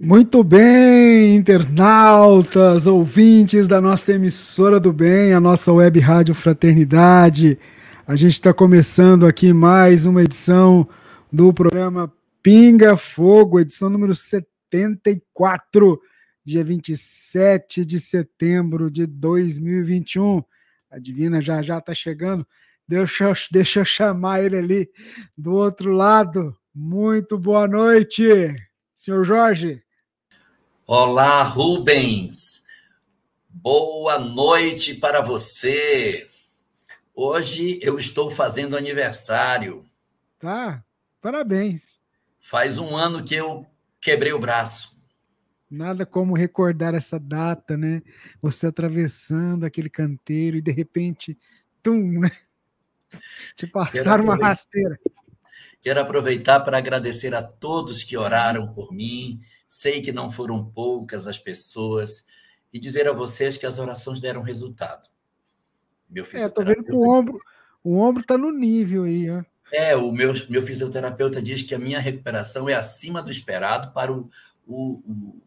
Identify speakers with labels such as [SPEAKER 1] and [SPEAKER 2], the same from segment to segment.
[SPEAKER 1] Muito bem, internautas, ouvintes da nossa emissora do bem, a nossa web rádio Fraternidade. A gente está começando aqui mais uma edição do programa Pinga Fogo, edição número 74, dia 27 de setembro de 2021. A Divina já já está chegando. Deixa, deixa eu chamar ele ali do outro lado. Muito boa noite, senhor Jorge.
[SPEAKER 2] Olá, Rubens. Boa noite para você. Hoje eu estou fazendo aniversário.
[SPEAKER 1] Tá, parabéns.
[SPEAKER 2] Faz um ano que eu quebrei o braço.
[SPEAKER 1] Nada como recordar essa data, né? Você atravessando aquele canteiro e de repente, tum, né? Te passaram uma rasteira.
[SPEAKER 2] Quero aproveitar para agradecer a todos que oraram por mim, Sei que não foram poucas as pessoas e dizer a vocês que as orações deram resultado.
[SPEAKER 1] Meu fisioterapeuta... É, tô vendo o ombro, o ombro está no nível aí, ó.
[SPEAKER 2] É, o meu, meu fisioterapeuta diz que a minha recuperação é acima do esperado para o, o, o,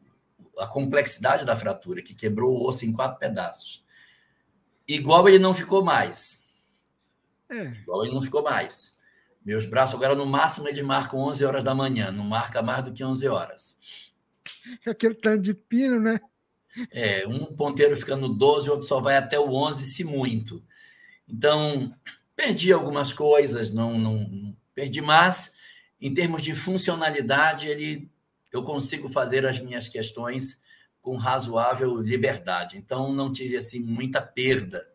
[SPEAKER 2] a complexidade da fratura, que quebrou o osso em quatro pedaços. Igual ele não ficou mais. É. Igual ele não ficou mais. Meus braços agora, no máximo, eles marcam 11 horas da manhã, não marca mais do que 11 horas.
[SPEAKER 1] Aquele tanto de pino, né?
[SPEAKER 2] É, um ponteiro fica no 12, o outro só vai até o 11, se muito. Então, perdi algumas coisas, não, não, não perdi, mas em termos de funcionalidade, ele, eu consigo fazer as minhas questões com razoável liberdade. Então, não tive assim muita perda.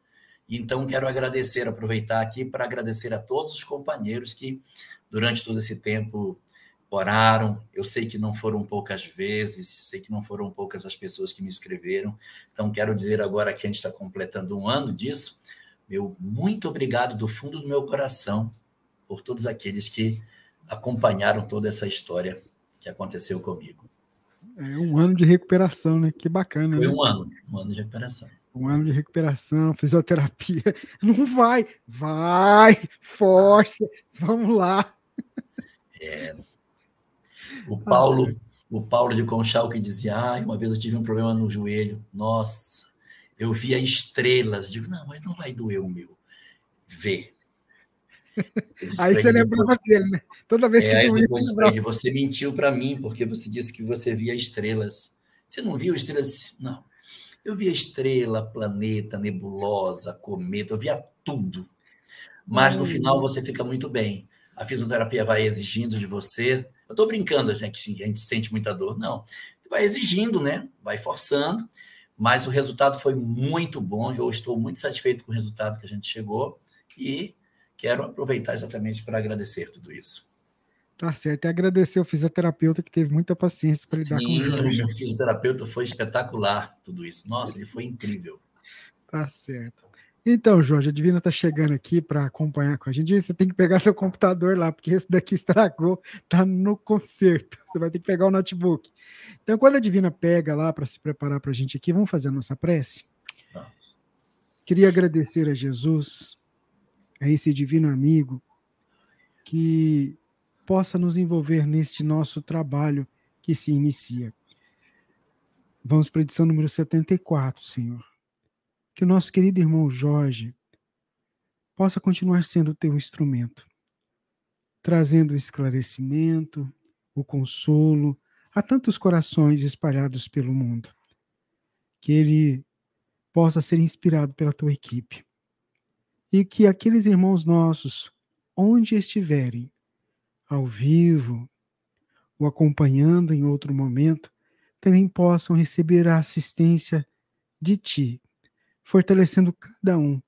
[SPEAKER 2] Então, quero agradecer, aproveitar aqui para agradecer a todos os companheiros que, durante todo esse tempo, oraram. Eu sei que não foram poucas vezes, sei que não foram poucas as pessoas que me escreveram. Então, quero dizer agora que a gente está completando um ano disso. Meu muito obrigado do fundo do meu coração por todos aqueles que acompanharam toda essa história que aconteceu comigo.
[SPEAKER 1] É um ano de recuperação, né? Que bacana.
[SPEAKER 2] Foi
[SPEAKER 1] né?
[SPEAKER 2] um ano, um ano de recuperação.
[SPEAKER 1] Um ano de recuperação, fisioterapia. Não vai, vai, força, vamos lá.
[SPEAKER 2] É, o Paulo, o Paulo de Conchal que dizia: ah, uma vez eu tive um problema no joelho. Nossa, eu via estrelas. Digo, não, mas não vai doer o meu. Vê.
[SPEAKER 1] Aí você lembrava dele, né? Toda vez que
[SPEAKER 2] é, doía, depois, você mentiu para mim, porque você disse que você via estrelas. Você não viu estrelas? Não. Eu via estrela, planeta, nebulosa, cometa, eu via tudo. Mas no hum. final você fica muito bem. A fisioterapia vai exigindo de você eu estou brincando, assim, que a gente sente muita dor. Não. Vai exigindo, né? Vai forçando, mas o resultado foi muito bom. Eu estou muito satisfeito com o resultado que a gente chegou e quero aproveitar exatamente para agradecer tudo isso.
[SPEAKER 1] Tá certo. E agradecer ao fisioterapeuta que teve muita paciência para lidar com o
[SPEAKER 2] Jorge. O meu fisioterapeuta foi espetacular, tudo isso. Nossa, ele foi incrível.
[SPEAKER 1] Tá certo. Então, Jorge, a Divina está chegando aqui para acompanhar com a gente. Você tem que pegar seu computador lá, porque esse daqui estragou, tá no concerto. Você vai ter que pegar o notebook. Então, quando a Divina pega lá para se preparar para a gente aqui, vamos fazer a nossa prece? Queria agradecer a Jesus, a esse divino amigo, que possa nos envolver neste nosso trabalho que se inicia. Vamos para a edição número 74, Senhor que o nosso querido irmão Jorge possa continuar sendo o teu instrumento, trazendo o esclarecimento, o consolo a tantos corações espalhados pelo mundo. Que ele possa ser inspirado pela tua equipe. E que aqueles irmãos nossos, onde estiverem, ao vivo, ou acompanhando em outro momento, também possam receber a assistência de ti, fortalecendo cada um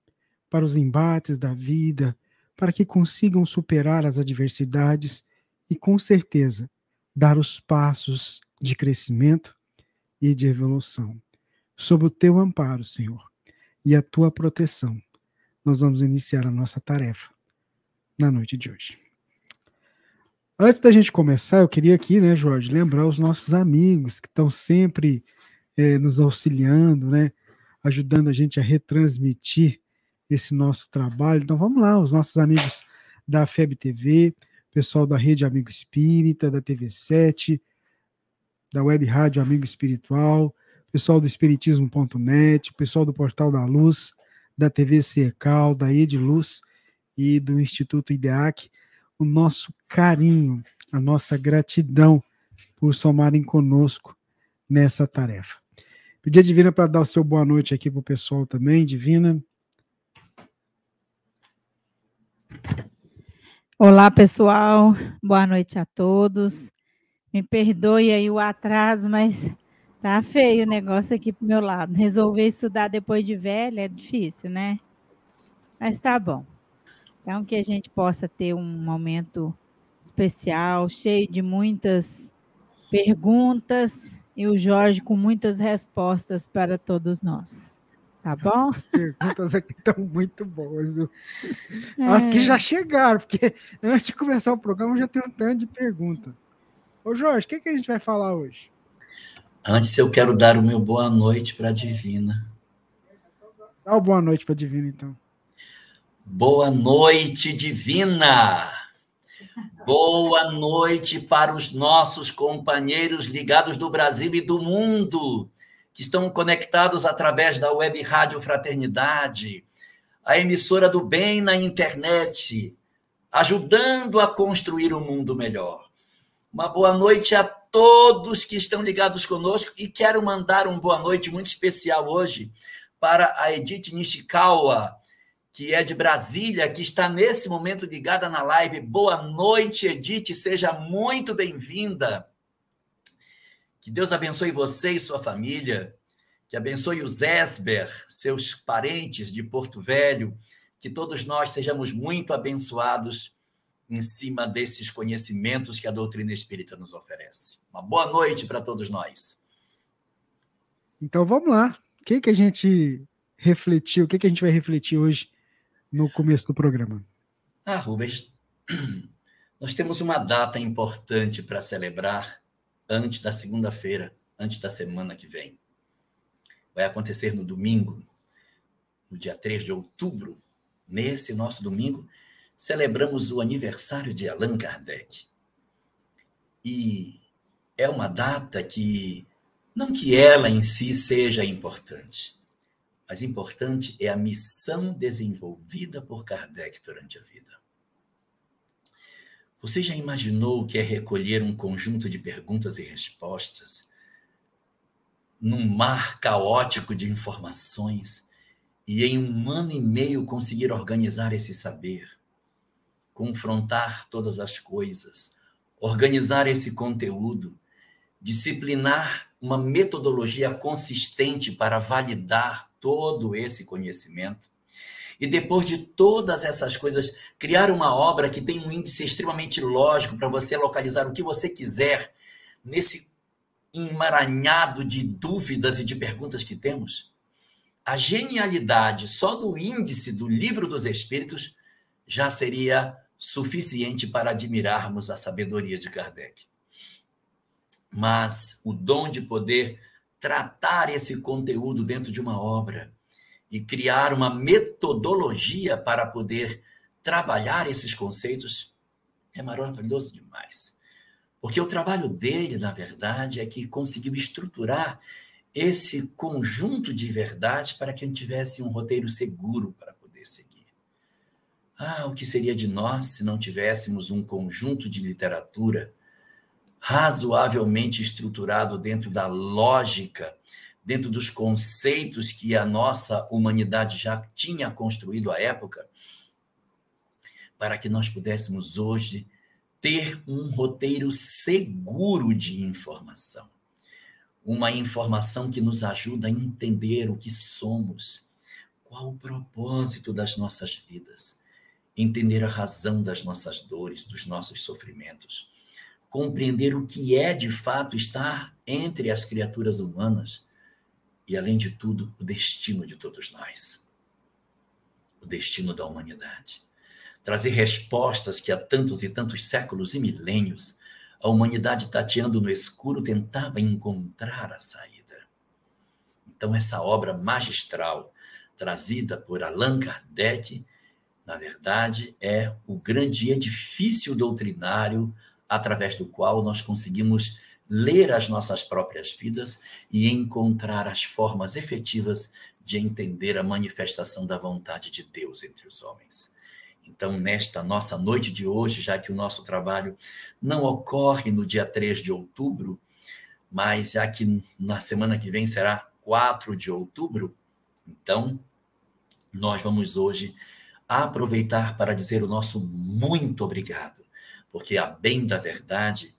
[SPEAKER 1] para os embates da vida, para que consigam superar as adversidades e, com certeza, dar os passos de crescimento e de evolução. Sob o teu amparo, Senhor, e a tua proteção, nós vamos iniciar a nossa tarefa na noite de hoje. Antes da gente começar, eu queria aqui, né, Jorge, lembrar os nossos amigos que estão sempre é, nos auxiliando, né? Ajudando a gente a retransmitir esse nosso trabalho. Então vamos lá, os nossos amigos da FEB TV, pessoal da Rede Amigo Espírita, da TV7, da Web Rádio Amigo Espiritual, pessoal do Espiritismo.net, pessoal do Portal da Luz, da TV Secal, da Ediluz e do Instituto IDEAC, o nosso carinho, a nossa gratidão por somarem conosco nessa tarefa. Pedir a Divina para dar o seu boa noite aqui para o pessoal também, Divina.
[SPEAKER 3] Olá, pessoal. Boa noite a todos. Me perdoe aí o atraso, mas tá feio o negócio aqui pro meu lado. Resolver estudar depois de velha é difícil, né? Mas tá bom. Então, que a gente possa ter um momento especial, cheio de muitas perguntas e o Jorge com muitas respostas para todos nós. Tá bom?
[SPEAKER 1] As perguntas aqui estão muito boas. É. As que já chegaram, porque antes de começar o programa já tem um tanto de pergunta. Ô Jorge, o que, que a gente vai falar hoje?
[SPEAKER 2] Antes eu quero dar o meu boa noite para a Divina.
[SPEAKER 1] Dá o boa noite para a Divina, então.
[SPEAKER 2] Boa noite, Divina! Boa noite para os nossos companheiros ligados do Brasil e do mundo, que estão conectados através da Web Rádio Fraternidade, a emissora do bem na internet, ajudando a construir um mundo melhor. Uma boa noite a todos que estão ligados conosco e quero mandar uma boa noite muito especial hoje para a Edith Nishikawa, que é de Brasília, que está nesse momento ligada na live. Boa noite, Edith, seja muito bem-vinda. Que Deus abençoe você e sua família, que abençoe os Esber, seus parentes de Porto Velho, que todos nós sejamos muito abençoados em cima desses conhecimentos que a doutrina espírita nos oferece. Uma boa noite para todos nós.
[SPEAKER 1] Então vamos lá. O que, que a gente refletiu? O que, que a gente vai refletir hoje no começo do programa?
[SPEAKER 2] Ah, Rubens, nós temos uma data importante para celebrar antes da segunda-feira, antes da semana que vem. Vai acontecer no domingo, no dia 3 de outubro. Nesse nosso domingo, celebramos o aniversário de Allan Kardec. E é uma data que, não que ela em si seja importante, mas importante é a missão desenvolvida por Kardec durante a vida. Você já imaginou o que é recolher um conjunto de perguntas e respostas num mar caótico de informações e em um ano e meio conseguir organizar esse saber, confrontar todas as coisas, organizar esse conteúdo, disciplinar uma metodologia consistente para validar todo esse conhecimento. E depois de todas essas coisas, criar uma obra que tem um índice extremamente lógico para você localizar o que você quiser nesse emaranhado de dúvidas e de perguntas que temos. a genialidade só do índice do livro dos Espíritos já seria suficiente para admirarmos a sabedoria de Kardec. Mas o dom de poder tratar esse conteúdo dentro de uma obra e criar uma metodologia para poder trabalhar esses conceitos é maravilhoso demais. Porque o trabalho dele, na verdade, é que conseguiu estruturar esse conjunto de verdades para que a gente tivesse um roteiro seguro para poder seguir. Ah, o que seria de nós se não tivéssemos um conjunto de literatura razoavelmente estruturado dentro da lógica, dentro dos conceitos que a nossa humanidade já tinha construído à época, para que nós pudéssemos hoje ter um roteiro seguro de informação. Uma informação que nos ajuda a entender o que somos, qual o propósito das nossas vidas, entender a razão das nossas dores, dos nossos sofrimentos compreender o que é de fato estar entre as criaturas humanas e, além de tudo, o destino de todos nós, o destino da humanidade. Trazer respostas que há tantos e tantos séculos e milênios a humanidade tateando no escuro tentava encontrar a saída. Então, essa obra magistral, trazida por Allan Kardec, na verdade, é o grande edifício doutrinário através do qual nós conseguimos ler as nossas próprias vidas e encontrar as formas efetivas de entender a manifestação da vontade de Deus entre os homens. Então, nesta nossa noite de hoje, já que o nosso trabalho não ocorre no dia 3 de outubro, mas já que na semana que vem será 4 de outubro, então nós vamos hoje aproveitar para dizer o nosso muito obrigado porque, a bem da verdade,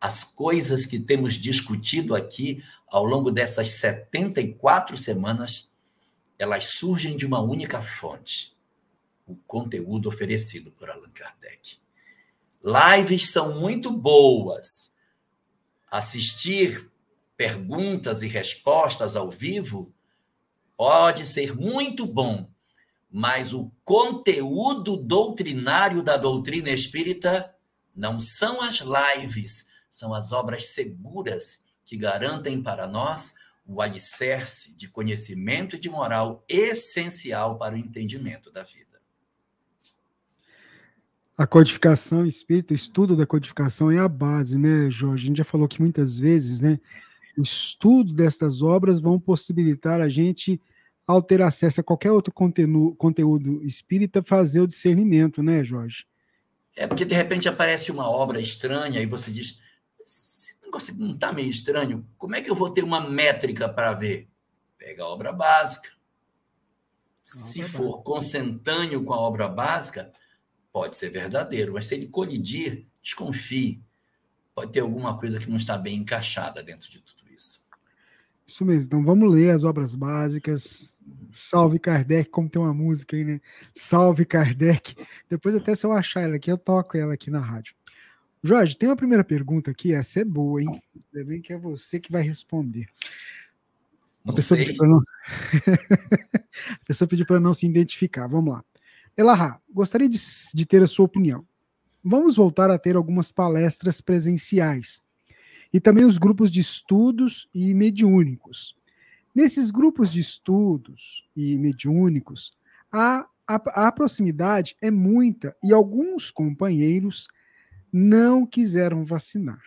[SPEAKER 2] as coisas que temos discutido aqui ao longo dessas 74 semanas, elas surgem de uma única fonte: o conteúdo oferecido por Allan Kardec. Lives são muito boas. Assistir perguntas e respostas ao vivo pode ser muito bom, mas o conteúdo doutrinário da doutrina espírita não são as lives, são as obras seguras que garantem para nós o alicerce de conhecimento e de moral essencial para o entendimento da vida.
[SPEAKER 1] A codificação espírita, o estudo da codificação é a base, né, Jorge? A gente já falou que muitas vezes, né, o estudo destas obras vão possibilitar a gente, ao ter acesso a qualquer outro conteúdo, conteúdo espírita, fazer o discernimento, né, Jorge?
[SPEAKER 2] É porque de repente aparece uma obra estranha e você diz: esse negócio não está meio estranho? Como é que eu vou ter uma métrica para ver? Pega a obra básica. Se for consentâneo com a obra básica, pode ser verdadeiro, mas se ele colidir, desconfie. Pode ter alguma coisa que não está bem encaixada dentro de tudo isso.
[SPEAKER 1] Mesmo. Então vamos ler as obras básicas, Salve Kardec, como tem uma música aí, né? Salve Kardec. Depois, até se eu achar ela aqui, eu toco ela aqui na rádio. Jorge, tem uma primeira pergunta aqui, essa é boa, hein? Ainda bem que é você que vai responder.
[SPEAKER 2] A pessoa,
[SPEAKER 1] não... a pessoa, pediu para não se identificar. Vamos lá. Elahá, gostaria de, de ter a sua opinião. Vamos voltar a ter algumas palestras presenciais e também os grupos de estudos e mediúnicos. Nesses grupos de estudos e mediúnicos, a, a, a proximidade é muita e alguns companheiros não quiseram vacinar.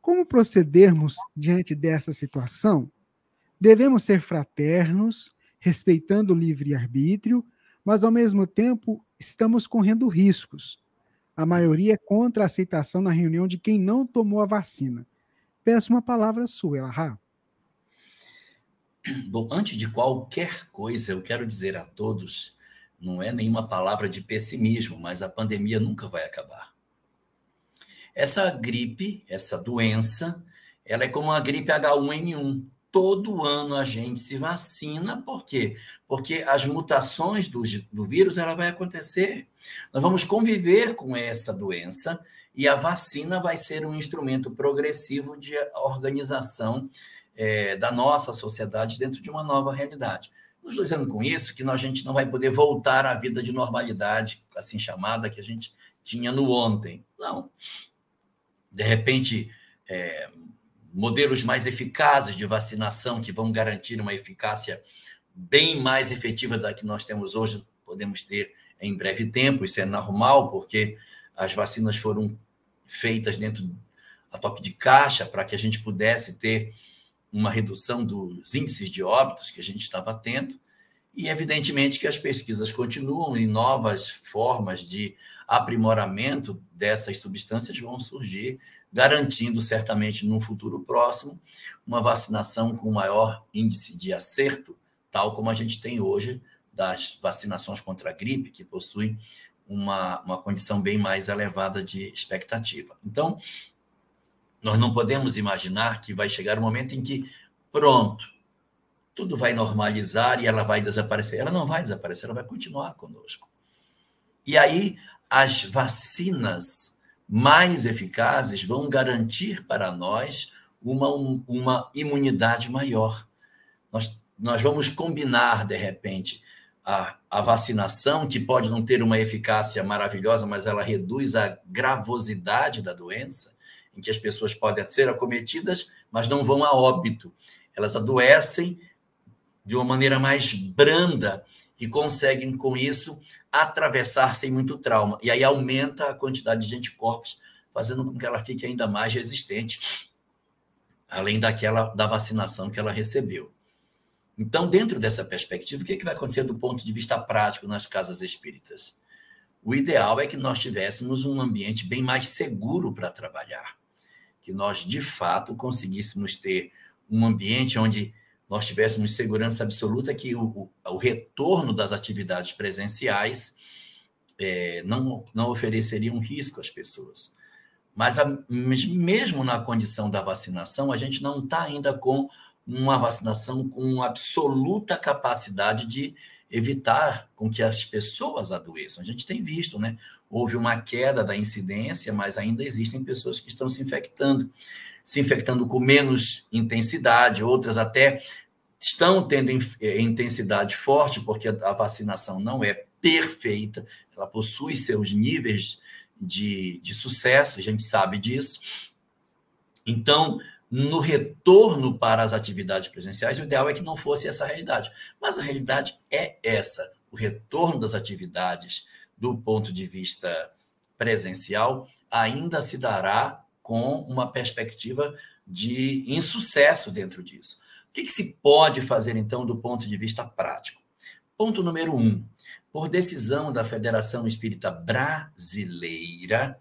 [SPEAKER 1] Como procedermos diante dessa situação? Devemos ser fraternos, respeitando o livre-arbítrio, mas ao mesmo tempo estamos correndo riscos. A maioria é contra a aceitação na reunião de quem não tomou a vacina. Peço uma palavra sua, Elahá.
[SPEAKER 2] Bom, antes de qualquer coisa, eu quero dizer a todos, não é nenhuma palavra de pessimismo, mas a pandemia nunca vai acabar. Essa gripe, essa doença, ela é como a gripe H1N1. Todo ano a gente se vacina, por quê? Porque as mutações do, do vírus ela vai acontecer. Nós vamos conviver com essa doença e a vacina vai ser um instrumento progressivo de organização é, da nossa sociedade dentro de uma nova realidade. Não estou dizendo com isso que a gente não vai poder voltar à vida de normalidade, assim chamada, que a gente tinha no ontem. Não. De repente, é, modelos mais eficazes de vacinação que vão garantir uma eficácia bem mais efetiva da que nós temos hoje, podemos ter em breve tempo, isso é normal, porque as vacinas foram feitas dentro a toque de caixa para que a gente pudesse ter uma redução dos índices de óbitos que a gente estava tendo. E, evidentemente, que as pesquisas continuam e novas formas de aprimoramento dessas substâncias vão surgir, garantindo certamente no futuro próximo uma vacinação com maior índice de acerto, tal como a gente tem hoje das vacinações contra a gripe, que possuem uma, uma condição bem mais elevada de expectativa. Então, nós não podemos imaginar que vai chegar um momento em que, pronto, tudo vai normalizar e ela vai desaparecer. Ela não vai desaparecer, ela vai continuar conosco. E aí, as vacinas mais eficazes vão garantir para nós uma, uma imunidade maior. Nós, nós vamos combinar, de repente, a, a vacinação, que pode não ter uma eficácia maravilhosa, mas ela reduz a gravosidade da doença, em que as pessoas podem ser acometidas, mas não vão a óbito. Elas adoecem de uma maneira mais branda e conseguem, com isso, atravessar sem muito trauma. E aí aumenta a quantidade de anticorpos, fazendo com que ela fique ainda mais resistente, além daquela da vacinação que ela recebeu. Então, dentro dessa perspectiva, o que, é que vai acontecer do ponto de vista prático nas casas espíritas? O ideal é que nós tivéssemos um ambiente bem mais seguro para trabalhar que nós, de fato, conseguíssemos ter um ambiente onde nós tivéssemos segurança absoluta que o, o, o retorno das atividades presenciais é, não, não ofereceria um risco às pessoas. Mas, a, mesmo na condição da vacinação, a gente não está ainda com uma vacinação com absoluta capacidade de evitar com que as pessoas adoeçam. A gente tem visto, né? Houve uma queda da incidência, mas ainda existem pessoas que estão se infectando, se infectando com menos intensidade, outras até estão tendo eh, intensidade forte, porque a vacinação não é perfeita, ela possui seus níveis de, de sucesso, a gente sabe disso. Então, no retorno para as atividades presenciais, o ideal é que não fosse essa realidade. Mas a realidade é essa. O retorno das atividades do ponto de vista presencial ainda se dará com uma perspectiva de insucesso dentro disso. O que, que se pode fazer, então, do ponto de vista prático? Ponto número um. Por decisão da Federação Espírita Brasileira,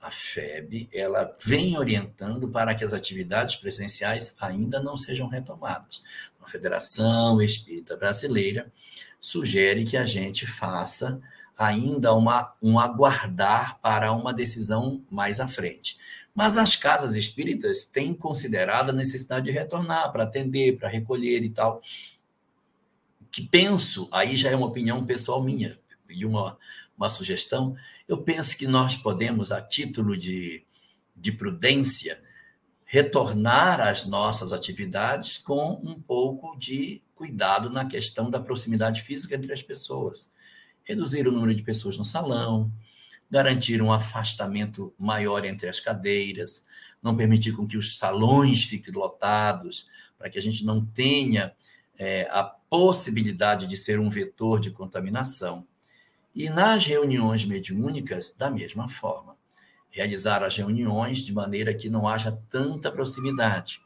[SPEAKER 2] a FEB ela vem orientando para que as atividades presenciais ainda não sejam retomadas. A Federação Espírita Brasileira sugere que a gente faça ainda uma, um aguardar para uma decisão mais à frente. Mas as casas espíritas têm considerado a necessidade de retornar para atender, para recolher e tal. Que penso, aí já é uma opinião pessoal minha, de uma, uma sugestão, eu penso que nós podemos, a título de, de prudência, retornar às nossas atividades com um pouco de cuidado na questão da proximidade física entre as pessoas. Reduzir o número de pessoas no salão, garantir um afastamento maior entre as cadeiras, não permitir com que os salões fiquem lotados, para que a gente não tenha é, a possibilidade de ser um vetor de contaminação. E nas reuniões mediúnicas, da mesma forma. Realizar as reuniões de maneira que não haja tanta proximidade.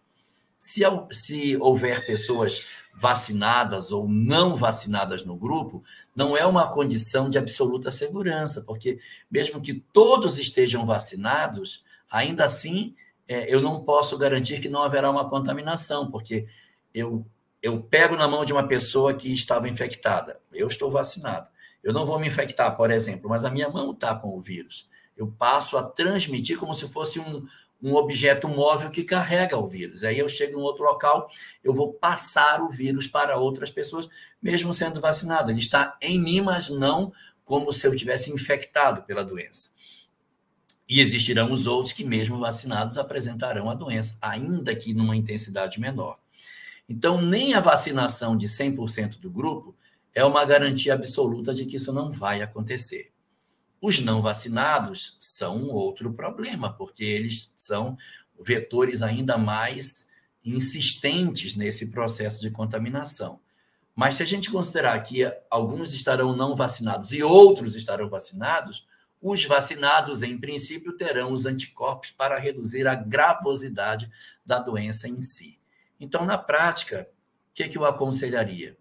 [SPEAKER 2] Se, se houver pessoas vacinadas ou não vacinadas no grupo, não é uma condição de absoluta segurança, porque mesmo que todos estejam vacinados, ainda assim é, eu não posso garantir que não haverá uma contaminação, porque eu, eu pego na mão de uma pessoa que estava infectada, eu estou vacinado. Eu não vou me infectar, por exemplo, mas a minha mão está com o vírus. Eu passo a transmitir como se fosse um, um objeto móvel que carrega o vírus. Aí eu chego em outro local, eu vou passar o vírus para outras pessoas, mesmo sendo vacinado. Ele está em mim, mas não como se eu tivesse infectado pela doença. E existirão os outros que, mesmo vacinados, apresentarão a doença, ainda que numa intensidade menor. Então, nem a vacinação de 100% do grupo é uma garantia absoluta de que isso não vai acontecer. Os não vacinados são um outro problema, porque eles são vetores ainda mais insistentes nesse processo de contaminação. Mas se a gente considerar que alguns estarão não vacinados e outros estarão vacinados, os vacinados, em princípio, terão os anticorpos para reduzir a gravosidade da doença em si. Então, na prática, o que, que eu aconselharia?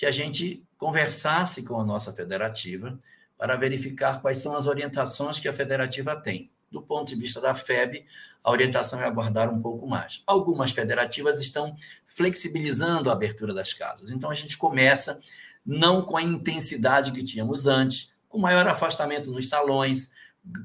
[SPEAKER 2] Que a gente conversasse com a nossa federativa para verificar quais são as orientações que a federativa tem. Do ponto de vista da FEB, a orientação é aguardar um pouco mais. Algumas federativas estão flexibilizando a abertura das casas. Então, a gente começa não com a intensidade que tínhamos antes, com maior afastamento nos salões,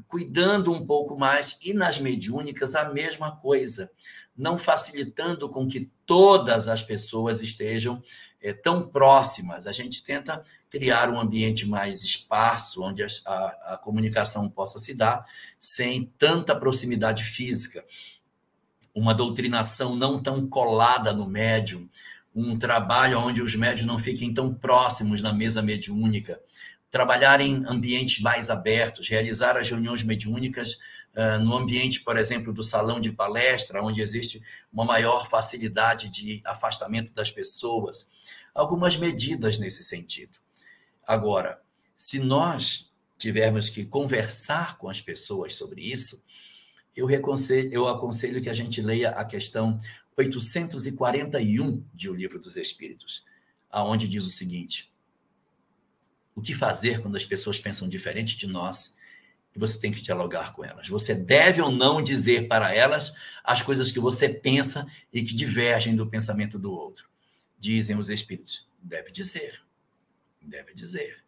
[SPEAKER 2] cuidando um pouco mais, e nas mediúnicas a mesma coisa, não facilitando com que todas as pessoas estejam é, tão próximas. A gente tenta criar um ambiente mais esparso, onde a, a, a comunicação possa se dar sem tanta proximidade física. Uma doutrinação não tão colada no médium, um trabalho onde os médios não fiquem tão próximos na mesa mediúnica, trabalhar em ambientes mais abertos, realizar as reuniões mediúnicas uh, no ambiente, por exemplo, do salão de palestra, onde existe uma maior facilidade de afastamento das pessoas. Algumas medidas nesse sentido. Agora, se nós tivermos que conversar com as pessoas sobre isso, eu, eu aconselho que a gente leia a questão 841 de O Livro dos Espíritos, aonde diz o seguinte: o que fazer quando as pessoas pensam diferente de nós e você tem que dialogar com elas. Você deve ou não dizer para elas as coisas que você pensa e que divergem do pensamento do outro. Dizem os espíritos. Deve dizer. Deve dizer.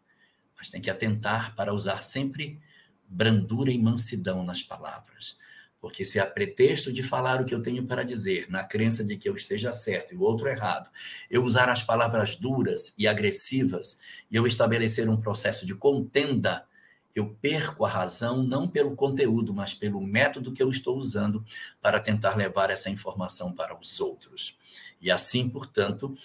[SPEAKER 2] Mas tem que atentar para usar sempre brandura e mansidão nas palavras. Porque se há pretexto de falar o que eu tenho para dizer, na crença de que eu esteja certo e o outro errado, eu usar as palavras duras e agressivas e eu estabelecer um processo de contenda, eu perco a razão não pelo conteúdo, mas pelo método que eu estou usando para tentar levar essa informação para os outros. E assim, portanto,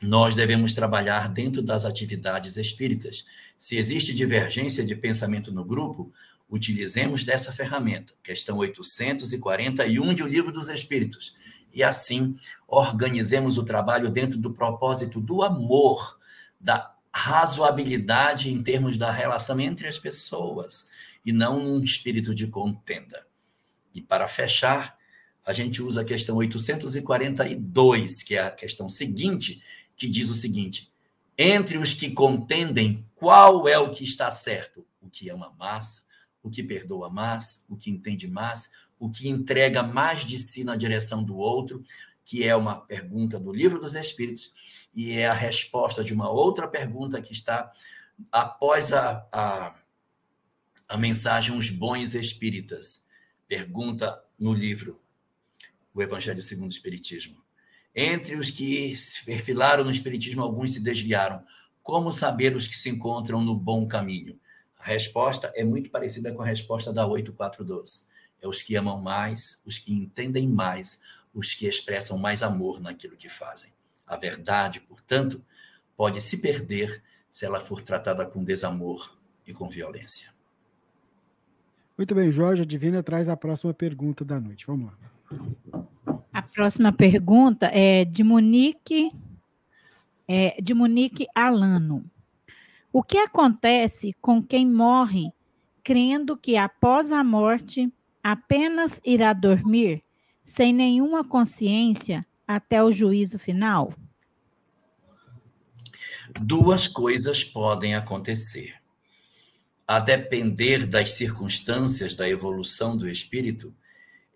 [SPEAKER 2] nós devemos trabalhar dentro das atividades espíritas. Se existe divergência de pensamento no grupo, utilizemos dessa ferramenta, questão 841 de O Livro dos Espíritos, e assim organizemos o trabalho dentro do propósito do amor, da razoabilidade em termos da relação entre as pessoas, e não um espírito de contenda. E para fechar, a gente usa a questão 842, que é a questão seguinte, que diz o seguinte: entre os que contendem, qual é o que está certo? O que ama massa o que perdoa mais, o que entende mais, o que entrega mais de si na direção do outro, que é uma pergunta do Livro dos Espíritos, e é a resposta de uma outra pergunta que está após a, a, a mensagem Os Bons Espíritas. Pergunta no livro O Evangelho segundo o Espiritismo. Entre os que se perfilaram no Espiritismo, alguns se desviaram. Como saber os que se encontram no bom caminho? A resposta é muito parecida com a resposta da 8412. É os que amam mais, os que entendem mais, os que expressam mais amor naquilo que fazem. A verdade, portanto, pode se perder se ela for tratada com desamor e com violência.
[SPEAKER 1] Muito bem, Jorge, a Divina traz a próxima pergunta da noite. Vamos lá.
[SPEAKER 3] A próxima pergunta é de Monique, é de Monique Alano. O que acontece com quem morre crendo que após a morte apenas irá dormir sem nenhuma consciência até o juízo final?
[SPEAKER 2] Duas coisas podem acontecer. A depender das circunstâncias da evolução do espírito,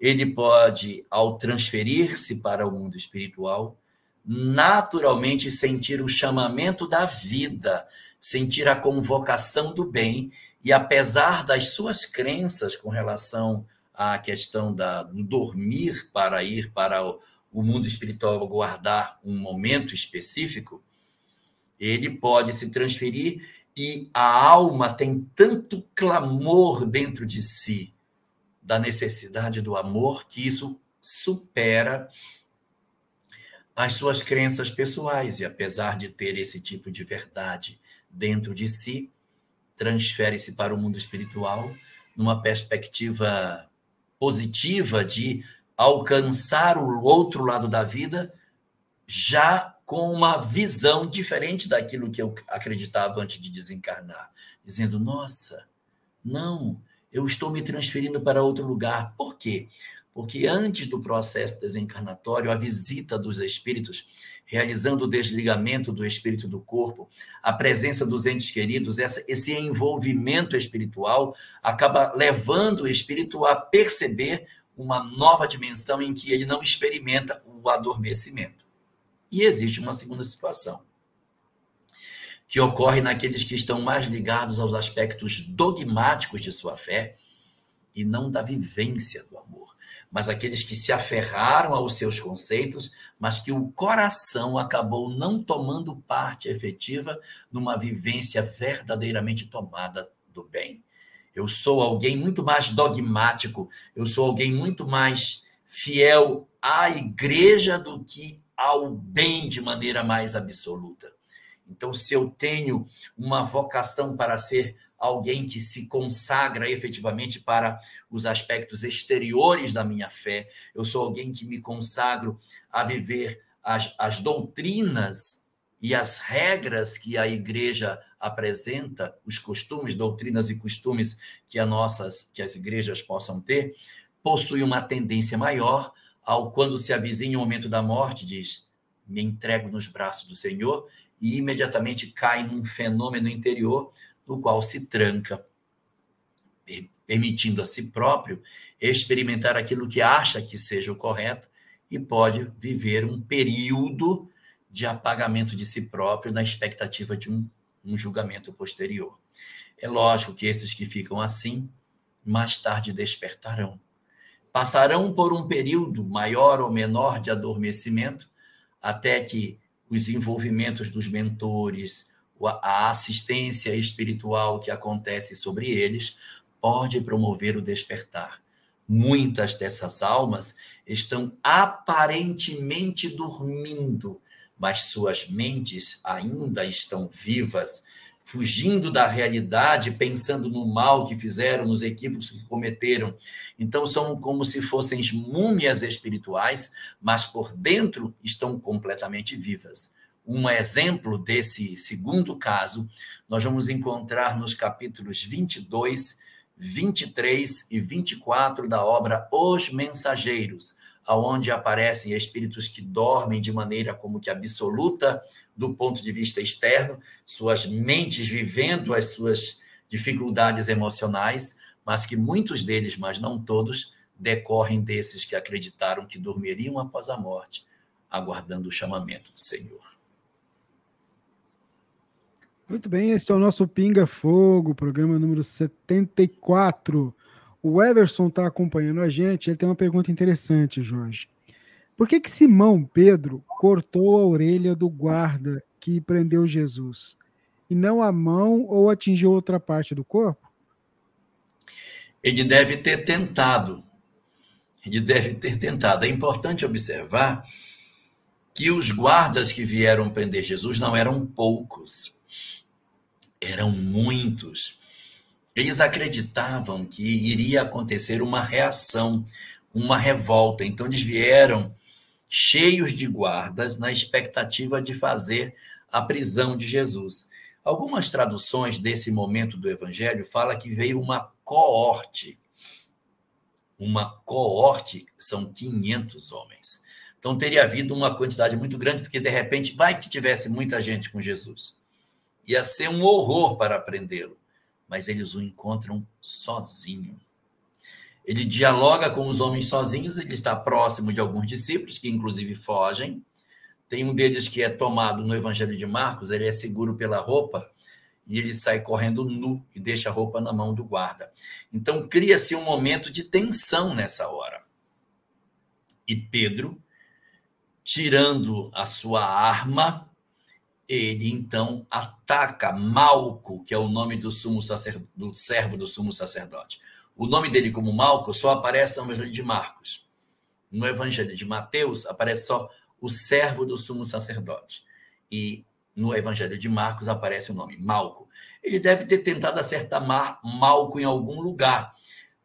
[SPEAKER 2] ele pode, ao transferir-se para o mundo espiritual, naturalmente sentir o chamamento da vida sentir a convocação do bem e apesar das suas crenças com relação à questão da, do dormir para ir para o, o mundo espiritual guardar um momento específico, ele pode se transferir e a alma tem tanto clamor dentro de si da necessidade do amor que isso supera as suas crenças pessoais. E, apesar de ter esse tipo de verdade dentro de si, transfere-se para o mundo espiritual numa perspectiva positiva de alcançar o outro lado da vida já com uma visão diferente daquilo que eu acreditava antes de desencarnar, dizendo: "Nossa, não, eu estou me transferindo para outro lugar". Por quê? Porque antes do processo desencarnatório, a visita dos espíritos, realizando o desligamento do espírito do corpo, a presença dos entes queridos, essa, esse envolvimento espiritual acaba levando o espírito a perceber uma nova dimensão em que ele não experimenta o adormecimento. E existe uma segunda situação, que ocorre naqueles que estão mais ligados aos aspectos dogmáticos de sua fé e não da vivência do amor mas aqueles que se aferraram aos seus conceitos, mas que o coração acabou não tomando parte efetiva numa vivência verdadeiramente tomada do bem. Eu sou alguém muito mais dogmático, eu sou alguém muito mais fiel à igreja do que ao bem de maneira mais absoluta. Então, se eu tenho uma vocação para ser alguém que se consagra efetivamente para os aspectos exteriores da minha fé, eu sou alguém que me consagro a viver as, as doutrinas e as regras que a igreja apresenta, os costumes, doutrinas e costumes que, as nossas, que as igrejas possam ter, possui uma tendência maior ao quando se avizinha o momento da morte, diz: me entrego nos braços do Senhor, e imediatamente cai num fenômeno interior no qual se tranca, permitindo a si próprio experimentar aquilo que acha que seja o correto e pode viver um período de apagamento de si próprio na expectativa de um, um julgamento posterior. É lógico que esses que ficam assim, mais tarde despertarão. Passarão por um período maior ou menor de adormecimento, até que os envolvimentos dos mentores, a assistência espiritual que acontece sobre eles pode promover o despertar. Muitas dessas almas estão aparentemente dormindo, mas suas mentes ainda estão vivas, fugindo da realidade, pensando no mal que fizeram, nos equívocos que cometeram. Então, são como se fossem múmias espirituais, mas por dentro estão completamente vivas um exemplo desse segundo caso, nós vamos encontrar nos capítulos 22, 23 e 24 da obra Os Mensageiros, aonde aparecem espíritos que dormem de maneira como que absoluta do ponto de vista externo, suas mentes vivendo as suas dificuldades emocionais, mas que muitos deles, mas não todos, decorrem desses que acreditaram que dormiriam após a morte, aguardando o chamamento do Senhor.
[SPEAKER 1] Muito bem, esse é o nosso Pinga Fogo, programa número 74. O Everson está acompanhando a gente. Ele tem uma pergunta interessante, Jorge. Por que, que Simão Pedro cortou a orelha do guarda que prendeu Jesus? E não a mão ou atingiu outra parte do corpo?
[SPEAKER 2] Ele deve ter tentado. Ele deve ter tentado. É importante observar que os guardas que vieram prender Jesus não eram poucos eram muitos. Eles acreditavam que iria acontecer uma reação, uma revolta. Então, eles vieram cheios de guardas na expectativa de fazer a prisão de Jesus. Algumas traduções desse momento do evangelho fala que veio uma coorte. Uma coorte são 500 homens. Então teria havido uma quantidade muito grande, porque de repente vai que tivesse muita gente com Jesus. Ia ser um horror para prendê-lo, mas eles o encontram sozinho. Ele dialoga com os homens sozinhos, ele está próximo de alguns discípulos, que inclusive fogem. Tem um deles que é tomado no Evangelho de Marcos, ele é seguro pela roupa e ele sai correndo nu e deixa a roupa na mão do guarda. Então cria-se um momento de tensão nessa hora. E Pedro, tirando a sua arma, ele então ataca Malco, que é o nome do sumo sacerdote, do servo do sumo sacerdote. O nome dele como Malco só aparece no Evangelho de Marcos. No Evangelho de Mateus aparece só o servo do sumo sacerdote. E no Evangelho de Marcos aparece o nome Malco. Ele deve ter tentado acertar Malco em algum lugar.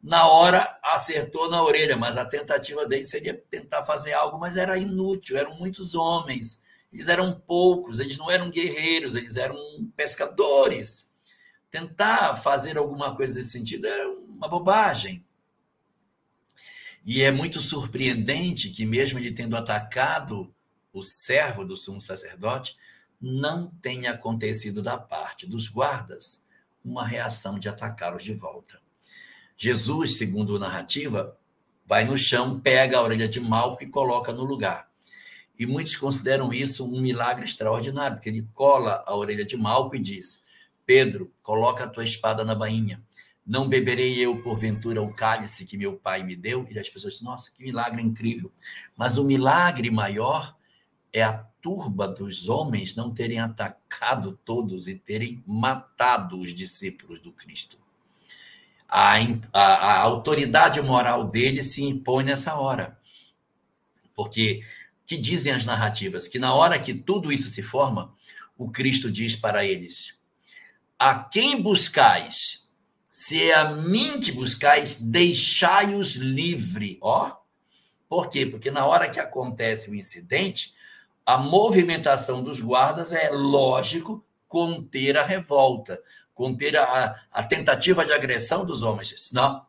[SPEAKER 2] Na hora acertou na orelha, mas a tentativa dele seria tentar fazer algo, mas era inútil, eram muitos homens, eles eram poucos, eles não eram guerreiros, eles eram pescadores. Tentar fazer alguma coisa nesse sentido era uma bobagem. E é muito surpreendente que, mesmo ele tendo atacado o servo do sumo sacerdote, não tenha acontecido da parte dos guardas uma reação de atacá-los de volta. Jesus, segundo a narrativa, vai no chão, pega a orelha de Malco e coloca no lugar. E muitos consideram isso um milagre extraordinário, porque ele cola a orelha de Malco e diz: Pedro, coloca a tua espada na bainha. Não beberei eu, porventura, o cálice que meu pai me deu? E as pessoas dizem: Nossa, que milagre incrível. Mas o milagre maior é a turba dos homens não terem atacado todos e terem matado os discípulos do Cristo. A, a, a autoridade moral dele se impõe nessa hora. Porque que dizem as narrativas que na hora que tudo isso se forma, o Cristo diz para eles: A quem buscais? Se é a mim que buscais, deixai-os livre. Ó, por quê? Porque na hora que acontece o incidente, a movimentação dos guardas é lógico conter a revolta, conter a, a tentativa de agressão dos homens. Não.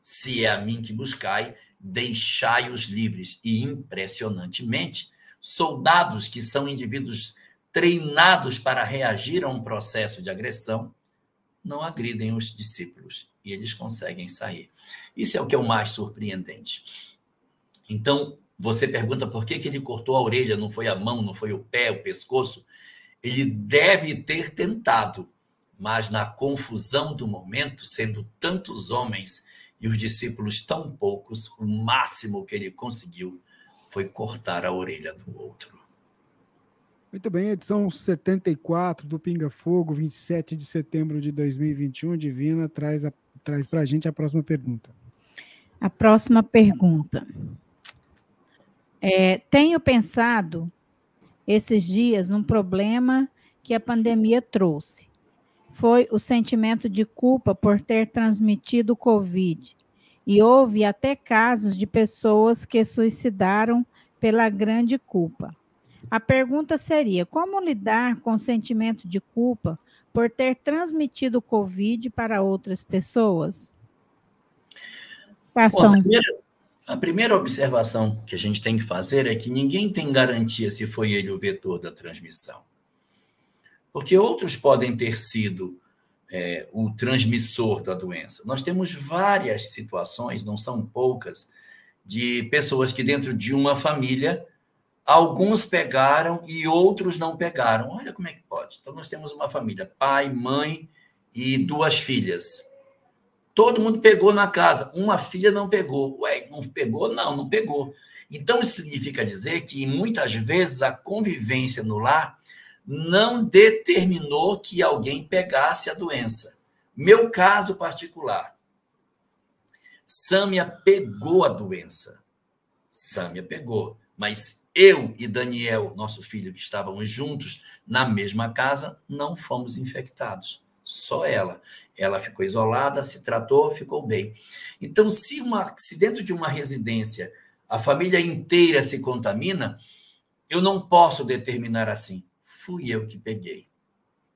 [SPEAKER 2] Se é a mim que buscai, deixai-os livres. E, impressionantemente, soldados que são indivíduos treinados para reagir a um processo de agressão não agridem os discípulos e eles conseguem sair. Isso é o que é o mais surpreendente. Então, você pergunta por que, que ele cortou a orelha, não foi a mão, não foi o pé, o pescoço. Ele deve ter tentado, mas na confusão do momento, sendo tantos homens e os discípulos tão poucos, o máximo que ele conseguiu foi cortar a orelha do outro.
[SPEAKER 1] Muito bem, edição 74 do Pinga Fogo, 27 de setembro de 2021. Divina traz, traz para a gente a próxima pergunta.
[SPEAKER 3] A próxima pergunta. É, tenho pensado esses dias num problema que a pandemia trouxe. Foi o sentimento de culpa por ter transmitido o Covid. E houve até casos de pessoas que suicidaram pela grande culpa. A pergunta seria: como lidar com o sentimento de culpa por ter transmitido o Covid para outras pessoas?
[SPEAKER 2] Bom, primeiro, a primeira observação que a gente tem que fazer é que ninguém tem garantia se foi ele o vetor da transmissão. Porque outros podem ter sido é, o transmissor da doença. Nós temos várias situações, não são poucas, de pessoas que dentro de uma família, alguns pegaram e outros não pegaram. Olha como é que pode. Então, nós temos uma família, pai, mãe e duas filhas. Todo mundo pegou na casa, uma filha não pegou. Ué, não pegou? Não, não pegou. Então, isso significa dizer que muitas vezes a convivência no lar não determinou que alguém pegasse a doença. Meu caso particular. Sâmia pegou a doença. Sâmia pegou. Mas eu e Daniel, nosso filho, que estávamos juntos na mesma casa, não fomos infectados. Só ela. Ela ficou isolada, se tratou, ficou bem. Então, se, uma, se dentro de uma residência a família inteira se contamina, eu não posso determinar assim. Fui eu que peguei.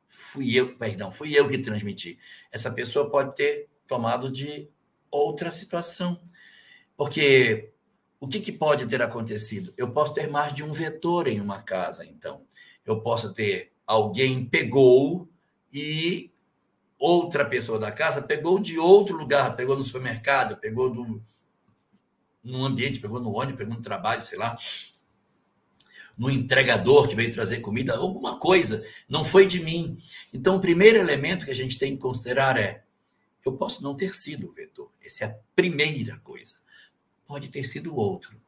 [SPEAKER 2] Fui eu, perdão, fui eu que transmiti. Essa pessoa pode ter tomado de outra situação. Porque o que, que pode ter acontecido? Eu posso ter mais de um vetor em uma casa, então. Eu posso ter alguém pegou e outra pessoa da casa pegou de outro lugar, pegou no supermercado, pegou do, no ambiente, pegou no ônibus, pegou no trabalho, sei lá, no entregador que veio trazer comida, alguma coisa, não foi de mim. Então, o primeiro elemento que a gente tem que considerar é: eu posso não ter sido o vetor. Essa é a primeira coisa. Pode ter sido outro.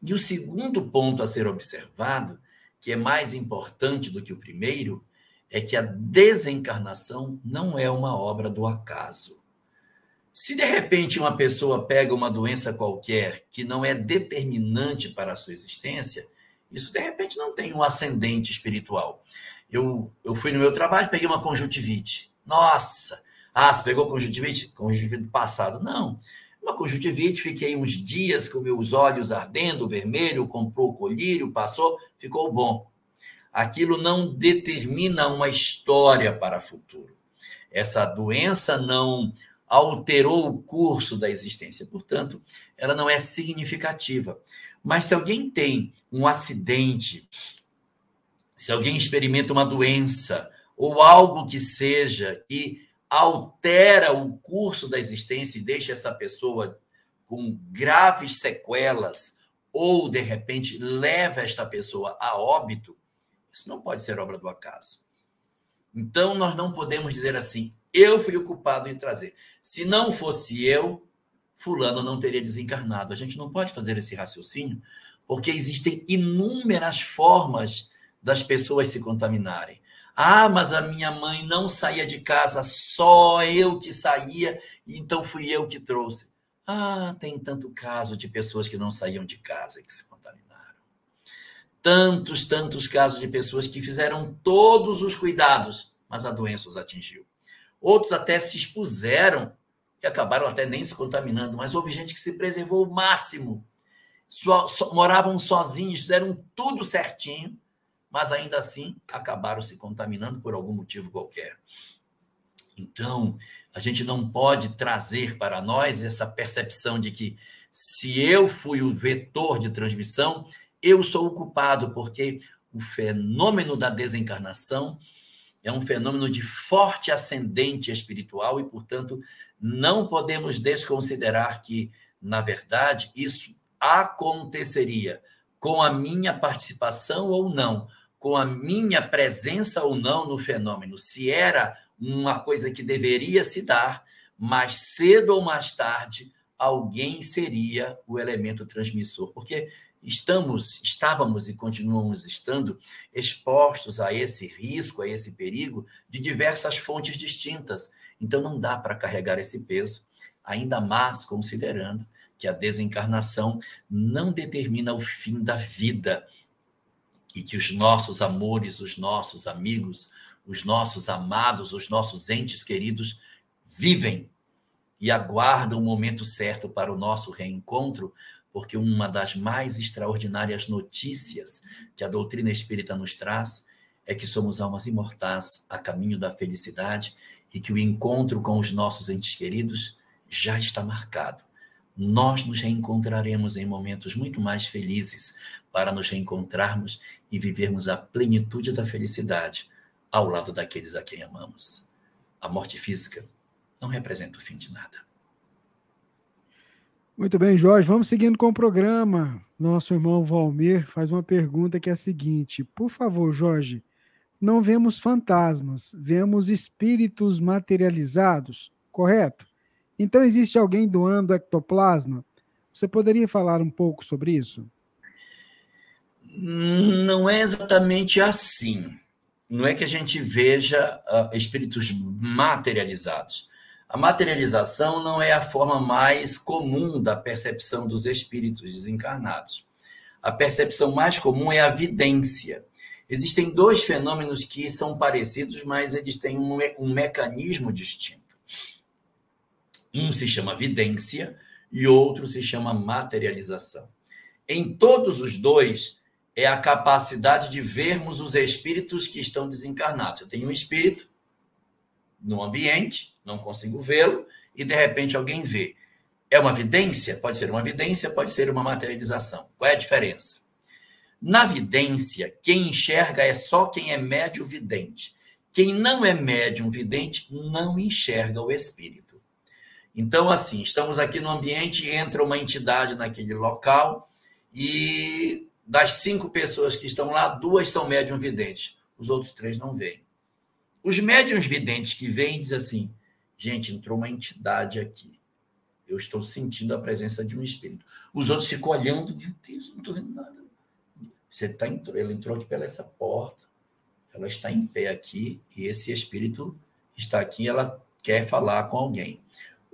[SPEAKER 2] E o segundo ponto a ser observado, que é mais importante do que o primeiro, é que a desencarnação não é uma obra do acaso. Se de repente uma pessoa pega uma doença qualquer que não é determinante para a sua existência, Isso, de repente, não tem um ascendente espiritual. Eu, eu fui no meu trabalho, peguei uma conjuntivite. Nossa! Ah, você pegou conjuntivite? Conjuntivite do passado. Não. Uma conjuntivite, fiquei uns dias com meus olhos ardendo, vermelho, comprou colírio, passou, ficou bom. Aquilo não determina uma história para o futuro. Essa doença não alterou o curso da existência, portanto, ela não é significativa. Mas se alguém tem um acidente, se alguém experimenta uma doença ou algo que seja e altera o curso da existência e deixa essa pessoa com graves sequelas ou de repente leva esta pessoa a óbito, isso não pode ser obra do acaso. Então nós não podemos dizer assim, eu fui o culpado em trazer. Se não fosse eu, fulano não teria desencarnado. A gente não pode fazer esse raciocínio, porque existem inúmeras formas das pessoas se contaminarem. Ah, mas a minha mãe não saía de casa, só eu que saía, então fui eu que trouxe. Ah, tem tanto caso de pessoas que não saíam de casa que se contaminaram. Tantos, tantos casos de pessoas que fizeram todos os cuidados, mas a doença os atingiu. Outros até se expuseram e acabaram até nem se contaminando, mas houve gente que se preservou o máximo. So, so, moravam sozinhos, fizeram tudo certinho, mas ainda assim acabaram se contaminando por algum motivo qualquer. Então, a gente não pode trazer para nós essa percepção de que se eu fui o vetor de transmissão, eu sou o culpado, porque o fenômeno da desencarnação é um fenômeno de forte ascendente espiritual e, portanto, não podemos desconsiderar que, na verdade, isso aconteceria com a minha participação ou não, com a minha presença ou não no fenômeno. Se era uma coisa que deveria se dar, mais cedo ou mais tarde, alguém seria o elemento transmissor. Porque estamos, estávamos e continuamos estando expostos a esse risco, a esse perigo de diversas fontes distintas. Então não dá para carregar esse peso, ainda mais considerando que a desencarnação não determina o fim da vida e que os nossos amores, os nossos amigos, os nossos amados, os nossos entes queridos vivem e aguardam o momento certo para o nosso reencontro, porque uma das mais extraordinárias notícias que a doutrina espírita nos traz é que somos almas imortais a caminho da felicidade e que o encontro com os nossos entes queridos já está marcado. Nós nos reencontraremos em momentos muito mais felizes para nos reencontrarmos e vivermos a plenitude da felicidade ao lado daqueles a quem amamos. A morte física não representa o fim de nada.
[SPEAKER 1] Muito bem, Jorge. Vamos seguindo com o programa. Nosso irmão Valmir faz uma pergunta que é a seguinte: Por favor, Jorge, não vemos fantasmas, vemos espíritos materializados, correto? Então, existe alguém doando ectoplasma? Você poderia falar um pouco sobre isso?
[SPEAKER 2] Não é exatamente assim. Não é que a gente veja uh, espíritos materializados. A materialização não é a forma mais comum da percepção dos espíritos desencarnados. A percepção mais comum é a vidência. Existem dois fenômenos que são parecidos, mas eles têm um, um mecanismo distinto. Um se chama vidência e outro se chama materialização. Em todos os dois, é a capacidade de vermos os espíritos que estão desencarnados. Eu tenho um espírito no ambiente, não consigo vê-lo, e de repente alguém vê. É uma vidência? Pode ser uma vidência, pode ser uma materialização. Qual é a diferença? Na vidência, quem enxerga é só quem é médio vidente. Quem não é médium vidente não enxerga o espírito. Então, assim, estamos aqui no ambiente, entra uma entidade naquele local e das cinco pessoas que estão lá, duas são médium videntes. Os outros três não veem. Os médiums videntes que vêm dizem assim: gente, entrou uma entidade aqui. Eu estou sentindo a presença de um espírito. Os outros ficam olhando, meu Deus, não estou vendo nada. Você tá, ela entrou aqui pela essa porta, ela está em pé aqui e esse espírito está aqui ela quer falar com alguém.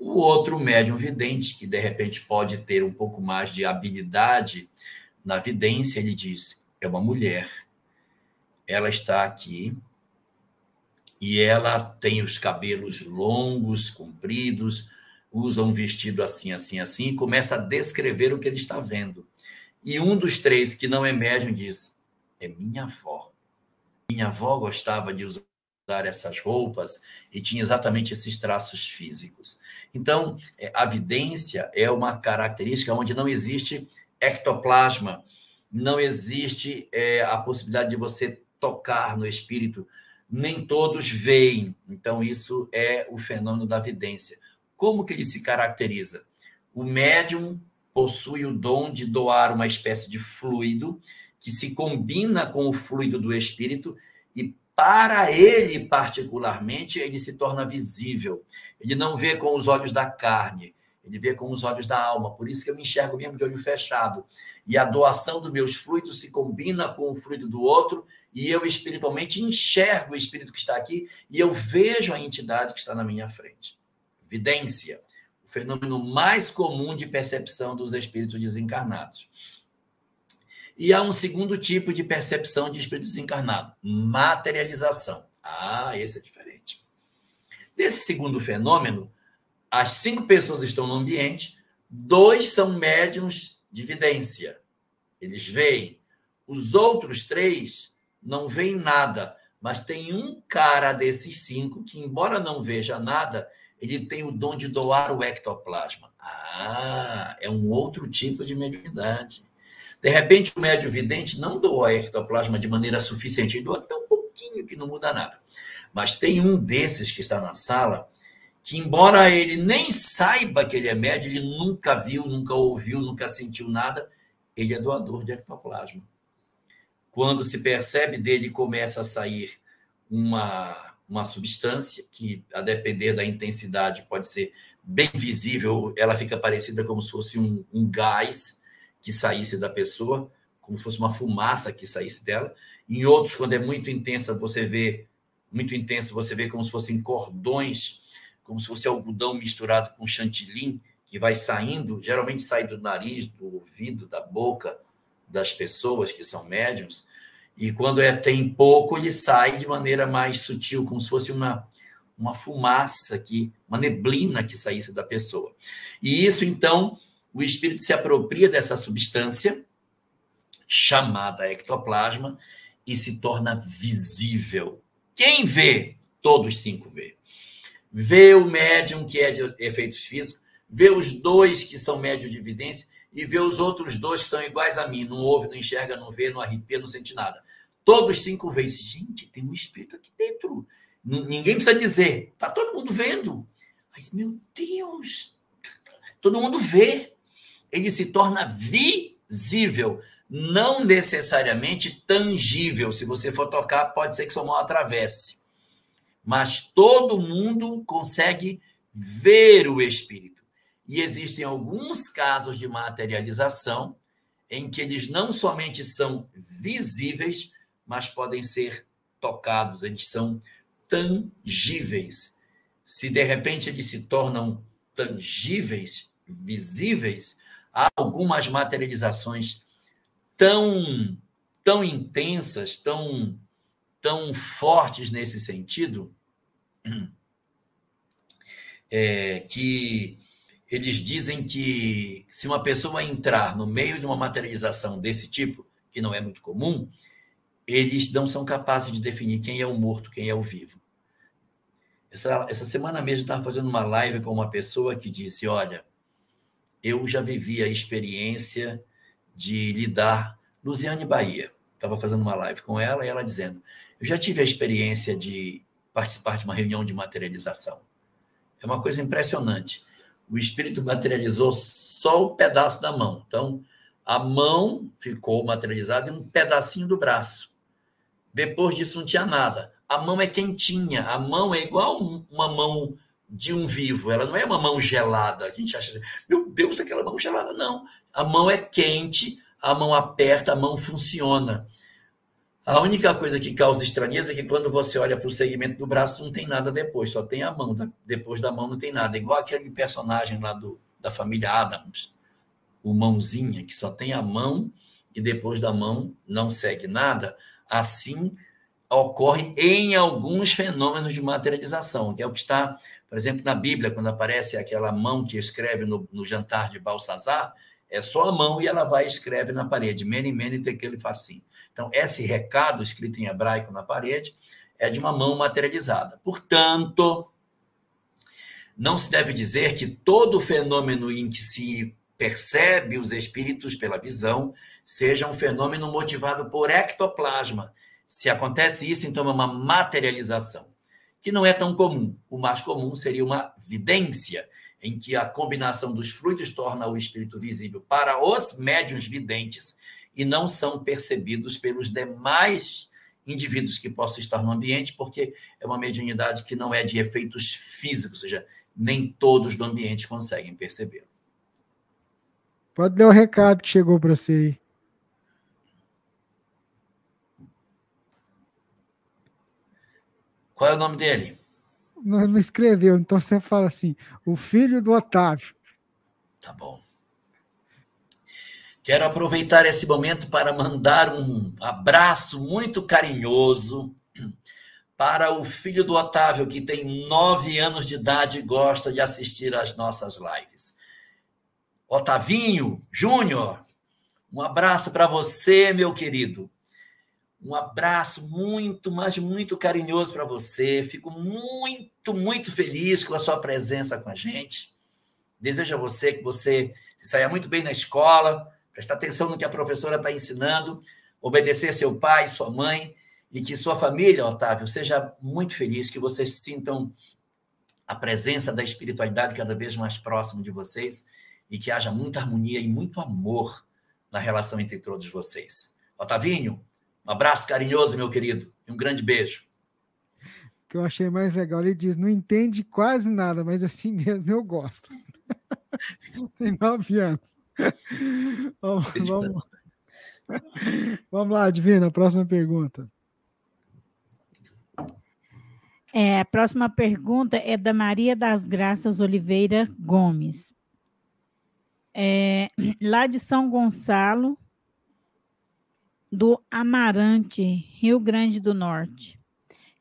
[SPEAKER 2] O outro médium vidente, que de repente pode ter um pouco mais de habilidade na vidência, ele diz: é uma mulher. Ela está aqui e ela tem os cabelos longos, compridos, usa um vestido assim, assim, assim, e começa a descrever o que ele está vendo. E um dos três que não é médium diz: É minha avó. Minha avó gostava de usar essas roupas e tinha exatamente esses traços físicos. Então, é, a vidência é uma característica onde não existe ectoplasma, não existe é, a possibilidade de você tocar no espírito, nem todos veem. Então, isso é o fenômeno da vidência. Como que ele se caracteriza? O médium possui o dom de doar uma espécie de fluido que se combina com o fluido do espírito e para ele particularmente ele se torna visível. Ele não vê com os olhos da carne, ele vê com os olhos da alma. Por isso que eu me enxergo mesmo de olho fechado. E a doação dos meus fluidos se combina com o fluido do outro e eu espiritualmente enxergo o espírito que está aqui e eu vejo a entidade que está na minha frente. Vidência fenômeno mais comum de percepção dos espíritos desencarnados. E há um segundo tipo de percepção de espírito desencarnado, materialização. Ah, esse é diferente. Desse segundo fenômeno, as cinco pessoas estão no ambiente, dois são médiums de vidência. Eles veem. Os outros três não veem nada, mas tem um cara desses cinco que, embora não veja nada, ele tem o dom de doar o ectoplasma. Ah, é um outro tipo de mediunidade. De repente, o médio vidente não doa ectoplasma de maneira suficiente, ele doa até um pouquinho que não muda nada. Mas tem um desses que está na sala que, embora ele nem saiba que ele é médio, ele nunca viu, nunca ouviu, nunca sentiu nada, ele é doador de ectoplasma. Quando se percebe dele, começa a sair uma uma substância que, a depender da intensidade, pode ser bem visível, ela fica parecida como se fosse um, um gás que saísse da pessoa, como se fosse uma fumaça que saísse dela. Em outros, quando é muito intensa, você vê muito intenso, você vê como se fossem cordões, como se fosse algodão misturado com chantilly, que vai saindo, geralmente sai do nariz, do ouvido, da boca das pessoas que são médiums. E quando é, tem pouco, ele sai de maneira mais sutil, como se fosse uma, uma fumaça, que, uma neblina que saísse da pessoa. E isso, então, o espírito se apropria dessa substância, chamada ectoplasma, e se torna visível. Quem vê? Todos cinco vê. Vê o médium, que é de efeitos físicos, vê os dois que são médios de evidência, e ver os outros dois que são iguais a mim, não ouve, não enxerga, não vê, não arrepia, não sente nada. Todos cinco vezes. Gente, tem um espírito aqui dentro. Ninguém precisa dizer. Está todo mundo vendo. Mas, meu Deus, todo mundo vê. Ele se torna visível, não necessariamente tangível. Se você for tocar, pode ser que sua mão atravesse. Mas todo mundo consegue ver o espírito. E existem alguns casos de materialização em que eles não somente são visíveis, mas podem ser tocados, eles são tangíveis. Se de repente eles se tornam tangíveis, visíveis, há algumas materializações tão tão intensas, tão tão fortes nesse sentido, é, que eles dizem que se uma pessoa entrar no meio de uma materialização desse tipo, que não é muito comum, eles não são capazes de definir quem é o morto, quem é o vivo. Essa, essa semana mesmo estava fazendo uma live com uma pessoa que disse: Olha, eu já vivi a experiência de lidar. Luziane Bahia, estava fazendo uma live com ela e ela dizendo: Eu já tive a experiência de participar de uma reunião de materialização. É uma coisa impressionante o espírito materializou só o pedaço da mão. Então, a mão ficou materializada em um pedacinho do braço. Depois disso, não tinha nada. A mão é quentinha. A mão é igual uma mão de um vivo. Ela não é uma mão gelada. A gente acha, meu Deus, aquela mão gelada. Não. A mão é quente, a mão aperta, a mão funciona. A única coisa que causa estranheza é que quando você olha para o segmento do braço, não tem nada depois, só tem a mão. Depois da mão não tem nada. Igual aquele personagem lá do, da família Adams, o Mãozinha, que só tem a mão e depois da mão não segue nada, assim ocorre em alguns fenômenos de materialização, que é o que está, por exemplo, na Bíblia, quando aparece aquela mão que escreve no, no jantar de Balsazar, é só a mão e ela vai e escreve na parede, mene, mene, tequele, facinho. Então, esse recado escrito em hebraico na parede é de uma mão materializada. Portanto, não se deve dizer que todo fenômeno em que se percebe os espíritos pela visão seja um fenômeno motivado por ectoplasma. Se acontece isso, então é uma materialização, que não é tão comum. O mais comum seria uma vidência, em que a combinação dos fluidos torna o espírito visível para os médiuns videntes e não são percebidos pelos demais indivíduos que possam estar no ambiente, porque é uma mediunidade que não é de efeitos físicos, ou seja, nem todos do ambiente conseguem perceber.
[SPEAKER 1] Pode dar o recado que chegou para você aí.
[SPEAKER 2] Qual é o nome dele?
[SPEAKER 1] Não, não escreveu, então você fala assim: o filho do Otávio.
[SPEAKER 2] Tá bom. Quero aproveitar esse momento para mandar um abraço muito carinhoso para o filho do Otávio, que tem nove anos de idade e gosta de assistir às nossas lives. Otavinho Júnior, um abraço para você, meu querido. Um abraço muito, mas muito carinhoso para você. Fico muito, muito feliz com a sua presença com a gente. Desejo a você que você se saia muito bem na escola, prestar atenção no que a professora está ensinando, obedecer seu pai, sua mãe, e que sua família, Otávio, seja muito feliz, que vocês sintam a presença da espiritualidade cada vez mais próximo de vocês e que haja muita harmonia e muito amor na relação entre todos vocês. Otavinho, um abraço carinhoso, meu querido, e um grande beijo.
[SPEAKER 1] O que eu achei mais legal, ele diz: não entende quase nada, mas assim mesmo eu gosto. Tem nove anos. vamos, vamos, vamos lá, Divina, próxima pergunta.
[SPEAKER 3] É, a próxima pergunta é da Maria das Graças Oliveira Gomes. É, lá de São Gonçalo, do Amarante, Rio Grande do Norte.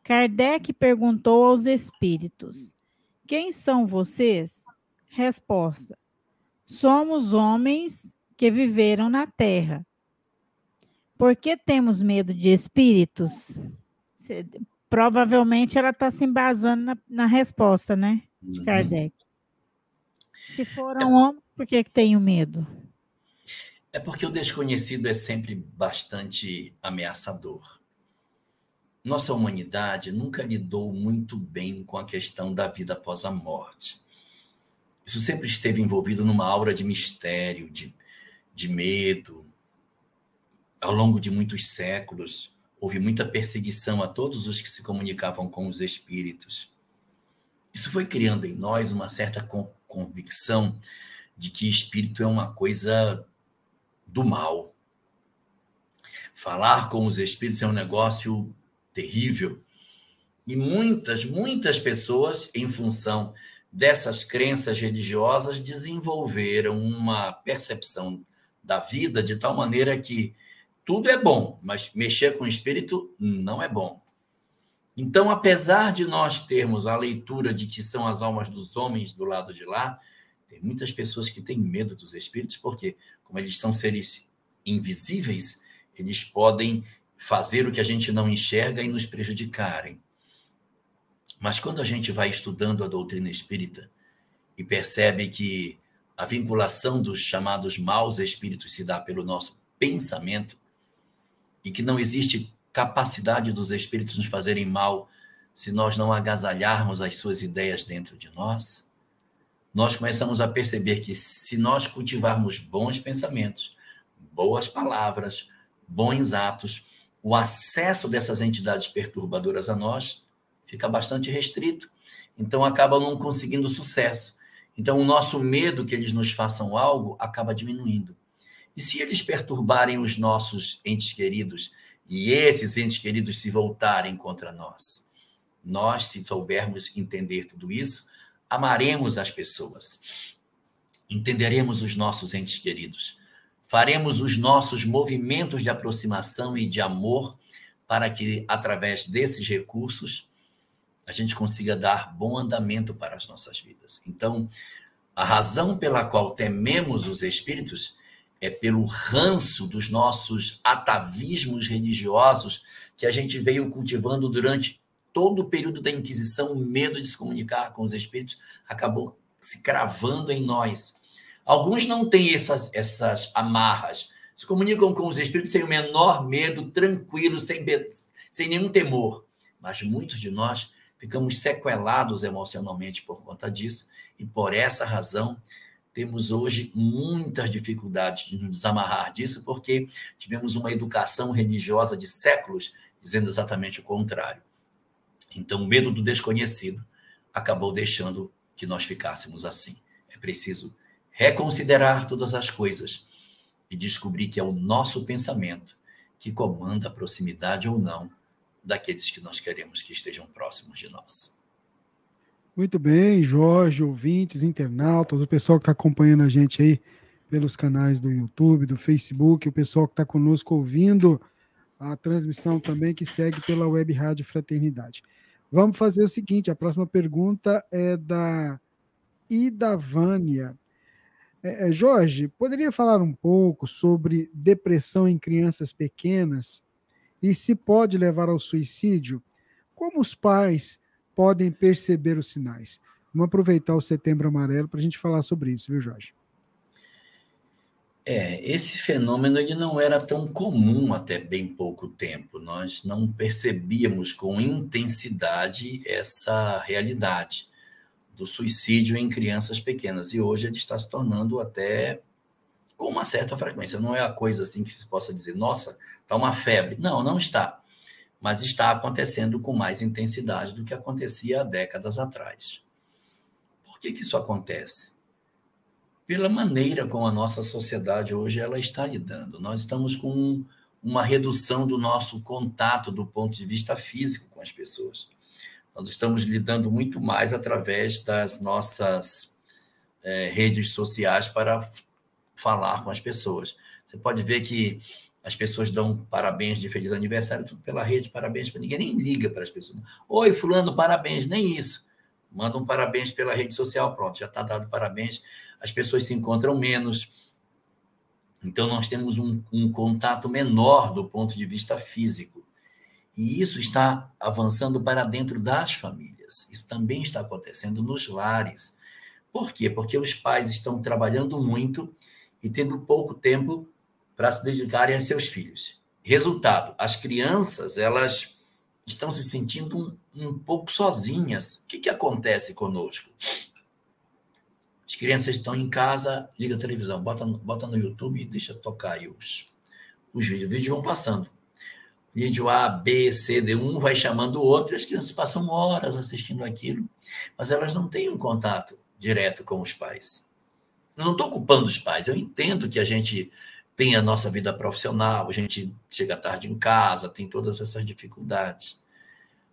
[SPEAKER 3] Kardec perguntou aos espíritos: Quem são vocês? Resposta: Somos homens que viveram na terra. Por que temos medo de espíritos? Provavelmente ela está se embasando na, na, resposta, né? De uhum. Kardec. Se foram é. homens, por que, que tenho medo?
[SPEAKER 2] É porque o desconhecido é sempre bastante ameaçador. Nossa humanidade nunca lidou muito bem com a questão da vida após a morte. Isso sempre esteve envolvido numa aura de mistério, de, de medo. Ao longo de muitos séculos, houve muita perseguição a todos os que se comunicavam com os espíritos. Isso foi criando em nós uma certa convicção de que espírito é uma coisa do mal. Falar com os espíritos é um negócio terrível. E muitas, muitas pessoas, em função dessas crenças religiosas desenvolveram uma percepção da vida de tal maneira que tudo é bom, mas mexer com o espírito não é bom. Então, apesar de nós termos a leitura de que são as almas dos homens do lado de lá, tem muitas pessoas que têm medo dos espíritos, porque, como eles são seres invisíveis, eles podem fazer o que a gente não enxerga e nos prejudicarem. Mas quando a gente vai estudando a doutrina espírita e percebe que a vinculação dos chamados maus espíritos se dá pelo nosso pensamento e que não existe capacidade dos espíritos nos fazerem mal se nós não agasalharmos as suas ideias dentro de nós, nós começamos a perceber que se nós cultivarmos bons pensamentos, boas palavras, bons atos, o acesso dessas entidades perturbadoras a nós fica bastante restrito. Então, acaba não conseguindo sucesso. Então, o nosso medo que eles nos façam algo acaba diminuindo. E se eles perturbarem os nossos entes queridos e esses entes queridos se voltarem contra nós? Nós, se soubermos entender tudo isso, amaremos as pessoas, entenderemos os nossos entes queridos, faremos os nossos movimentos de aproximação e de amor para que, através desses recursos, a gente consiga dar bom andamento para as nossas vidas. Então, a razão pela qual tememos os espíritos é pelo ranço dos nossos atavismos religiosos que a gente veio cultivando durante todo o período da Inquisição, o medo de se comunicar com os espíritos acabou se cravando em nós. Alguns não têm essas, essas amarras, se comunicam com os espíritos sem o menor medo, tranquilo, sem, sem nenhum temor. Mas muitos de nós ficamos sequelados emocionalmente por conta disso, e por essa razão temos hoje muitas dificuldades de nos desamarrar disso, porque tivemos uma educação religiosa de séculos dizendo exatamente o contrário. Então, o medo do desconhecido acabou deixando que nós ficássemos assim. É preciso reconsiderar todas as coisas e descobrir que é o nosso pensamento que comanda a proximidade ou não daqueles que nós queremos que estejam próximos de nós.
[SPEAKER 1] Muito bem, Jorge, ouvintes, internautas, o pessoal que está acompanhando a gente aí pelos canais do YouTube, do Facebook, o pessoal que está conosco ouvindo a transmissão também, que segue pela Web Rádio Fraternidade. Vamos fazer o seguinte: a próxima pergunta é da Idavânia. É, é, Jorge, poderia falar um pouco sobre depressão em crianças pequenas e se pode levar ao suicídio? Como os pais podem perceber os sinais. Vamos aproveitar o setembro amarelo para a gente falar sobre isso, viu, Jorge?
[SPEAKER 2] É, esse fenômeno ele não era tão comum até bem pouco tempo. Nós não percebíamos com intensidade essa realidade do suicídio em crianças pequenas. E hoje ele está se tornando até com uma certa frequência. Não é a coisa assim que se possa dizer, nossa, está uma febre. Não, não está mas está acontecendo com mais intensidade do que acontecia há décadas atrás. Por que, que isso acontece? Pela maneira como a nossa sociedade hoje ela está lidando. Nós estamos com uma redução do nosso contato do ponto de vista físico com as pessoas. Nós estamos lidando muito mais através das nossas é, redes sociais para falar com as pessoas. Você pode ver que as pessoas dão parabéns de feliz aniversário, tudo pela rede, parabéns para ninguém, nem liga para as pessoas. Oi, fulano, parabéns, nem isso. Manda um parabéns pela rede social, pronto, já está dado parabéns. As pessoas se encontram menos. Então, nós temos um, um contato menor do ponto de vista físico. E isso está avançando para dentro das famílias. Isso também está acontecendo nos lares. Por quê? Porque os pais estão trabalhando muito e tendo pouco tempo para se dedicarem a seus filhos. Resultado: as crianças elas estão se sentindo um, um pouco sozinhas. O que, que acontece conosco? As crianças estão em casa, liga a televisão, bota, bota no YouTube e deixa tocar aí os, os vídeos. Os vídeos vão passando. Vídeo A, B, C, D, um vai chamando o outro, e as crianças passam horas assistindo aquilo, mas elas não têm um contato direto com os pais. Eu não estou culpando os pais, eu entendo que a gente tem a nossa vida profissional, a gente chega tarde em casa, tem todas essas dificuldades.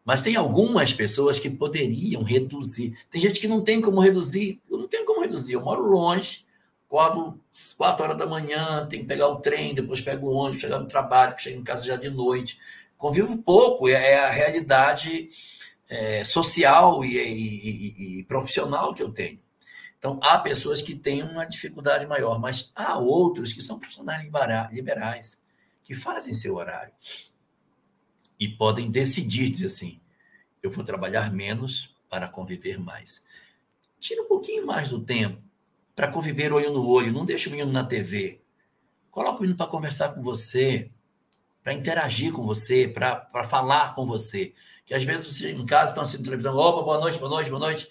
[SPEAKER 2] Mas tem algumas pessoas que poderiam reduzir. Tem gente que não tem como reduzir. Eu não tenho como reduzir. Eu moro longe, acordo 4 horas da manhã, tenho que pegar o trem, depois pego o ônibus, chegar no trabalho, chego em casa já de noite. Convivo pouco, é, é a realidade é, social e, e, e profissional que eu tenho. Então, há pessoas que têm uma dificuldade maior, mas há outros que são profissionais liberais, que fazem seu horário e podem decidir, dizer assim: eu vou trabalhar menos para conviver mais. Tira um pouquinho mais do tempo para conviver olho no olho, não deixa o menino na TV. Coloca o menino para conversar com você, para interagir com você, para falar com você. Que às vezes você em casa estão assistindo televisão, opa, boa noite, boa noite, boa noite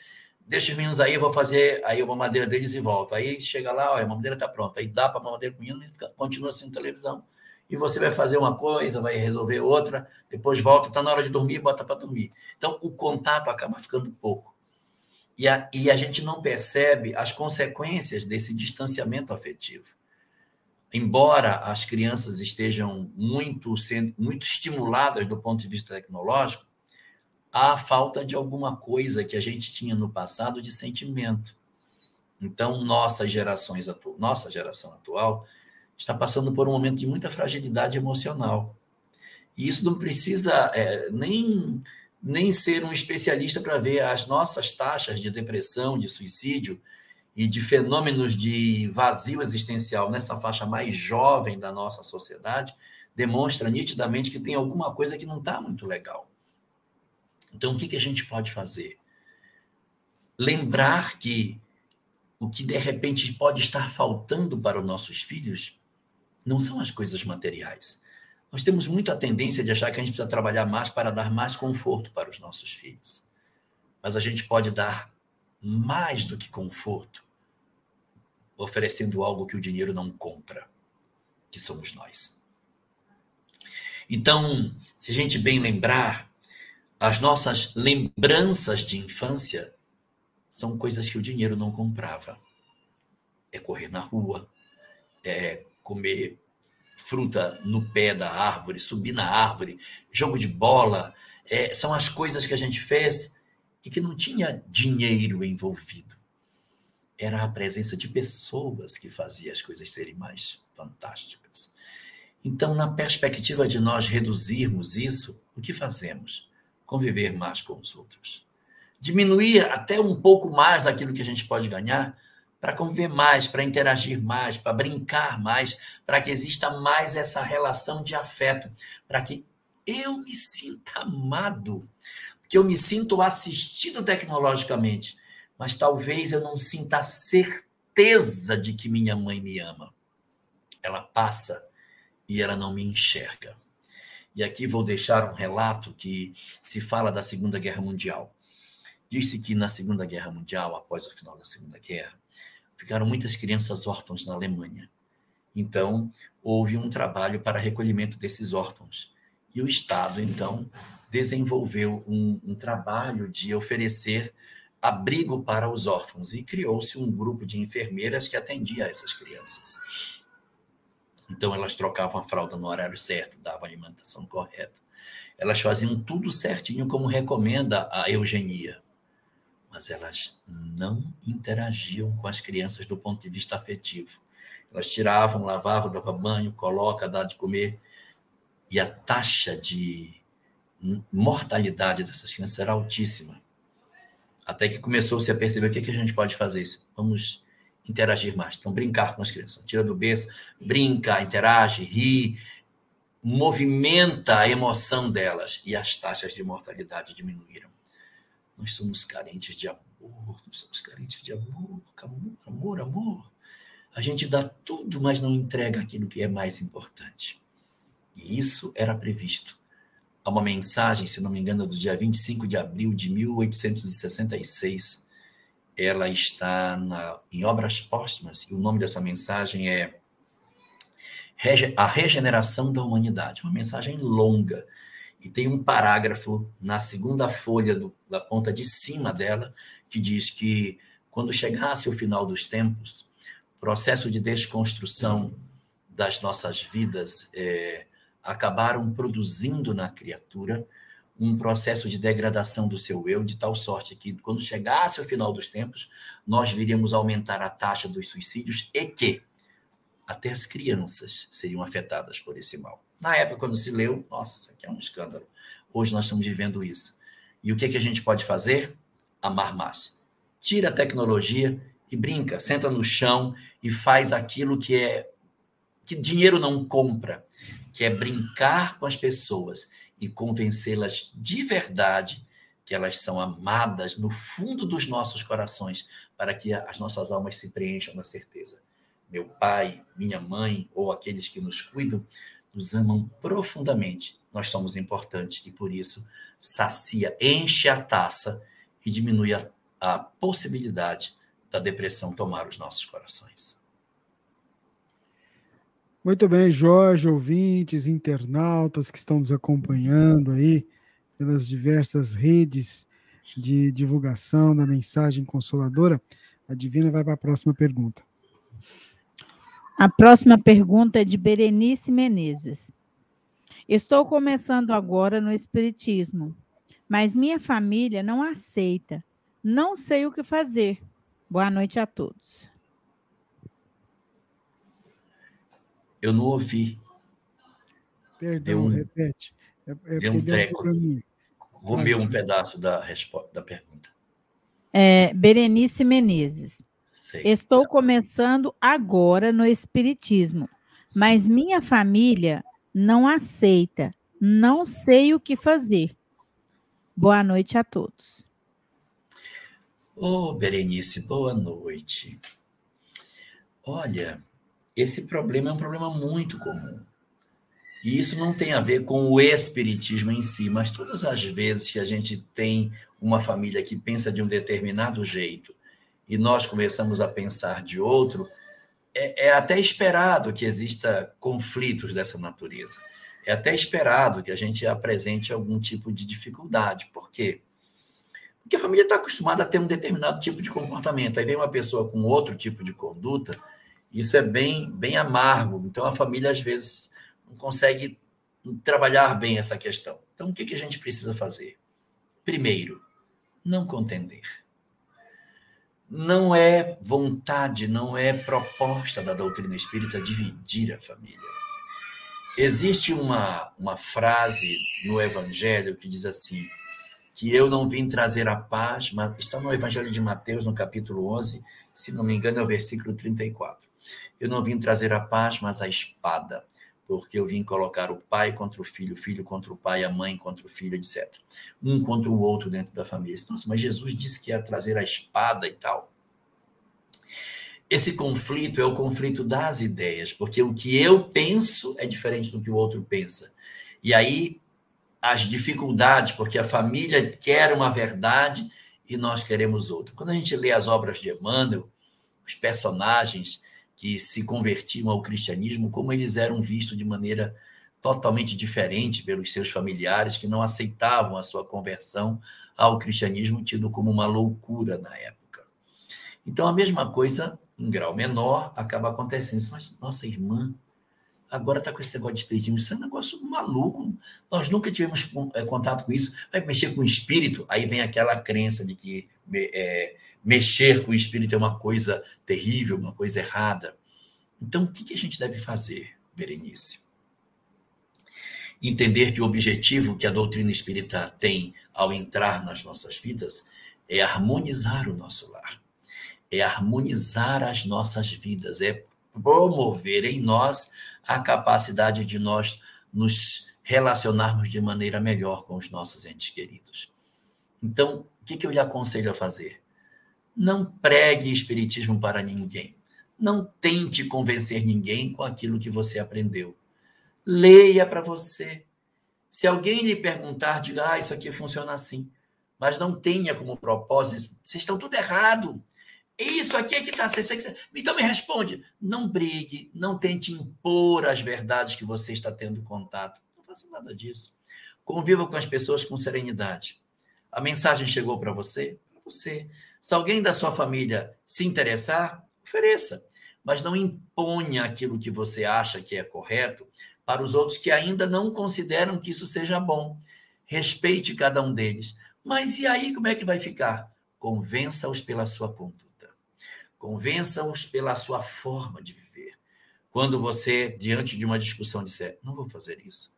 [SPEAKER 2] deixa os meninos aí, eu vou fazer aí uma madeira deles e volto. Aí chega lá, ó, a mamadeira está pronta. Aí dá para a com o menino e continua assistindo televisão. E você vai fazer uma coisa, vai resolver outra, depois volta, está na hora de dormir, bota para dormir. Então, o contato acaba ficando pouco. E a, e a gente não percebe as consequências desse distanciamento afetivo. Embora as crianças estejam muito, sendo, muito estimuladas do ponto de vista tecnológico, a falta de alguma coisa que a gente tinha no passado de sentimento. Então, nossas gerações atu nossa geração atual está passando por um momento de muita fragilidade emocional. E isso não precisa é, nem, nem ser um especialista para ver as nossas taxas de depressão, de suicídio e de fenômenos de vazio existencial nessa faixa mais jovem da nossa sociedade, demonstra nitidamente que tem alguma coisa que não está muito legal. Então, o que, que a gente pode fazer? Lembrar que o que de repente pode estar faltando para os nossos filhos não são as coisas materiais. Nós temos muito a tendência de achar que a gente precisa trabalhar mais para dar mais conforto para os nossos filhos. Mas a gente pode dar mais do que conforto, oferecendo algo que o dinheiro não compra, que somos nós. Então, se a gente bem lembrar, as nossas lembranças de infância são coisas que o dinheiro não comprava. É correr na rua, é comer fruta no pé da árvore, subir na árvore, jogo de bola, é, são as coisas que a gente fez e que não tinha dinheiro envolvido. Era a presença de pessoas que fazia as coisas serem mais fantásticas. Então, na perspectiva de nós reduzirmos isso, o que fazemos? Conviver mais com os outros. Diminuir até um pouco mais daquilo que a gente pode ganhar, para conviver mais, para interagir mais, para brincar mais, para que exista mais essa relação de afeto, para que eu me sinta amado, que eu me sinto assistido tecnologicamente, mas talvez eu não sinta a certeza de que minha mãe me ama. Ela passa e ela não me enxerga. E aqui vou deixar um relato que se fala da Segunda Guerra Mundial. Diz-se que na Segunda Guerra Mundial, após o final da Segunda Guerra, ficaram muitas crianças órfãs na Alemanha. Então, houve um trabalho para recolhimento desses órfãos. E o Estado, então, desenvolveu um, um trabalho de oferecer abrigo para os órfãos e criou-se um grupo de enfermeiras que atendia essas crianças. Então, elas trocavam a fralda no horário certo, davam a alimentação correta. Elas faziam tudo certinho, como recomenda a eugenia mas elas não interagiam com as crianças do ponto de vista afetivo. Elas tiravam, lavavam, davam banho, coloca, dá de comer, e a taxa de mortalidade dessas crianças era altíssima. Até que começou-se a perceber o que, que a gente pode fazer. Vamos interagir mais. Então, brincar com as crianças. Tira do berço, brinca, interage, ri, movimenta a emoção delas. E as taxas de mortalidade diminuíram. Nós somos carentes de amor, nós somos carentes de amor, amor, amor, amor. A gente dá tudo, mas não entrega aquilo que é mais importante. E isso era previsto. Há uma mensagem, se não me engano, do dia 25 de abril de 1866. Ela está na, em Obras Póstumas, e o nome dessa mensagem é A Regeneração da Humanidade. Uma mensagem longa e tem um parágrafo na segunda folha do, da ponta de cima dela que diz que quando chegasse o final dos tempos, o processo de desconstrução das nossas vidas é, acabaram produzindo na criatura um processo de degradação do seu eu, de tal sorte que, quando chegasse o final dos tempos, nós viríamos aumentar a taxa dos suicídios e que até as crianças seriam afetadas por esse mal. Na época, quando se leu, nossa, que é um escândalo. Hoje nós estamos vivendo isso. E o que, que a gente pode fazer? Amar mais. Tira a tecnologia e brinca, senta no chão e faz aquilo que é que dinheiro não compra, que é brincar com as pessoas e convencê-las de verdade que elas são amadas no fundo dos nossos corações, para que as nossas almas se preencham na certeza. Meu pai, minha mãe ou aqueles que nos cuidam nos amam profundamente. Nós somos importantes e por isso sacia, enche a taça e diminui a, a possibilidade da depressão tomar os nossos corações.
[SPEAKER 1] Muito bem, Jorge, ouvintes, internautas que estão nos acompanhando aí pelas diversas redes de divulgação da mensagem consoladora. A Divina vai para a próxima pergunta.
[SPEAKER 3] A próxima pergunta é de Berenice Menezes. Estou começando agora no Espiritismo, mas minha família não aceita. Não sei o que fazer. Boa noite a todos.
[SPEAKER 2] Eu não ouvi.
[SPEAKER 1] Perdão, um, repete.
[SPEAKER 2] É, é deu um treco. Comeu um pedaço da, resposta, da pergunta.
[SPEAKER 3] É, Berenice Menezes. Sei. Estou começando agora no Espiritismo, Sim. mas minha família não aceita. Não sei o que fazer. Boa noite a todos.
[SPEAKER 2] Ô, oh, Berenice, boa noite. Olha, esse problema é um problema muito comum. E isso não tem a ver com o espiritismo em si, mas todas as vezes que a gente tem uma família que pensa de um determinado jeito e nós começamos a pensar de outro, é, é até esperado que exista conflitos dessa natureza. É até esperado que a gente apresente algum tipo de dificuldade. Por quê? Porque a família está acostumada a ter um determinado tipo de comportamento. Aí vem uma pessoa com outro tipo de conduta, isso é bem, bem amargo. Então a família, às vezes, não consegue trabalhar bem essa questão. Então, o que, que a gente precisa fazer? Primeiro, não contender. Não é vontade, não é proposta da doutrina espírita dividir a família. Existe uma, uma frase no Evangelho que diz assim: que eu não vim trazer a paz, mas está no Evangelho de Mateus, no capítulo 11, se não me engano, é o versículo 34. Eu não vim trazer a paz, mas a espada porque eu vim colocar o pai contra o filho, o filho contra o pai, a mãe contra o filho, etc. Um contra o outro dentro da família. Nossa, mas Jesus disse que ia trazer a espada e tal. Esse conflito é o conflito das ideias, porque o que eu penso é diferente do que o outro pensa. E aí as dificuldades, porque a família quer uma verdade e nós queremos outra. Quando a gente lê as obras de Emmanuel, os personagens que se convertiam ao cristianismo, como eles eram vistos de maneira totalmente diferente pelos seus familiares que não aceitavam a sua conversão ao cristianismo, tido como uma loucura na época. Então, a mesma coisa, em grau menor, acaba acontecendo. Mas nossa irmã agora está com esse negócio de espiritismo. Isso é um negócio maluco. Nós nunca tivemos é, contato com isso. Vai mexer com o espírito, aí vem aquela crença de que é, mexer com o espírito é uma coisa terrível, uma coisa errada. Então, o que a gente deve fazer, Berenice? Entender que o objetivo que a doutrina espírita tem ao entrar nas nossas vidas é harmonizar o nosso lar, é harmonizar as nossas vidas, é promover em nós a capacidade de nós nos relacionarmos de maneira melhor com os nossos entes queridos. Então, o que eu lhe aconselho a fazer? Não pregue espiritismo para ninguém. Não tente convencer ninguém com aquilo que você aprendeu. Leia para você. Se alguém lhe perguntar, diga: ah, isso aqui funciona assim. Mas não tenha como propósito, vocês estão tudo errado. Isso aqui é que está. Então me responde. Não brigue, não tente impor as verdades que você está tendo contato. Não faça nada disso. Conviva com as pessoas com serenidade. A mensagem chegou para você? Para você. Se alguém da sua família se interessar, ofereça, mas não imponha aquilo que você acha que é correto para os outros que ainda não consideram que isso seja bom. Respeite cada um deles. Mas e aí como é que vai ficar? Convença-os pela sua conduta. Convença-os pela sua forma de viver. Quando você, diante de uma discussão, disser: Não vou fazer isso,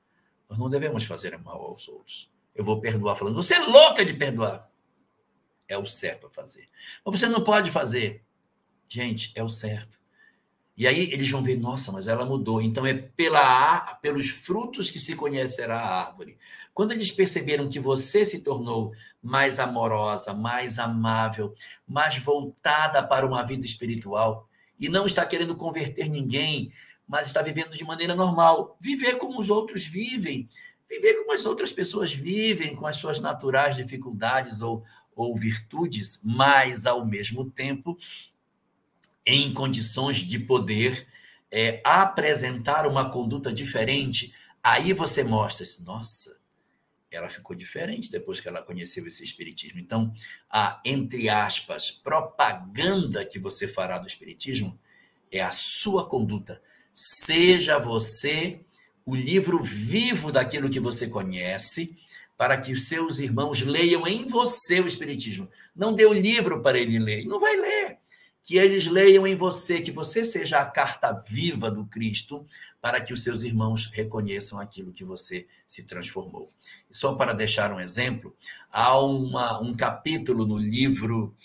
[SPEAKER 2] nós não devemos fazer mal aos outros. Eu vou perdoar, falando: Você é louca de perdoar é o certo a fazer. Mas você não pode fazer. Gente, é o certo. E aí eles vão ver, nossa, mas ela mudou. Então é pela pelos frutos que se conhecerá a árvore. Quando eles perceberam que você se tornou mais amorosa, mais amável, mais voltada para uma vida espiritual e não está querendo converter ninguém, mas está vivendo de maneira normal, viver como os outros vivem, viver como as outras pessoas vivem, com as suas naturais dificuldades ou ou virtudes, mas ao mesmo tempo em condições de poder é, apresentar uma conduta diferente, aí você mostra assim, nossa, ela ficou diferente depois que ela conheceu esse espiritismo. Então, a entre aspas propaganda que você fará do espiritismo é a sua conduta. Seja você o livro vivo daquilo que você conhece para que os seus irmãos leiam em você o Espiritismo. Não dê o livro para ele ler, não vai ler. Que eles leiam em você, que você seja a carta viva do Cristo para que os seus irmãos reconheçam aquilo que você se transformou. Só para deixar um exemplo, há uma, um capítulo no livro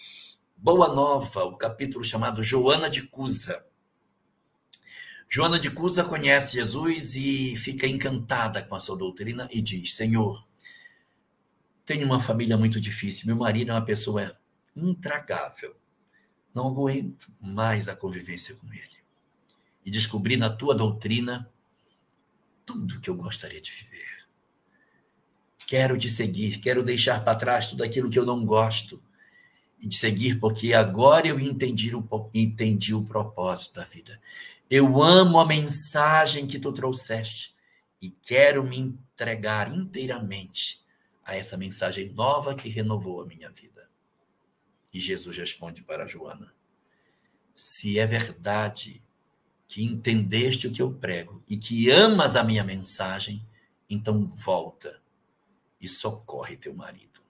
[SPEAKER 2] Boa Nova, o capítulo chamado Joana de Cusa. Joana de Cusa conhece Jesus e fica encantada com a sua doutrina e diz: Senhor, tenho uma família muito difícil, meu marido é uma pessoa intragável. Não aguento mais a convivência com ele. E descobri na tua doutrina tudo que eu gostaria de viver. Quero te seguir, quero deixar para trás tudo aquilo que eu não gosto e de seguir, porque agora eu entendi o, entendi o propósito da vida. Eu amo a mensagem que tu trouxeste e quero me entregar inteiramente a essa mensagem nova que renovou a minha vida. E Jesus responde para Joana: Se é verdade que entendeste o que eu prego e que amas a minha mensagem, então volta e socorre teu marido.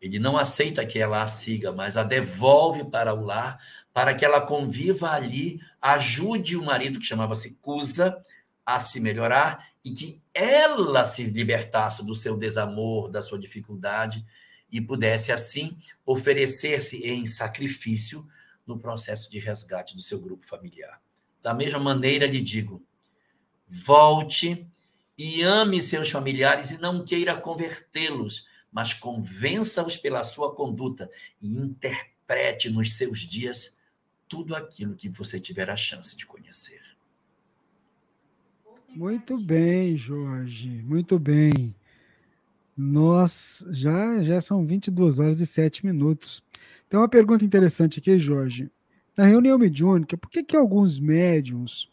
[SPEAKER 2] Ele não aceita que ela a siga, mas a devolve para o lar, para que ela conviva ali, ajude o marido, que chamava-se Cusa, a se melhorar e que ela se libertasse do seu desamor, da sua dificuldade e pudesse assim oferecer-se em sacrifício no processo de resgate do seu grupo familiar. Da mesma maneira, lhe digo: volte e ame seus familiares e não queira convertê-los, mas convença-os pela sua conduta e interprete nos seus dias tudo aquilo que você tiver a chance de conhecer.
[SPEAKER 1] Muito bem, Jorge, muito bem. Nós já, já são 22 horas e 7 minutos. Tem uma pergunta interessante aqui, Jorge. Na reunião mediúnica, por que, que alguns médiums,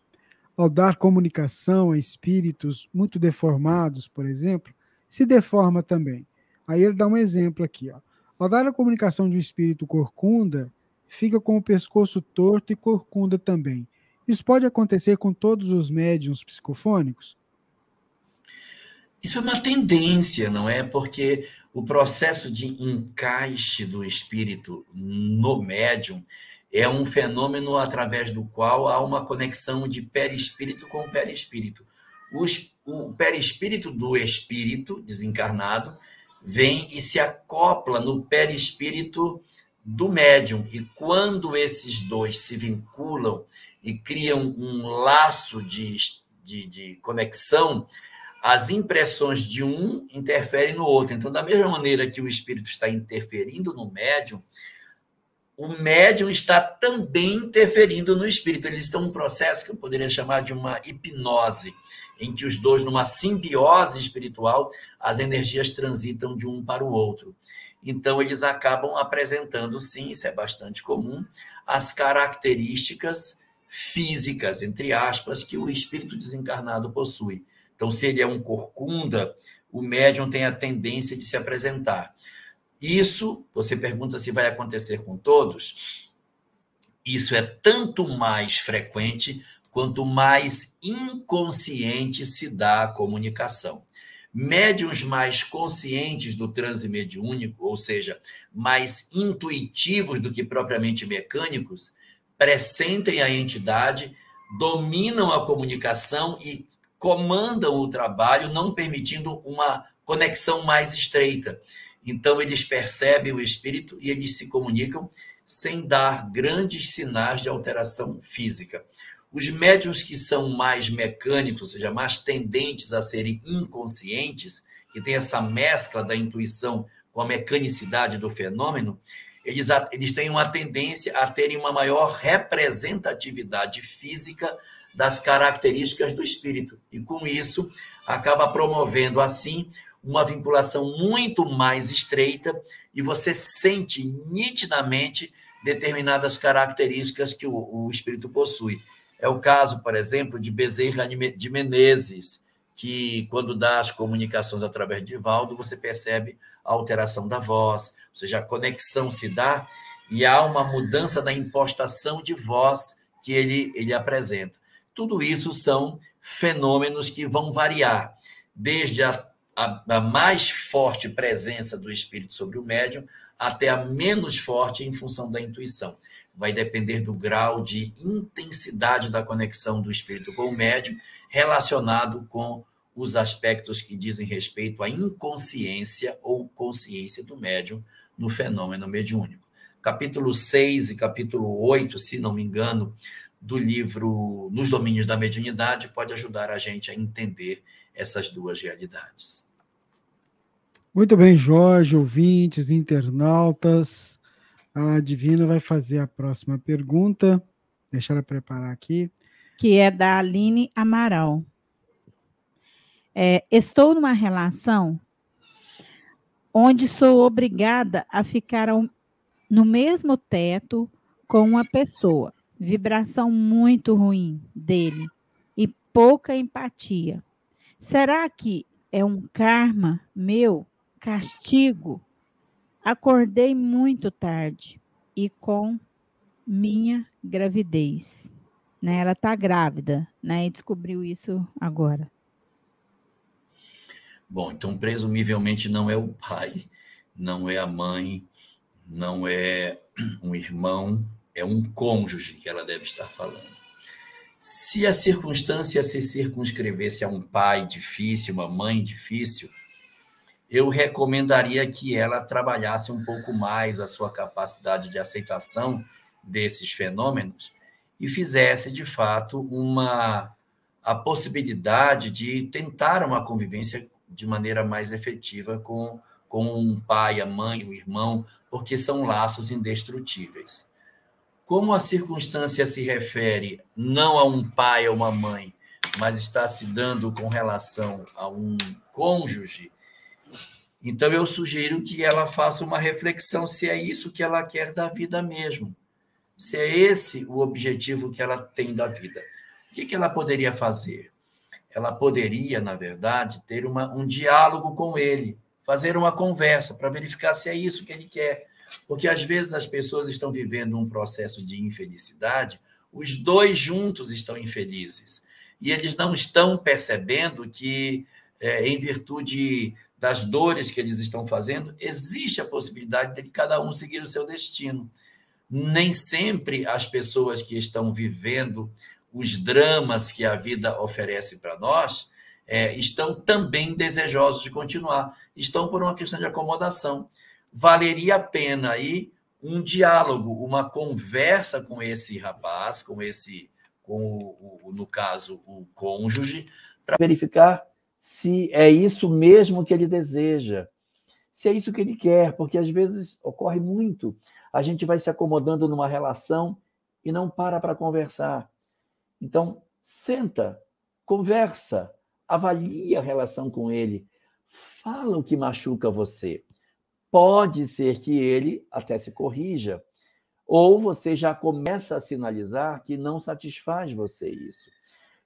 [SPEAKER 1] ao dar comunicação a espíritos muito deformados, por exemplo, se deforma também? Aí ele dá um exemplo aqui. Ó. Ao dar a comunicação de um espírito corcunda, fica com o pescoço torto e corcunda também. Isso pode acontecer com todos os médiums psicofônicos?
[SPEAKER 2] Isso é uma tendência, não é? Porque o processo de encaixe do espírito no médium é um fenômeno através do qual há uma conexão de perispírito com perispírito. O perispírito do espírito desencarnado vem e se acopla no perispírito do médium. E quando esses dois se vinculam e criam um laço de, de, de conexão, as impressões de um interferem no outro. Então, da mesma maneira que o espírito está interferindo no médium, o médium está também interferindo no espírito. Eles estão em um processo que eu poderia chamar de uma hipnose, em que os dois, numa simbiose espiritual, as energias transitam de um para o outro. Então, eles acabam apresentando, sim, isso é bastante comum, as características físicas, entre aspas, que o espírito desencarnado possui. Então, se ele é um corcunda, o médium tem a tendência de se apresentar. Isso, você pergunta se vai acontecer com todos. Isso é tanto mais frequente quanto mais inconsciente se dá a comunicação. Médiuns mais conscientes do transe mediúnico, ou seja, mais intuitivos do que propriamente mecânicos, pressentem a entidade, dominam a comunicação e comandam o trabalho, não permitindo uma conexão mais estreita. Então, eles percebem o espírito e eles se comunicam sem dar grandes sinais de alteração física. Os médiums que são mais mecânicos, ou seja, mais tendentes a serem inconscientes, que tem essa mescla da intuição com a mecanicidade do fenômeno, eles, eles têm uma tendência a terem uma maior representatividade física das características do espírito. E com isso, acaba promovendo, assim, uma vinculação muito mais estreita e você sente nitidamente determinadas características que o, o espírito possui. É o caso, por exemplo, de Bezerra de Menezes, que quando dá as comunicações através de Valdo, você percebe a alteração da voz, ou seja, a conexão se dá e há uma mudança da impostação de voz que ele, ele apresenta. Tudo isso são fenômenos que vão variar, desde a, a, a mais forte presença do espírito sobre o médium até a menos forte em função da intuição. vai depender do grau de intensidade da conexão do espírito com o médium, relacionado com os aspectos que dizem respeito à inconsciência ou consciência do médium no fenômeno mediúnico. Capítulo 6 e capítulo 8, se não me engano, do livro Nos Domínios da Mediunidade pode ajudar a gente a entender essas duas realidades.
[SPEAKER 1] Muito bem, Jorge, ouvintes, internautas. A Divina vai fazer a próxima pergunta. Deixa ela preparar aqui.
[SPEAKER 3] Que é da Aline Amaral. É, estou numa relação onde sou obrigada a ficar no mesmo teto com uma pessoa. Vibração muito ruim dele e pouca empatia. Será que é um karma meu castigo, acordei muito tarde e com minha gravidez. Né? Ela está grávida, né? E descobriu isso agora.
[SPEAKER 2] Bom, então presumivelmente não é o pai, não é a mãe, não é um irmão, é um cônjuge que ela deve estar falando. Se a circunstância se circunscrevesse a um pai difícil, uma mãe difícil, eu recomendaria que ela trabalhasse um pouco mais a sua capacidade de aceitação desses fenômenos e fizesse, de fato, uma a possibilidade de tentar uma convivência de maneira mais efetiva com, com um pai, a mãe, o irmão, porque são laços indestrutíveis. Como a circunstância se refere não a um pai ou uma mãe, mas está se dando com relação a um cônjuge, então, eu sugiro que ela faça uma reflexão se é isso que ela quer da vida mesmo. Se é esse o objetivo que ela tem da vida. O que, ela poderia fazer? Ela poderia, na verdade, ter uma, um diálogo com ele, fazer uma conversa para verificar se é isso que ele quer. Porque às vezes as pessoas estão vivendo um processo de infelicidade, os dois juntos estão infelizes. E eles não estão percebendo que, é, em virtude das dores que eles estão fazendo, existe a possibilidade de cada um seguir o seu destino. Nem sempre as pessoas que estão vivendo os dramas que a vida oferece para nós é, estão também desejosos de continuar, estão por uma questão de acomodação. Valeria a pena aí um diálogo, uma conversa com esse rapaz, com esse, com o, o no caso, o cônjuge, para verificar se é isso mesmo que ele deseja, se é isso que ele quer, porque às vezes ocorre muito. A gente vai se acomodando numa relação e não para para conversar. Então, senta, conversa, avalia a relação com ele, fala o que machuca você. Pode ser que ele até se corrija, ou você já começa a sinalizar que não satisfaz você isso.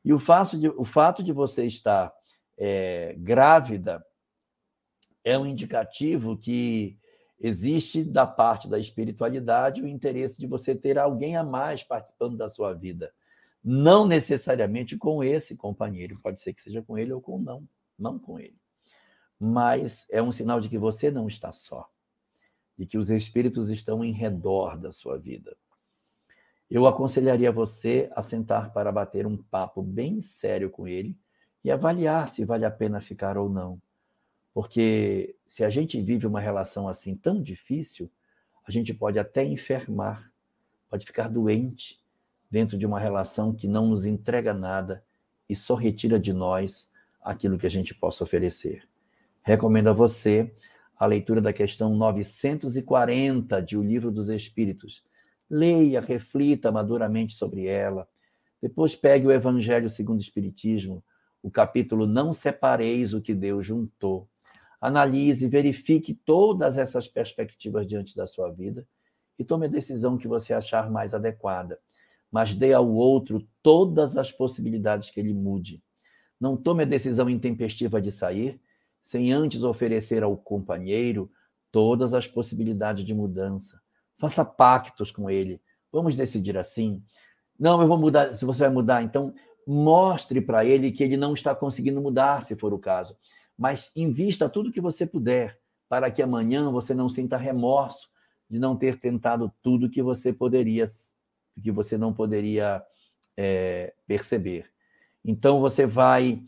[SPEAKER 2] E o fato de, o fato de você estar é, grávida é um indicativo que existe da parte da espiritualidade o interesse de você ter alguém a mais participando da sua vida. Não necessariamente com esse companheiro, pode ser que seja com ele ou com não, não com ele. Mas é um sinal de que você não está só, de que os espíritos estão em redor da sua vida. Eu aconselharia você a sentar para bater um papo bem sério com ele e avaliar se vale a pena ficar ou não. Porque se a gente vive uma relação assim tão difícil, a gente pode até enfermar, pode ficar doente dentro de uma relação que não nos entrega nada e só retira de nós aquilo que a gente possa oferecer. Recomendo a você a leitura da questão 940 de O Livro dos Espíritos. Leia, reflita maduramente sobre ela. Depois pegue o Evangelho segundo o Espiritismo, o capítulo Não Separeis o que Deus juntou. Analise, verifique todas essas perspectivas diante da sua vida e tome a decisão que você achar mais adequada. Mas dê ao outro todas as possibilidades que ele mude. Não tome a decisão intempestiva de sair sem antes oferecer ao companheiro todas as possibilidades de mudança. Faça pactos com ele. Vamos decidir assim. Não, eu vou mudar. Se você vai mudar, então mostre para ele que ele não está conseguindo mudar, se for o caso. Mas invista tudo que você puder para que amanhã você não sinta remorso de não ter tentado tudo que você poderia, que você não poderia é, perceber. Então você vai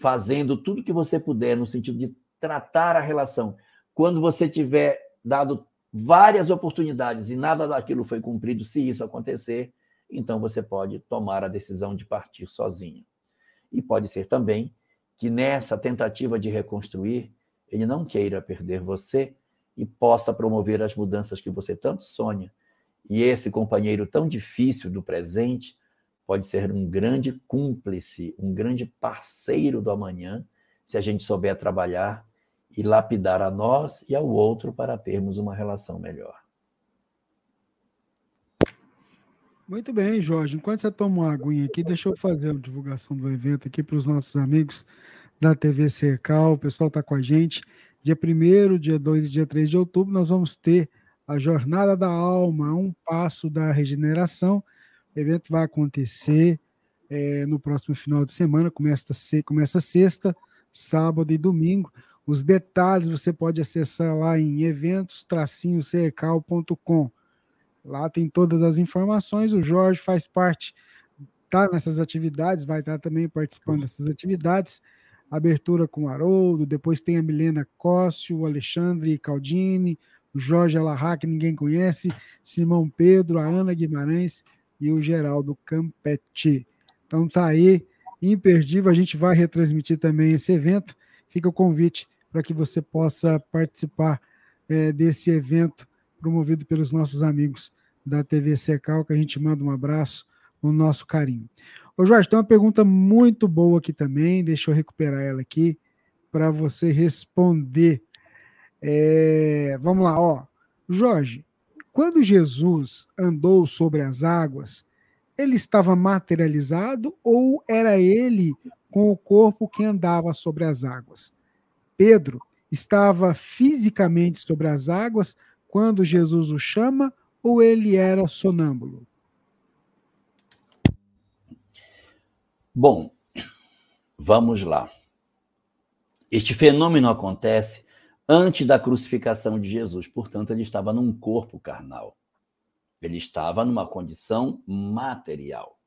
[SPEAKER 2] fazendo tudo que você puder no sentido de tratar a relação. Quando você tiver dado várias oportunidades e nada daquilo foi cumprido, se isso acontecer, então você pode tomar a decisão de partir sozinho. E pode ser também que nessa tentativa de reconstruir, ele não queira perder você e possa promover as mudanças que você tanto sonha. E esse companheiro tão difícil do presente pode ser um grande cúmplice, um grande parceiro do amanhã, se a gente souber trabalhar e lapidar a nós e ao outro para termos uma relação melhor.
[SPEAKER 1] Muito bem, Jorge. Enquanto você toma uma aguinha aqui, deixa eu fazer a divulgação do evento aqui para os nossos amigos da TV Cercal. O pessoal está com a gente. Dia 1 dia 2 e dia 3 de outubro, nós vamos ter a Jornada da Alma, um passo da regeneração. O evento vai acontecer é, no próximo final de semana, começa, começa sexta, sábado e domingo. Os detalhes você pode acessar lá em eventos-cecal.com. Lá tem todas as informações. O Jorge faz parte, tá nessas atividades, vai estar também participando dessas atividades abertura com o Haroldo, depois tem a Milena Cóssio, o Alexandre Caldini, Jorge Alarra, que ninguém conhece, Simão Pedro, a Ana Guimarães e o Geraldo Campetti. Então tá aí, imperdível, a gente vai retransmitir também esse evento. Fica o convite para que você possa participar é, desse evento promovido pelos nossos amigos da TV Secal, que a gente manda um abraço, o nosso carinho. Ô Jorge, tem uma pergunta muito boa aqui também, deixa eu recuperar ela aqui para você responder. É, vamos lá, ó. Jorge, quando Jesus andou sobre as águas, ele estava materializado ou era ele com o corpo que andava sobre as águas? Pedro estava fisicamente sobre as águas quando Jesus o chama ou ele era sonâmbulo?
[SPEAKER 2] Bom, vamos lá. Este fenômeno acontece antes da crucificação de Jesus, portanto, ele estava num corpo carnal. Ele estava numa condição material.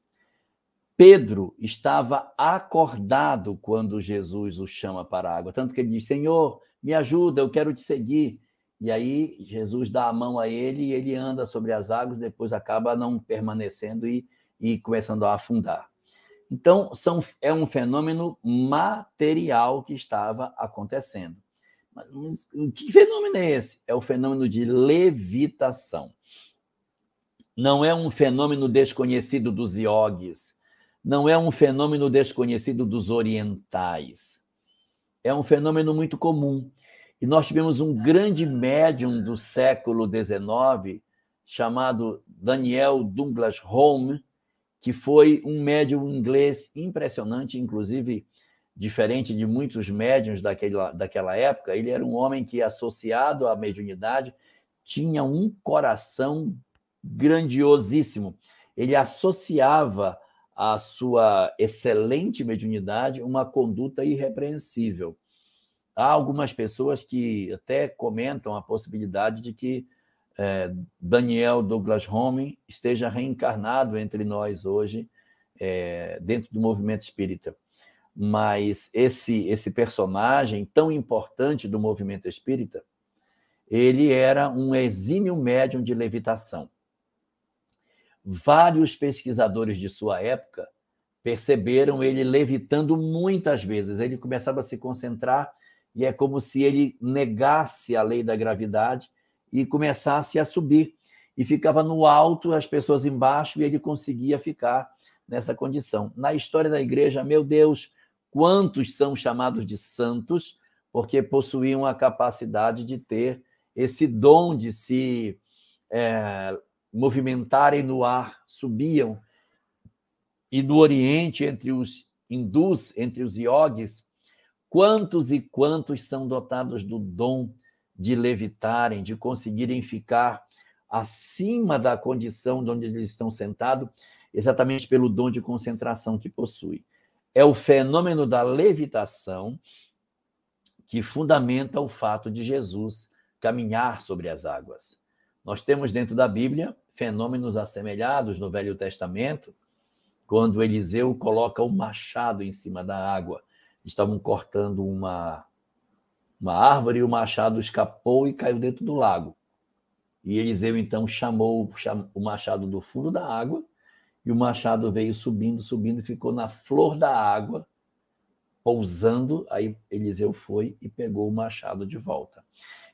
[SPEAKER 2] Pedro estava acordado quando Jesus o chama para a água, tanto que ele diz: Senhor, me ajuda, eu quero te seguir. E aí Jesus dá a mão a ele e ele anda sobre as águas, depois acaba não permanecendo e, e começando a afundar. Então, são, é um fenômeno material que estava acontecendo. Mas, que fenômeno é esse? É o fenômeno de levitação. Não é um fenômeno desconhecido dos iogues, não é um fenômeno desconhecido dos orientais. É um fenômeno muito comum. E nós tivemos um grande médium do século XIX, chamado Daniel Douglas Home, que foi um médium inglês impressionante, inclusive diferente de muitos médiums daquela, daquela época. Ele era um homem que, associado à mediunidade, tinha um coração grandiosíssimo. Ele associava à sua excelente mediunidade uma conduta irrepreensível. Há algumas pessoas que até comentam a possibilidade de que é, Daniel Douglas Home esteja reencarnado entre nós hoje, é, dentro do movimento espírita. Mas esse, esse personagem tão importante do movimento espírita, ele era um exímio médium de levitação. Vários pesquisadores de sua época perceberam ele levitando muitas vezes. Ele começava a se concentrar e é como se ele negasse a lei da gravidade e começasse a subir. E ficava no alto, as pessoas embaixo, e ele conseguia ficar nessa condição. Na história da igreja, meu Deus, quantos são chamados de santos porque possuíam a capacidade de ter esse dom de se é, movimentarem no ar, subiam. E no Oriente, entre os hindus, entre os iogues, quantos e quantos são dotados do dom de levitarem, de conseguirem ficar acima da condição de onde eles estão sentados, exatamente pelo dom de concentração que possui. É o fenômeno da levitação que fundamenta o fato de Jesus caminhar sobre as águas. Nós temos dentro da Bíblia fenômenos assemelhados no Velho Testamento, quando Eliseu coloca o machado em cima da água. Estavam cortando uma, uma árvore e o machado escapou e caiu dentro do lago. E Eliseu então chamou o machado do fundo da água, e o machado veio subindo, subindo, ficou na flor da água, pousando. Aí Eliseu foi e pegou o machado de volta.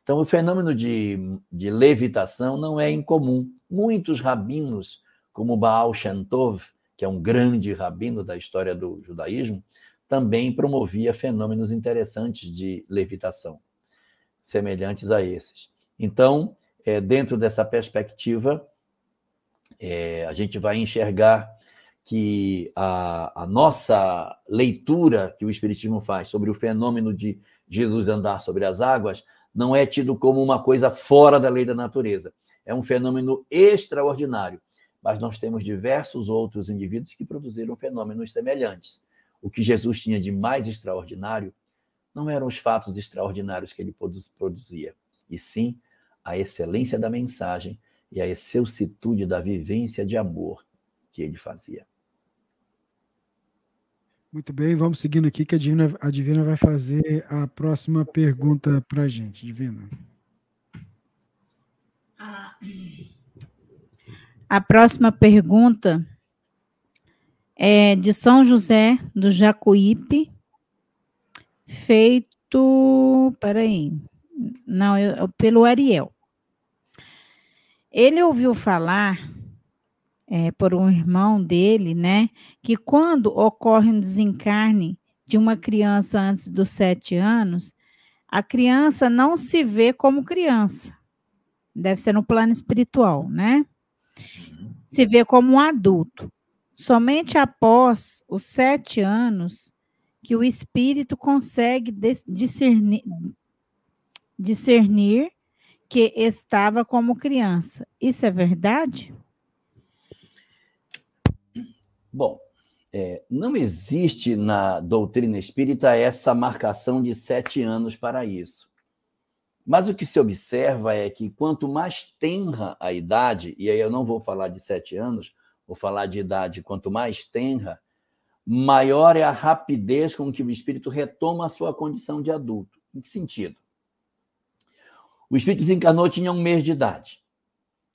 [SPEAKER 2] Então, o fenômeno de, de levitação não é incomum. Muitos rabinos, como Baal Shem Tov, que é um grande rabino da história do judaísmo, também promovia fenômenos interessantes de levitação, semelhantes a esses. Então, é, dentro dessa perspectiva, é, a gente vai enxergar que a, a, nossa leitura que o Espiritismo faz sobre o fenômeno de Jesus andar sobre as águas não é tido como uma coisa fora da lei da natureza. É um fenômeno extraordinário. Mas nós temos diversos outros indivíduos que produziram fenômenos semelhantes. O que Jesus tinha de mais extraordinário não eram os fatos extraordinários que ele produzia, e sim a excelência da mensagem e a excelsitude da vivência de amor que ele fazia.
[SPEAKER 1] Muito bem, vamos seguindo aqui que a Divina, a Divina vai fazer a próxima pergunta para a gente. Divina.
[SPEAKER 3] A próxima pergunta é de São José do Jacuípe, feito. Peraí. Não, eu, pelo Ariel. Ele ouviu falar é, por um irmão dele, né, que quando ocorre um desencarne de uma criança antes dos sete anos, a criança não se vê como criança. Deve ser no plano espiritual, né? Se vê como um adulto. Somente após os sete anos que o espírito consegue discernir, discernir que estava como criança. Isso é verdade?
[SPEAKER 2] Bom, é, não existe na doutrina espírita essa marcação de sete anos para isso. Mas o que se observa é que quanto mais tenra a idade, e aí eu não vou falar de sete anos, vou falar de idade, quanto mais tenra, maior é a rapidez com que o espírito retoma a sua condição de adulto. Em que sentido? O espírito desencarnou tinha um mês de idade.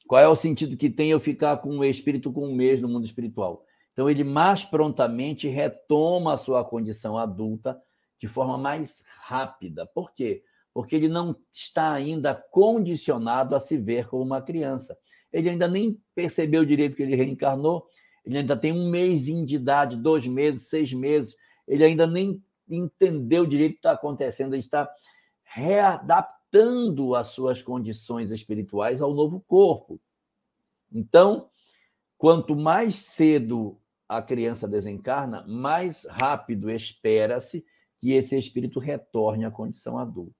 [SPEAKER 2] Qual é o sentido que tem eu ficar com o espírito com um mês no mundo espiritual? Então, ele mais prontamente retoma a sua condição adulta de forma mais rápida. Por quê? Porque ele não está ainda condicionado a se ver como uma criança. Ele ainda nem percebeu direito que ele reencarnou, ele ainda tem um mês de idade, dois meses, seis meses, ele ainda nem entendeu direito o que está acontecendo, ele está readaptando as suas condições espirituais ao novo corpo. Então, quanto mais cedo a criança desencarna, mais rápido espera-se que esse espírito retorne à condição adulta.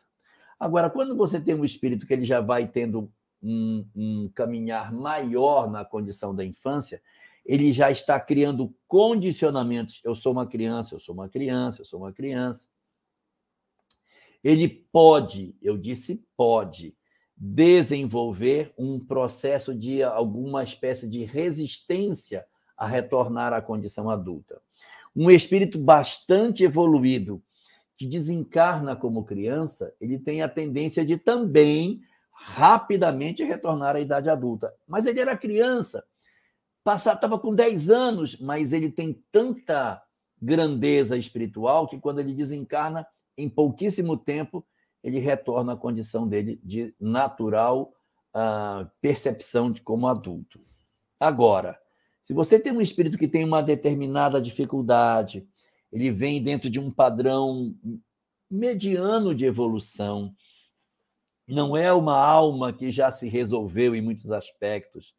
[SPEAKER 2] Agora, quando você tem um espírito que ele já vai tendo um, um caminhar maior na condição da infância, ele já está criando condicionamentos. Eu sou uma criança, eu sou uma criança, eu sou uma criança. Ele pode, eu disse pode, desenvolver um processo de alguma espécie de resistência a retornar à condição adulta. Um espírito bastante evoluído, que desencarna como criança, ele tem a tendência de também rapidamente retornar à idade adulta. Mas ele era criança, estava com 10 anos, mas ele tem tanta grandeza espiritual que quando ele desencarna, em pouquíssimo tempo, ele retorna à condição dele de natural uh, percepção de como adulto. Agora, se você tem um espírito que tem uma determinada dificuldade, ele vem dentro de um padrão mediano de evolução, não é uma alma que já se resolveu em muitos aspectos,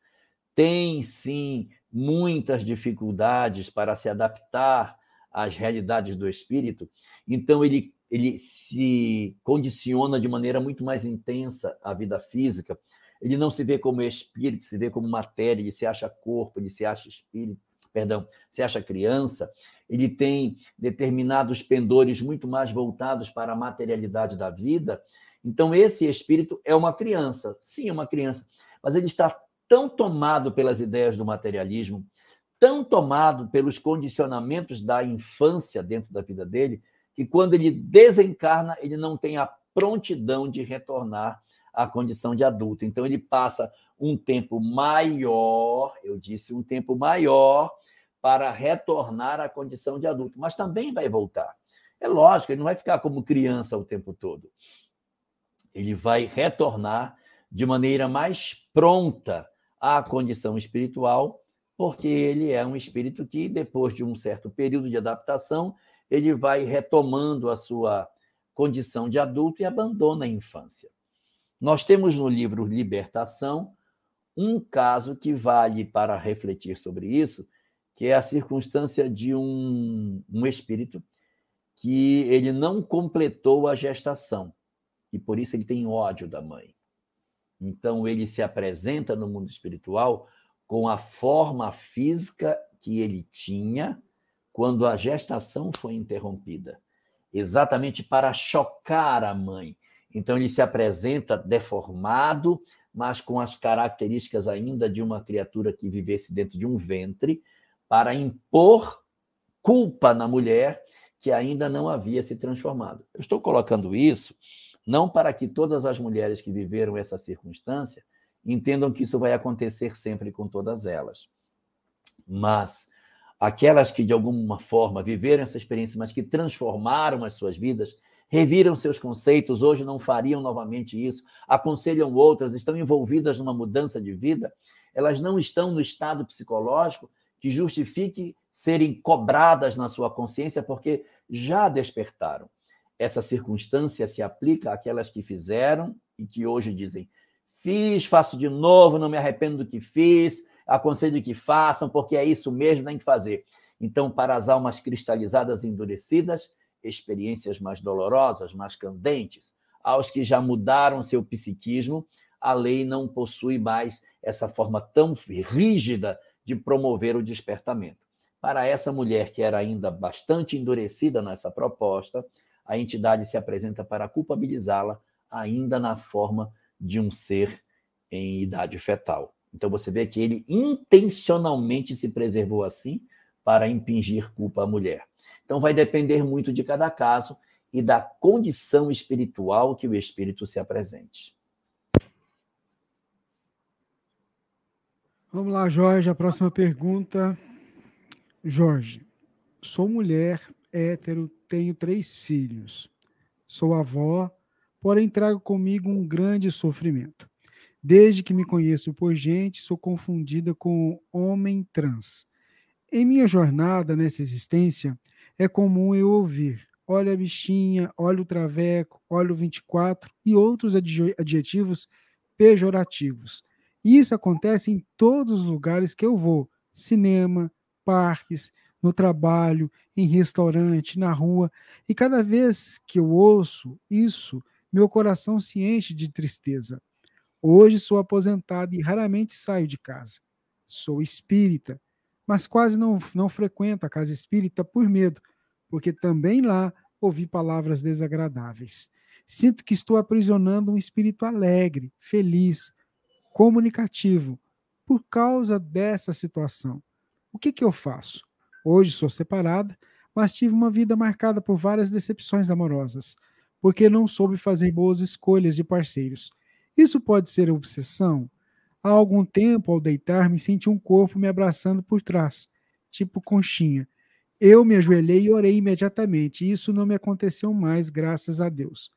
[SPEAKER 2] tem sim muitas dificuldades para se adaptar às realidades do espírito, então ele, ele se condiciona de maneira muito mais intensa à vida física, ele não se vê como espírito, se vê como matéria, ele se acha corpo, ele se acha espírito, perdão, se acha criança, ele tem determinados pendores muito mais voltados para a materialidade da vida. Então, esse espírito é uma criança, sim, é uma criança, mas ele está tão tomado pelas ideias do materialismo, tão tomado pelos condicionamentos da infância dentro da vida dele, que quando ele desencarna, ele não tem a prontidão de retornar à condição de adulto. Então, ele passa um tempo maior, eu disse, um tempo maior para retornar à condição de adulto, mas também vai voltar. É lógico, ele não vai ficar como criança o tempo todo. Ele vai retornar de maneira mais pronta à condição espiritual porque ele é um espírito que, depois de um certo período de adaptação, ele vai retomando a sua condição de adulto e abandona a infância. Nós temos no livro Libertação um caso que vale para refletir sobre isso, que é a circunstância de um, um espírito que ele não completou a gestação e por isso ele tem ódio da mãe. Então ele se apresenta no mundo espiritual com a forma física que ele tinha quando a gestação foi interrompida, exatamente para chocar a mãe. Então ele se apresenta deformado, mas com as características ainda de uma criatura que vivesse dentro de um ventre, para impor culpa na mulher que ainda não havia se transformado. Eu estou colocando isso não para que todas as mulheres que viveram essa circunstância entendam que isso vai acontecer sempre com todas elas. Mas aquelas que de alguma forma viveram essa experiência, mas que transformaram as suas vidas, reviram seus conceitos, hoje não fariam novamente isso, aconselham outras, estão envolvidas numa mudança de vida, elas não estão no estado psicológico que justifique serem cobradas na sua consciência porque já despertaram. Essa circunstância se aplica àquelas que fizeram e que hoje dizem: Fiz, faço de novo, não me arrependo do que fiz, aconselho que façam, porque é isso mesmo, tem que fazer. Então, para as almas cristalizadas e endurecidas, experiências mais dolorosas, mais candentes, aos que já mudaram seu psiquismo, a lei não possui mais essa forma tão rígida de promover o despertamento. Para essa mulher que era ainda bastante endurecida nessa proposta, a entidade se apresenta para culpabilizá-la ainda na forma de um ser em idade fetal. Então você vê que ele intencionalmente se preservou assim para impingir culpa à mulher. Então vai depender muito de cada caso e da condição espiritual que o espírito se apresente.
[SPEAKER 1] Vamos lá, Jorge, a próxima pergunta. Jorge, sou mulher hétero, tenho três filhos. Sou avó, porém trago comigo um grande sofrimento. Desde que me conheço por gente, sou confundida com homem trans. Em minha jornada nessa existência, é comum eu ouvir olha a bichinha, olha o traveco, olha o 24 e outros adjetivos pejorativos. Isso acontece em todos os lugares que eu vou: cinema, parques, no trabalho, em restaurante, na rua. E cada vez que eu ouço isso, meu coração se enche de tristeza. Hoje sou aposentado e raramente saio de casa. Sou espírita, mas quase não, não frequento a casa espírita por medo, porque também lá ouvi palavras desagradáveis. Sinto que estou aprisionando um espírito alegre, feliz, comunicativo, por causa dessa situação. O que, que eu faço? Hoje sou separada, mas tive uma vida marcada por várias decepções amorosas porque não soube fazer boas escolhas de parceiros. Isso pode ser obsessão? Há algum tempo, ao deitar-me, senti um corpo me abraçando por trás, tipo conchinha. Eu me ajoelhei e orei imediatamente. Isso não me aconteceu mais, graças a Deus.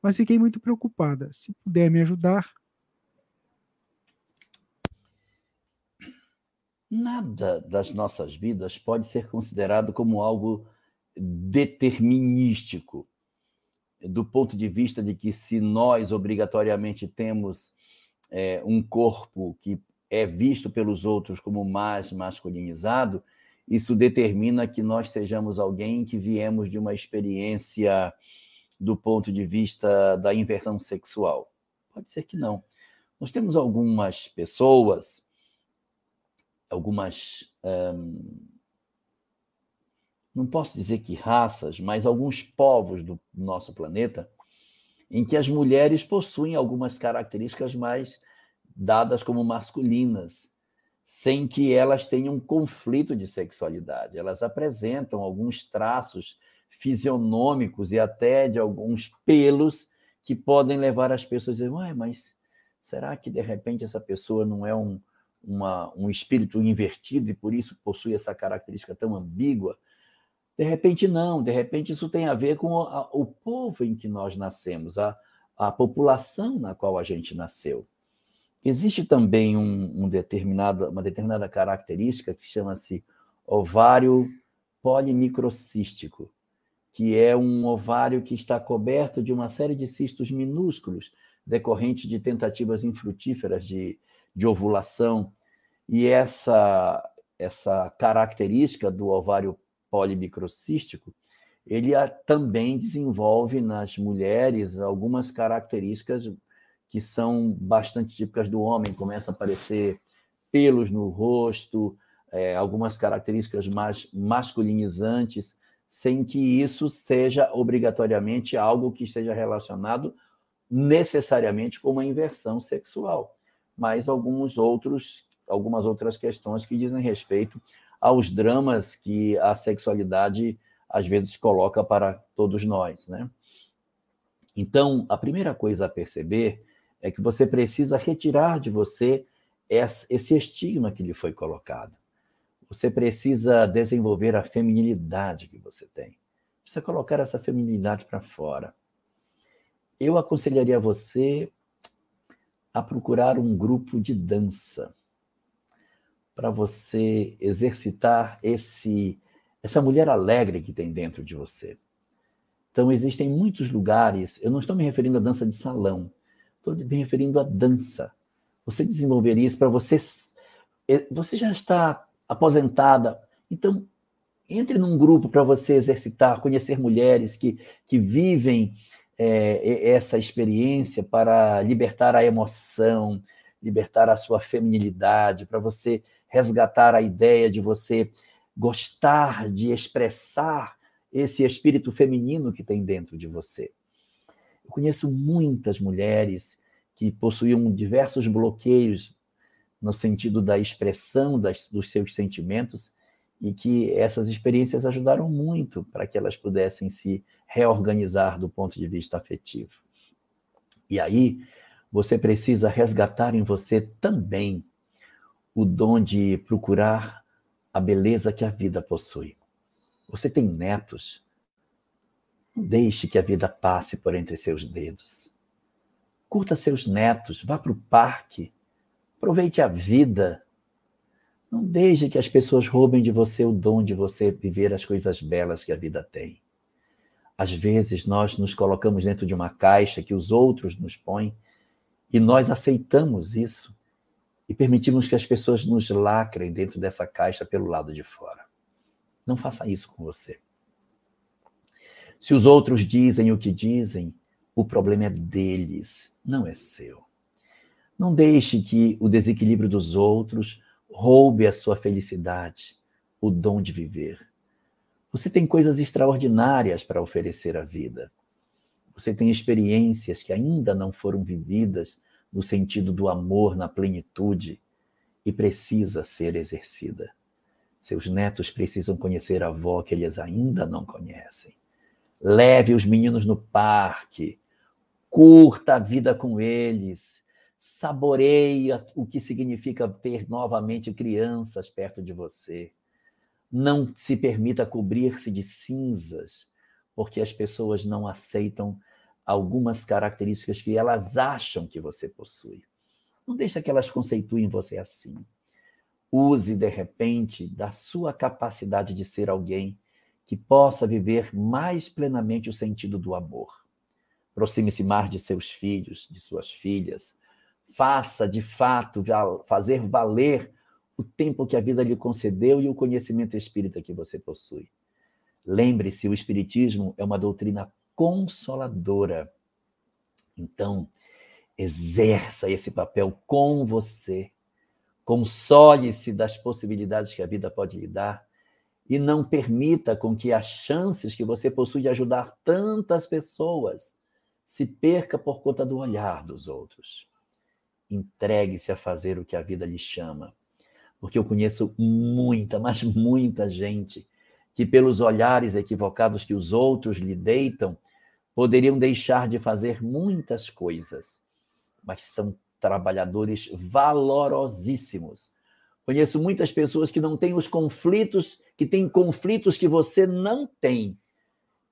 [SPEAKER 1] Mas fiquei muito preocupada. Se puder me ajudar.
[SPEAKER 2] Nada das nossas vidas pode ser considerado como algo determinístico do ponto de vista de que se nós obrigatoriamente temos é, um corpo que é visto pelos outros como mais masculinizado, isso determina que nós sejamos alguém que viemos de uma experiência do ponto de vista da inversão sexual. Pode ser que não. Nós temos algumas pessoas, algumas não posso dizer que raças, mas alguns povos do nosso planeta, em que as mulheres possuem algumas características mais dadas como masculinas, sem que elas tenham um conflito de sexualidade. Elas apresentam alguns traços fisionômicos e até de alguns pelos que podem levar as pessoas a dizer, Ué, mas será que de repente essa pessoa não é um, uma, um espírito invertido e por isso possui essa característica tão ambígua? De repente, não. De repente, isso tem a ver com a, o povo em que nós nascemos, a, a população na qual a gente nasceu. Existe também um, um determinado, uma determinada característica que chama-se ovário polimicrocístico, que é um ovário que está coberto de uma série de cistos minúsculos decorrentes de tentativas infrutíferas de, de ovulação. E essa, essa característica do ovário polimicrocístico, ele também desenvolve nas mulheres algumas características que são bastante típicas do homem, começam a aparecer pelos no rosto, é, algumas características mais masculinizantes, sem que isso seja obrigatoriamente algo que esteja relacionado necessariamente com uma inversão sexual, mas alguns outros, algumas outras questões que dizem respeito aos dramas que a sexualidade às vezes coloca para todos nós, né? Então, a primeira coisa a perceber é que você precisa retirar de você esse estigma que lhe foi colocado. Você precisa desenvolver a feminilidade que você tem. Precisa colocar essa feminilidade para fora. Eu aconselharia você a procurar um grupo de dança para você exercitar esse essa mulher alegre que tem dentro de você. Então existem muitos lugares, eu não estou me referindo à dança de salão, estou me referindo à dança. Você desenvolveria isso para você você já está aposentada, então entre num grupo para você exercitar, conhecer mulheres que, que vivem é, essa experiência para libertar a emoção, libertar a sua feminilidade, para você resgatar a ideia de você gostar de expressar esse espírito feminino que tem dentro de você. Eu conheço muitas mulheres que possuíam diversos bloqueios no sentido da expressão das, dos seus sentimentos e que essas experiências ajudaram muito para que elas pudessem se reorganizar do ponto de vista afetivo. E aí, você precisa resgatar em você também o dom de procurar a beleza que a vida possui. Você tem netos. Deixe que a vida passe por entre seus dedos. Curta seus netos, vá para o parque, aproveite a vida. Não deixe que as pessoas roubem de você o dom de você viver as coisas belas que a vida tem. Às vezes nós nos colocamos dentro de uma caixa que os outros nos põem e nós aceitamos isso e permitimos que as pessoas nos lacrem dentro dessa caixa pelo lado de fora. Não faça isso com você. Se os outros dizem o que dizem, o problema é deles, não é seu. Não deixe que o desequilíbrio dos outros roube a sua felicidade, o dom de viver. Você tem coisas extraordinárias para oferecer à vida. Você tem experiências que ainda não foram vividas no sentido do amor na plenitude e precisa ser exercida. Seus netos precisam conhecer a avó que eles ainda não conhecem. Leve os meninos no parque, curta a vida com eles, saboreie o que significa ter novamente crianças perto de você. Não se permita cobrir-se de cinzas, porque as pessoas não aceitam algumas características que elas acham que você possui. Não deixe que elas conceituem você assim. Use, de repente, da sua capacidade de ser alguém que possa viver mais plenamente o sentido do amor. Aproxime-se mais de seus filhos, de suas filhas. Faça, de fato, fazer valer o tempo que a vida lhe concedeu e o conhecimento espírita que você possui. Lembre-se, o Espiritismo é uma doutrina consoladora. Então, exerça esse papel com você. Console-se das possibilidades que a vida pode lhe dar e não permita com que as chances que você possui de ajudar tantas pessoas se perca por conta do olhar dos outros. entregue-se a fazer o que a vida lhe chama. Porque eu conheço muita, mas muita gente que, pelos olhares equivocados que os outros lhe deitam, poderiam deixar de fazer muitas coisas, mas são trabalhadores valorosíssimos. Conheço muitas pessoas que não têm os conflitos, que têm conflitos que você não tem.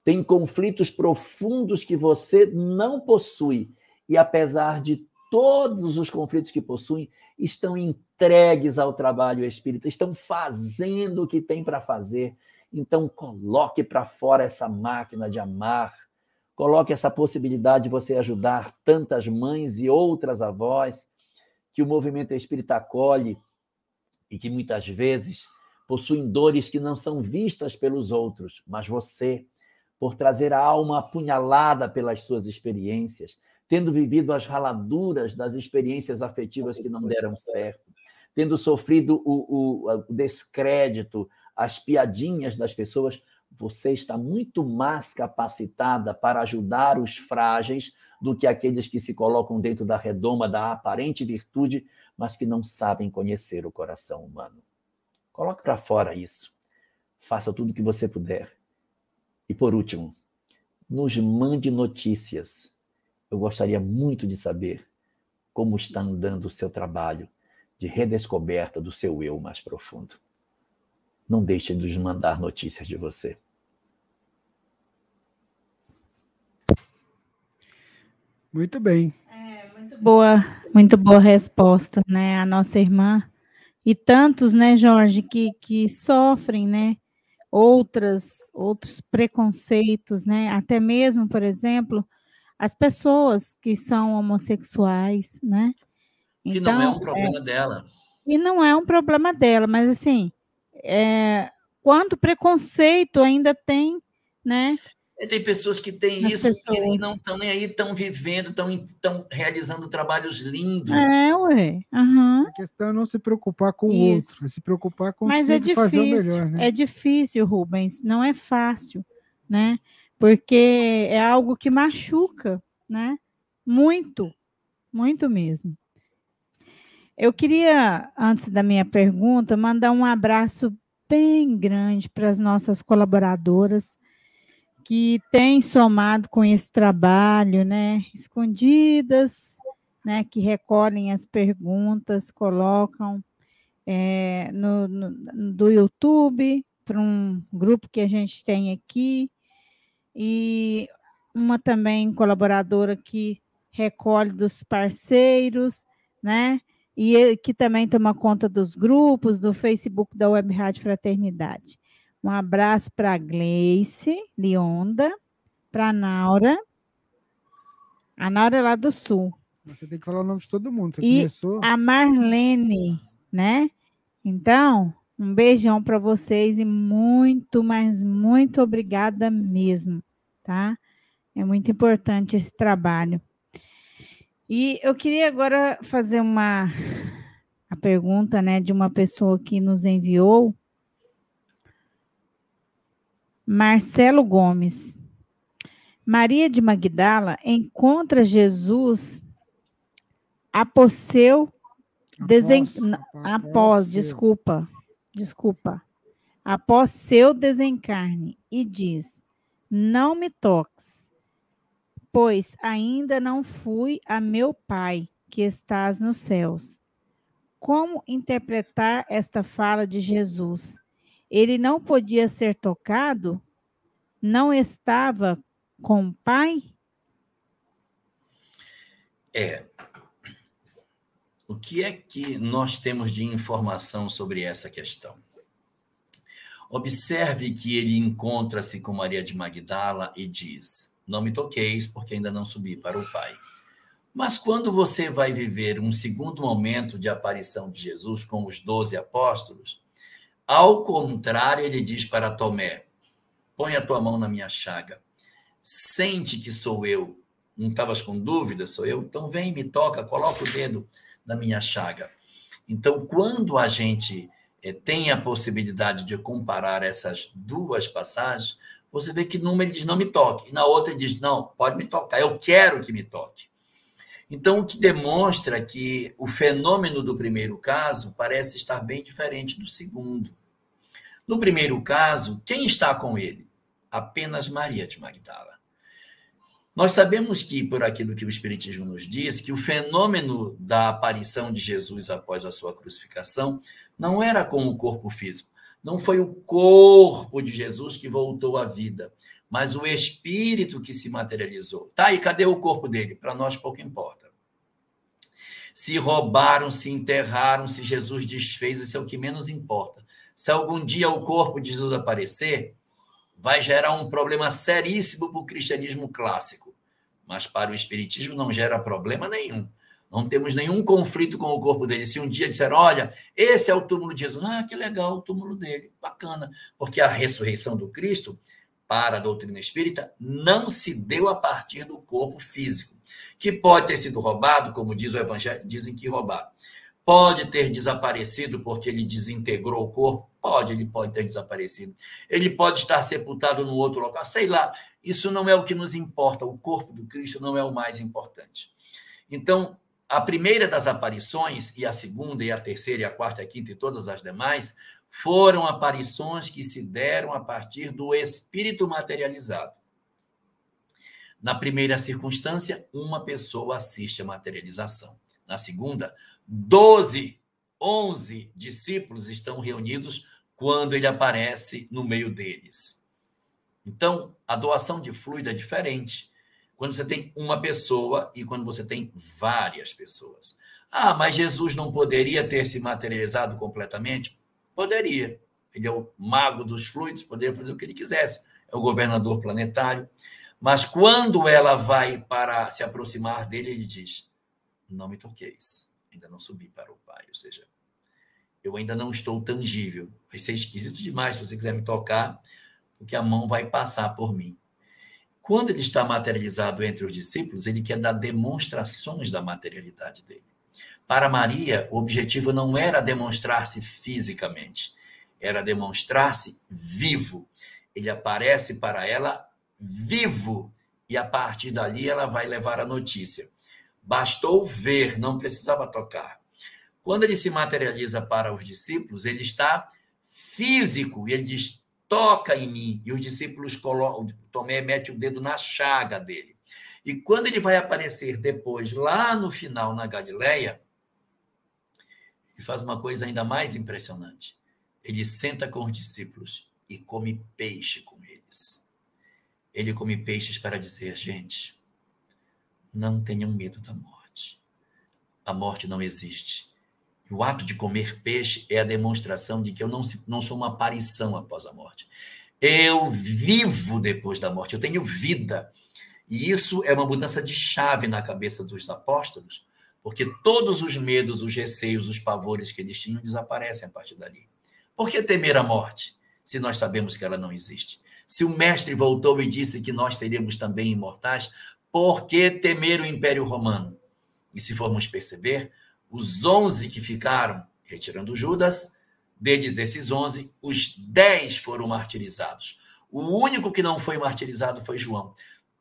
[SPEAKER 2] Tem conflitos profundos que você não possui. E apesar de todos os conflitos que possuem, estão entregues ao trabalho espírita, estão fazendo o que tem para fazer. Então, coloque para fora essa máquina de amar, Coloque essa possibilidade de você ajudar tantas mães e outras avós que o movimento espírita acolhe e que muitas vezes possuem dores que não são vistas pelos outros, mas você, por trazer a alma apunhalada pelas suas experiências, tendo vivido as raladuras das experiências afetivas que não deram certo, tendo sofrido o, o, o descrédito, as piadinhas das pessoas, você está muito mais capacitada para ajudar os frágeis do que aqueles que se colocam dentro da redoma da aparente virtude, mas que não sabem conhecer o coração humano. Coloque para fora isso. Faça tudo o que você puder. E por último, nos mande notícias. Eu gostaria muito de saber como está andando o seu trabalho de redescoberta do seu eu mais profundo. Não deixe de nos mandar notícias de você.
[SPEAKER 1] Muito bem.
[SPEAKER 3] É, muito boa, muito boa resposta, né? A nossa irmã. E tantos, né, Jorge, que, que sofrem, né? Outras, outros preconceitos, né? Até mesmo, por exemplo, as pessoas que são homossexuais, né?
[SPEAKER 4] Que então, não é um problema é, dela.
[SPEAKER 3] E não é um problema dela, mas assim, é, quanto preconceito ainda tem, né?
[SPEAKER 4] tem pessoas que têm As isso pessoas. e não estão nem aí, estão vivendo, estão realizando trabalhos lindos.
[SPEAKER 3] É, ué. Uhum.
[SPEAKER 1] A questão é não se preocupar com o outro, é se preocupar com
[SPEAKER 3] Mas é difícil, fazer o melhor. Né? É difícil, Rubens, não é fácil, né? Porque é algo que machuca, né? Muito, muito mesmo. Eu queria, antes da minha pergunta, mandar um abraço bem grande para as nossas colaboradoras que têm somado com esse trabalho, né? Escondidas, né? Que recolhem as perguntas, colocam é, no, no, do YouTube para um grupo que a gente tem aqui e uma também colaboradora que recolhe dos parceiros, né? E que também toma conta dos grupos do Facebook da Web Rádio Fraternidade. Um abraço para a Gleice Lionda, para a Naura. A Naura é lá do Sul.
[SPEAKER 1] Você tem que falar o nome de todo mundo. Você
[SPEAKER 3] e começou... a Marlene, né? Então, um beijão para vocês e muito, mas muito obrigada mesmo, tá? É muito importante esse trabalho. E eu queria agora fazer uma a pergunta, né, de uma pessoa que nos enviou. Marcelo Gomes. Maria de Magdala encontra Jesus após seu desen... após, após desculpa, desculpa, após seu desencarne e diz: Não me toques, pois ainda não fui a meu Pai que estás nos céus. Como interpretar esta fala de Jesus? ele não podia ser tocado? Não estava com o pai?
[SPEAKER 4] É. O que é que nós temos de informação sobre essa questão? Observe que ele encontra-se com Maria de Magdala e diz: Não me toqueis, porque ainda não subi para o Pai. Mas quando você vai viver um segundo momento de aparição de Jesus com os doze apóstolos, ao contrário, ele diz para Tomé: põe a tua mão na minha chaga. Sente que sou eu. Não estavas com dúvida? Sou eu? Então vem, me toca, coloca o dedo na minha chaga. Então, quando a gente é, tem a possibilidade de comparar essas duas passagens, você vê que numa ele diz não me toque, e na outra ele diz não, pode me tocar, eu quero que me toque.
[SPEAKER 2] Então, o que demonstra que o fenômeno do primeiro caso parece estar bem diferente do segundo. No primeiro caso, quem está com ele? Apenas Maria de Magdala. Nós sabemos que, por aquilo que o Espiritismo nos diz, que o fenômeno da aparição de Jesus após a sua crucificação não era com o corpo físico. Não foi o corpo de Jesus que voltou à vida, mas o espírito que se materializou. Tá, e cadê o corpo dele? Para nós pouco importa. Se roubaram, se enterraram, se Jesus desfez, isso é o que menos importa. Se algum dia o corpo de Jesus aparecer, vai gerar um problema seríssimo para o cristianismo clássico. Mas para o espiritismo não gera problema nenhum. Não temos nenhum conflito com o corpo dele. Se um dia disser, olha, esse é o túmulo de Jesus, ah, que legal o túmulo dele, bacana. Porque a ressurreição do Cristo, para a doutrina espírita, não se deu a partir do corpo físico, que pode ter sido roubado, como diz o evangelho, dizem que roubaram. Pode ter desaparecido porque ele desintegrou o corpo? Pode, ele pode ter desaparecido. Ele pode estar sepultado no outro local, sei lá. Isso não é o que nos importa. O corpo do Cristo não é o mais importante. Então, a primeira das aparições, e a segunda, e a terceira, e a quarta, e a quinta, e todas as demais, foram aparições que se deram a partir do espírito materializado. Na primeira circunstância, uma pessoa assiste a materialização. Na segunda, 12, 11 discípulos estão reunidos quando ele aparece no meio deles. Então, a doação de fluido é diferente quando você tem uma pessoa e quando você tem várias pessoas. Ah, mas Jesus não poderia ter se materializado completamente? Poderia. Ele é o mago dos fluidos, poderia fazer o que ele quisesse. É o governador planetário. Mas quando ela vai para se aproximar dele, ele diz: Não me toqueis ainda não subi para o Pai, ou seja, eu ainda não estou tangível. Vai ser esquisito demais se você quiser me tocar, porque a mão vai passar por mim. Quando ele está materializado entre os discípulos, ele quer dar demonstrações da materialidade dele. Para Maria, o objetivo não era demonstrar-se fisicamente, era demonstrar-se vivo. Ele aparece para ela vivo e a partir dali ela vai levar a notícia. Bastou ver, não precisava tocar. Quando ele se materializa para os discípulos, ele está físico e ele diz: toca em mim. E os discípulos colocam, Tomé mete o dedo na chaga dele. E quando ele vai aparecer depois, lá no final, na Galileia, ele faz uma coisa ainda mais impressionante. Ele senta com os discípulos e come peixe com eles. Ele come peixes para dizer, gente, não tenham medo da morte. A morte não existe. O ato de comer peixe é a demonstração de que eu não, não sou uma aparição após a morte. Eu vivo depois da morte, eu tenho vida. E isso é uma mudança de chave na cabeça dos apóstolos, porque todos os medos, os receios, os pavores que eles tinham desaparecem a partir dali. Por que temer a morte, se nós sabemos que ela não existe? Se o mestre voltou e disse que nós seríamos também imortais, por que temer o Império Romano? E se formos perceber, os onze que ficaram, retirando Judas, deles desses onze, os dez foram martirizados. O único que não foi martirizado foi João.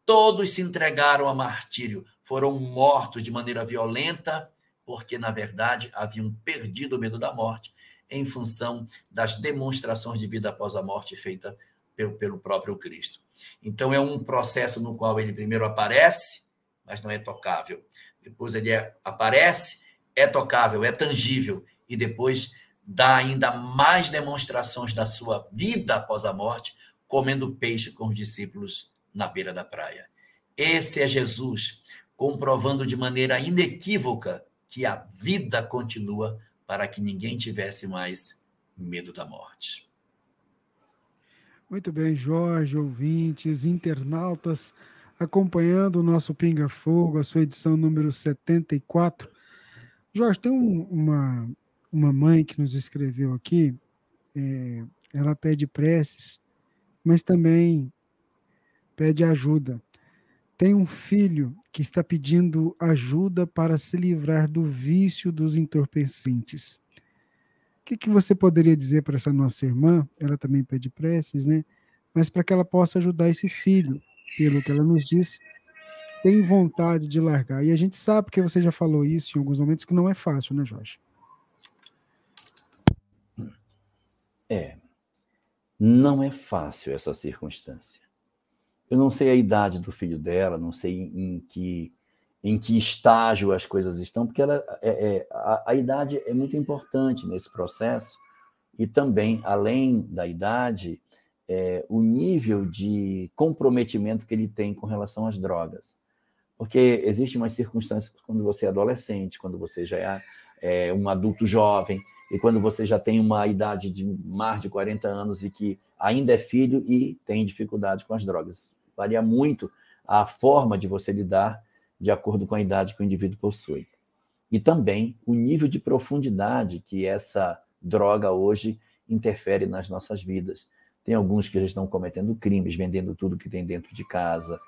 [SPEAKER 2] Todos se entregaram a martírio, foram mortos de maneira violenta, porque, na verdade, haviam perdido o medo da morte em função das demonstrações de vida após a morte feita pelo, pelo próprio Cristo. Então, é um processo no qual ele primeiro aparece, mas não é tocável. Depois ele é, aparece, é tocável, é tangível, e depois dá ainda mais demonstrações da sua vida após a morte, comendo peixe com os discípulos na beira da praia. Esse é Jesus, comprovando de maneira inequívoca que a vida continua para que ninguém tivesse mais medo da morte.
[SPEAKER 1] Muito bem, Jorge, ouvintes, internautas, acompanhando o nosso Pinga Fogo, a sua edição número 74. Jorge, tem um, uma, uma mãe que nos escreveu aqui, é, ela pede preces, mas também pede ajuda. Tem um filho que está pedindo ajuda para se livrar do vício dos entorpecentes. O que, que você poderia dizer para essa nossa irmã? Ela também pede preces, né? Mas para que ela possa ajudar esse filho, pelo que ela nos disse, tem vontade de largar. E a gente sabe, porque você já falou isso em alguns momentos, que não é fácil, né, Jorge?
[SPEAKER 2] É. Não é fácil essa circunstância. Eu não sei a idade do filho dela, não sei em que, em que estágio as coisas estão, porque ela, é, é, a, a idade é muito importante nesse processo, e também, além da idade, é, o nível de comprometimento que ele tem com relação às drogas. Porque existem umas circunstâncias quando você é adolescente, quando você já é, é um adulto jovem, e quando você já tem uma idade de mais de 40 anos e que ainda é filho e tem dificuldade com as drogas varia muito a forma de você lidar de acordo com a idade que o indivíduo possui. E também o nível de profundidade que essa droga hoje interfere nas nossas vidas. Tem alguns que já estão cometendo crimes, vendendo tudo que tem dentro de casa.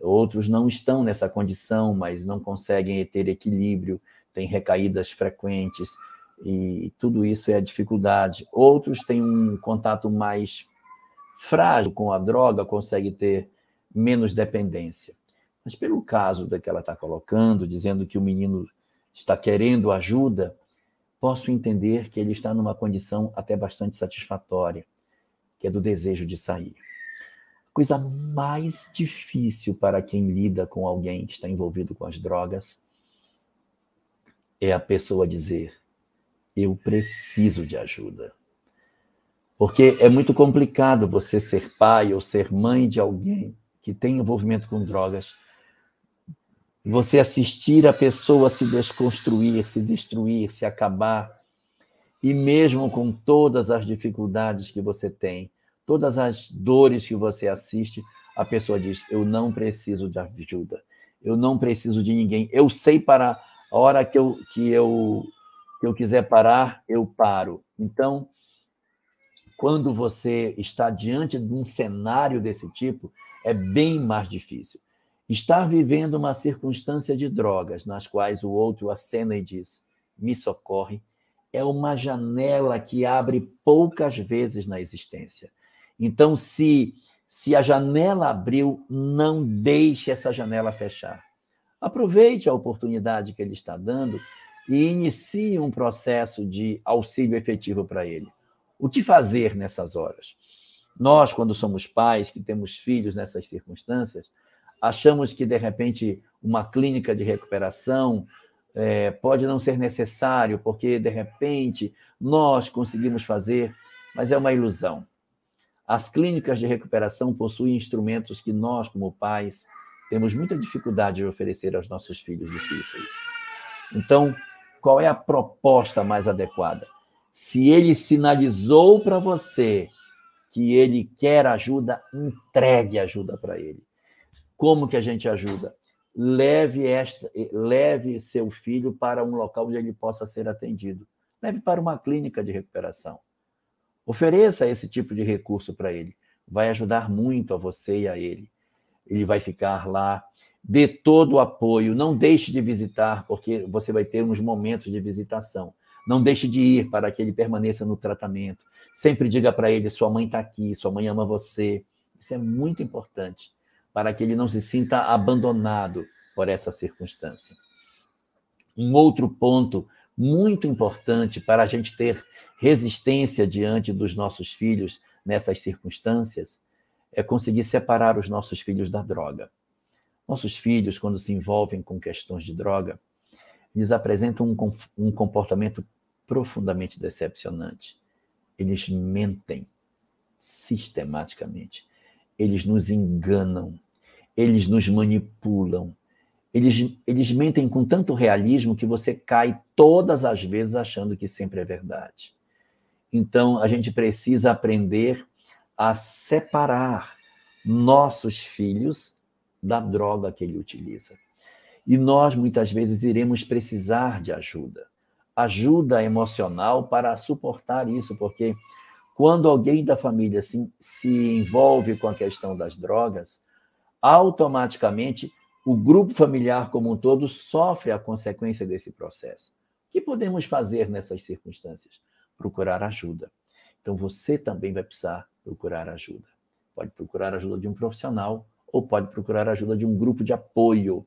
[SPEAKER 2] Outros não estão nessa condição, mas não conseguem ter equilíbrio, têm recaídas frequentes, e tudo isso é a dificuldade. Outros têm um contato mais frágil com a droga, conseguem ter menos dependência. Mas pelo caso da que ela está colocando, dizendo que o menino está querendo ajuda, posso entender que ele está numa condição até bastante satisfatória, que é do desejo de sair. Coisa mais difícil para quem lida com alguém que está envolvido com as drogas é a pessoa dizer: eu preciso de ajuda. Porque é muito complicado você ser pai ou ser mãe de alguém que tem envolvimento com drogas, você assistir a pessoa se desconstruir, se destruir, se acabar, e mesmo com todas as dificuldades que você tem, todas as dores que você assiste, a pessoa diz: Eu não preciso de ajuda, eu não preciso de ninguém, eu sei parar. A hora que eu, que eu, que eu quiser parar, eu paro. Então, quando você está diante de um cenário desse tipo, é bem mais difícil. Estar vivendo uma circunstância de drogas nas quais o outro acena e diz: me socorre, é uma janela que abre poucas vezes na existência. Então, se, se a janela abriu, não deixe essa janela fechar. Aproveite a oportunidade que ele está dando e inicie um processo de auxílio efetivo para ele. O que fazer nessas horas? Nós, quando somos pais, que temos filhos nessas circunstâncias, achamos que, de repente, uma clínica de recuperação é, pode não ser necessário, porque, de repente, nós conseguimos fazer, mas é uma ilusão. As clínicas de recuperação possuem instrumentos que nós, como pais, temos muita dificuldade de oferecer aos nossos filhos difíceis. Então, qual é a proposta mais adequada? Se ele sinalizou para você que ele quer ajuda, entregue ajuda para ele. Como que a gente ajuda? Leve esta, leve seu filho para um local onde ele possa ser atendido. Leve para uma clínica de recuperação. Ofereça esse tipo de recurso para ele. Vai ajudar muito a você e a ele. Ele vai ficar lá. Dê todo o apoio. Não deixe de visitar, porque você vai ter uns momentos de visitação. Não deixe de ir para que ele permaneça no tratamento. Sempre diga para ele: sua mãe está aqui, sua mãe ama você. Isso é muito importante para que ele não se sinta abandonado por essa circunstância. Um outro ponto muito importante para a gente ter resistência diante dos nossos filhos nessas circunstâncias é conseguir separar os nossos filhos da droga. Nossos filhos, quando se envolvem com questões de droga, eles apresentam um, um comportamento profundamente decepcionante. Eles mentem sistematicamente. Eles nos enganam. Eles nos manipulam. Eles, eles mentem com tanto realismo que você cai todas as vezes achando que sempre é verdade. Então, a gente precisa aprender a separar nossos filhos da droga que ele utiliza. E nós, muitas vezes, iremos precisar de ajuda ajuda emocional para suportar isso, porque quando alguém da família se, se envolve com a questão das drogas, automaticamente o grupo familiar como um todo sofre a consequência desse processo. O que podemos fazer nessas circunstâncias? Procurar ajuda. Então você também vai precisar procurar ajuda. Pode procurar ajuda de um profissional ou pode procurar ajuda de um grupo de apoio.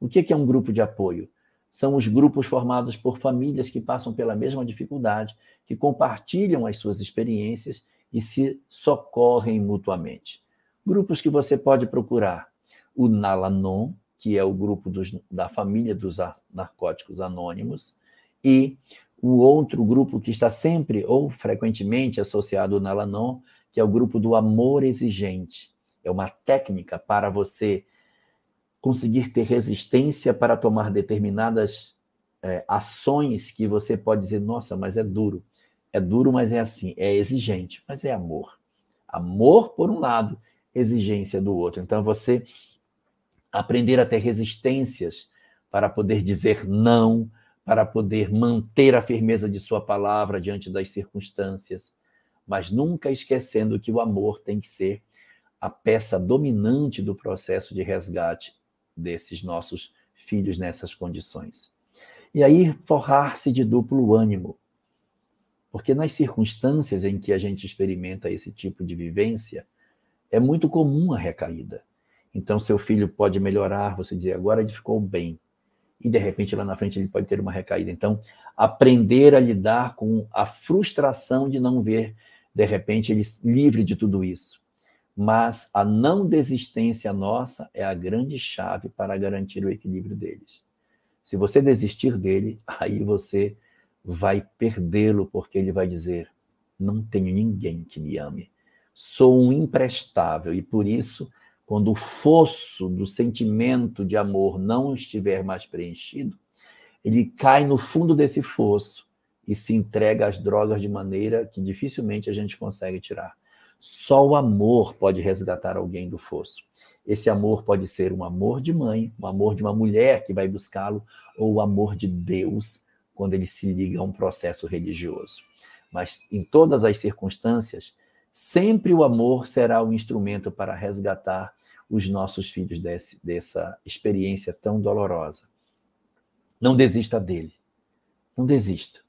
[SPEAKER 2] O que é um grupo de apoio? São os grupos formados por famílias que passam pela mesma dificuldade, que compartilham as suas experiências e se socorrem mutuamente. Grupos que você pode procurar: o Nalanon, que é o grupo dos, da família dos narcóticos anônimos, e o outro grupo que está sempre ou frequentemente associado ao Nalanon, que é o grupo do amor exigente. É uma técnica para você conseguir ter resistência para tomar determinadas é, ações que você pode dizer, nossa, mas é duro. É duro, mas é assim, é exigente, mas é amor. Amor por um lado, exigência do outro. Então você aprender a ter resistências para poder dizer não, para poder manter a firmeza de sua palavra diante das circunstâncias, mas nunca esquecendo que o amor tem que ser a peça dominante do processo de resgate desses nossos filhos nessas condições. E aí forrar-se de duplo ânimo, porque nas circunstâncias em que a gente experimenta esse tipo de vivência, é muito comum a recaída. Então, seu filho pode melhorar, você dizer, agora ele ficou bem e de repente lá na frente ele pode ter uma recaída. Então, aprender a lidar com a frustração de não ver de repente ele livre de tudo isso. Mas a não desistência nossa é a grande chave para garantir o equilíbrio deles. Se você desistir dele, aí você vai perdê-lo, porque ele vai dizer: não tenho ninguém que me ame. Sou um imprestável e por isso quando o fosso do sentimento de amor não estiver mais preenchido, ele cai no fundo desse fosso e se entrega às drogas de maneira que dificilmente a gente consegue tirar. Só o amor pode resgatar alguém do fosso. Esse amor pode ser um amor de mãe, um amor de uma mulher que vai buscá-lo, ou o amor de Deus, quando ele se liga a um processo religioso. Mas em todas as circunstâncias, sempre o amor será o instrumento para resgatar os nossos filhos desse, dessa experiência tão dolorosa. Não desista dele. Não desista.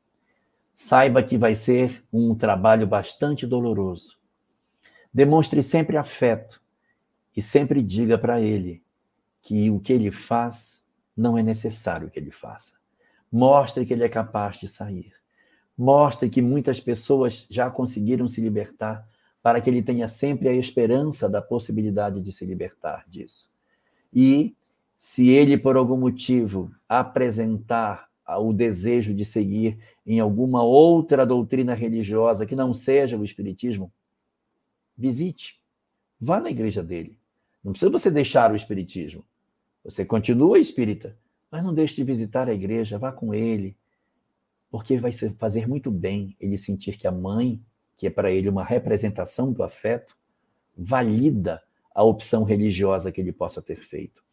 [SPEAKER 2] Saiba que vai ser um trabalho bastante doloroso. Demonstre sempre afeto e sempre diga para ele que o que ele faz não é necessário que ele faça. Mostre que ele é capaz de sair. Mostre que muitas pessoas já conseguiram se libertar para que ele tenha sempre a esperança da possibilidade de se libertar disso. E se ele, por algum motivo, apresentar o desejo de seguir em alguma outra doutrina religiosa que não seja o Espiritismo, visite, vá na igreja dele. Não precisa você deixar o Espiritismo. Você continua espírita, mas não deixe de visitar a igreja, vá com ele, porque vai fazer muito bem ele sentir que a mãe que é para ele uma representação do afeto, valida a opção religiosa que ele possa ter feito.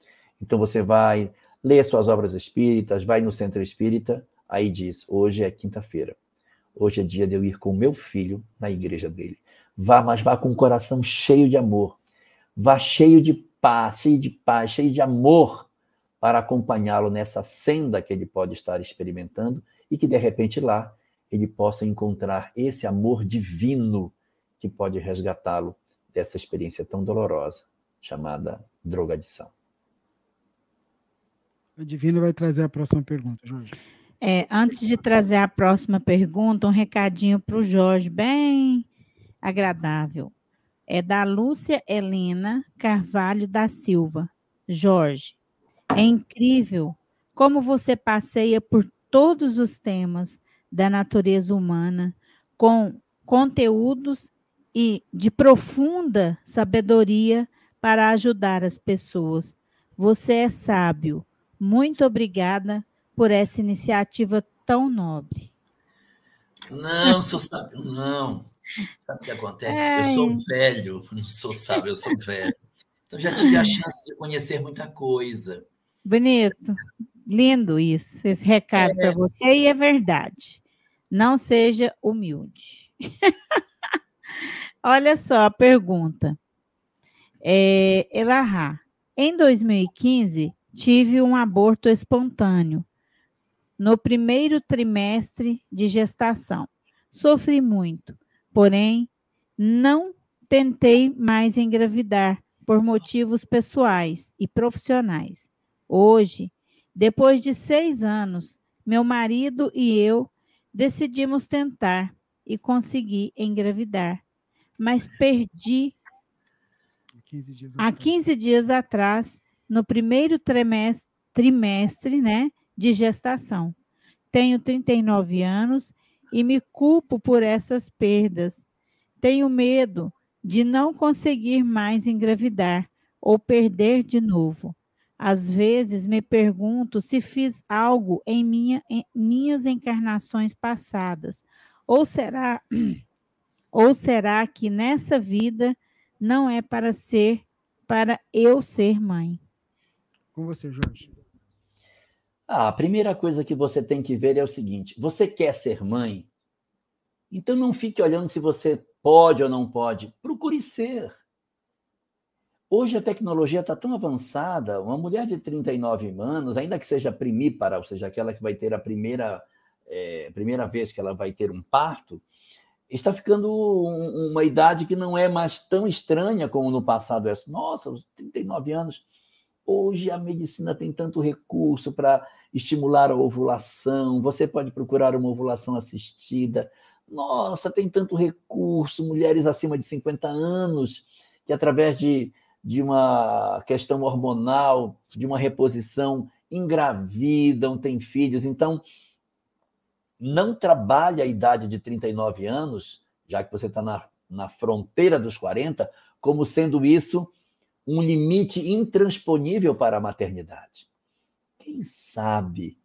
[SPEAKER 2] Então você vai ler suas obras espíritas, vai no centro espírita, aí diz: hoje é quinta-feira. Hoje é dia de eu ir com meu filho na igreja dele. Vá, mas vá com o coração cheio de amor. Vá cheio de paz, cheio de paz, cheio de amor para acompanhá-lo nessa senda que ele pode estar experimentando e que de repente lá ele possa encontrar esse amor divino que pode resgatá-lo dessa experiência tão dolorosa chamada drogadição.
[SPEAKER 1] O Divino vai trazer a próxima pergunta, Jorge.
[SPEAKER 3] É, antes de trazer a próxima pergunta, um recadinho para o Jorge, bem agradável. É da Lúcia Helena Carvalho da Silva. Jorge, é incrível como você passeia por todos os temas da natureza humana, com conteúdos e de profunda sabedoria para ajudar as pessoas. Você é sábio. Muito obrigada por essa iniciativa tão nobre.
[SPEAKER 5] Não, sou sábio, não. Sabe o que acontece? É... Eu sou velho, não sou sábio, eu sou velho. Então já tive a chance de conhecer muita coisa.
[SPEAKER 3] Bonito. Lindo isso, esse recado é... para você, e é verdade. Não seja humilde. Olha só a pergunta. É, Elahá, em 2015, tive um aborto espontâneo no primeiro trimestre de gestação. Sofri muito, porém, não tentei mais engravidar por motivos pessoais e profissionais. Hoje, depois de seis anos, meu marido e eu decidimos tentar e consegui engravidar, mas perdi
[SPEAKER 1] 15
[SPEAKER 3] há 15 dias atrás, no primeiro trimestre, trimestre né, de gestação. Tenho 39 anos e me culpo por essas perdas. Tenho medo de não conseguir mais engravidar ou perder de novo. Às vezes me pergunto se fiz algo em, minha, em minhas encarnações passadas, ou será ou será que nessa vida não é para ser para eu ser mãe?
[SPEAKER 1] Com você, Jorge.
[SPEAKER 2] Ah, a primeira coisa que você tem que ver é o seguinte: você quer ser mãe? Então não fique olhando se você pode ou não pode. Procure ser. Hoje a tecnologia está tão avançada, uma mulher de 39 anos, ainda que seja primípara, ou seja, aquela que vai ter a primeira, é, primeira vez que ela vai ter um parto, está ficando um, uma idade que não é mais tão estranha como no passado. Nossa, os 39 anos. Hoje a medicina tem tanto recurso para estimular a ovulação, você pode procurar uma ovulação assistida. Nossa, tem tanto recurso, mulheres acima de 50 anos, que através de de uma questão hormonal, de uma reposição, engravidam, têm filhos. Então, não trabalhe a idade de 39 anos, já que você está na, na fronteira dos 40, como sendo isso um limite intransponível para a maternidade. Quem sabe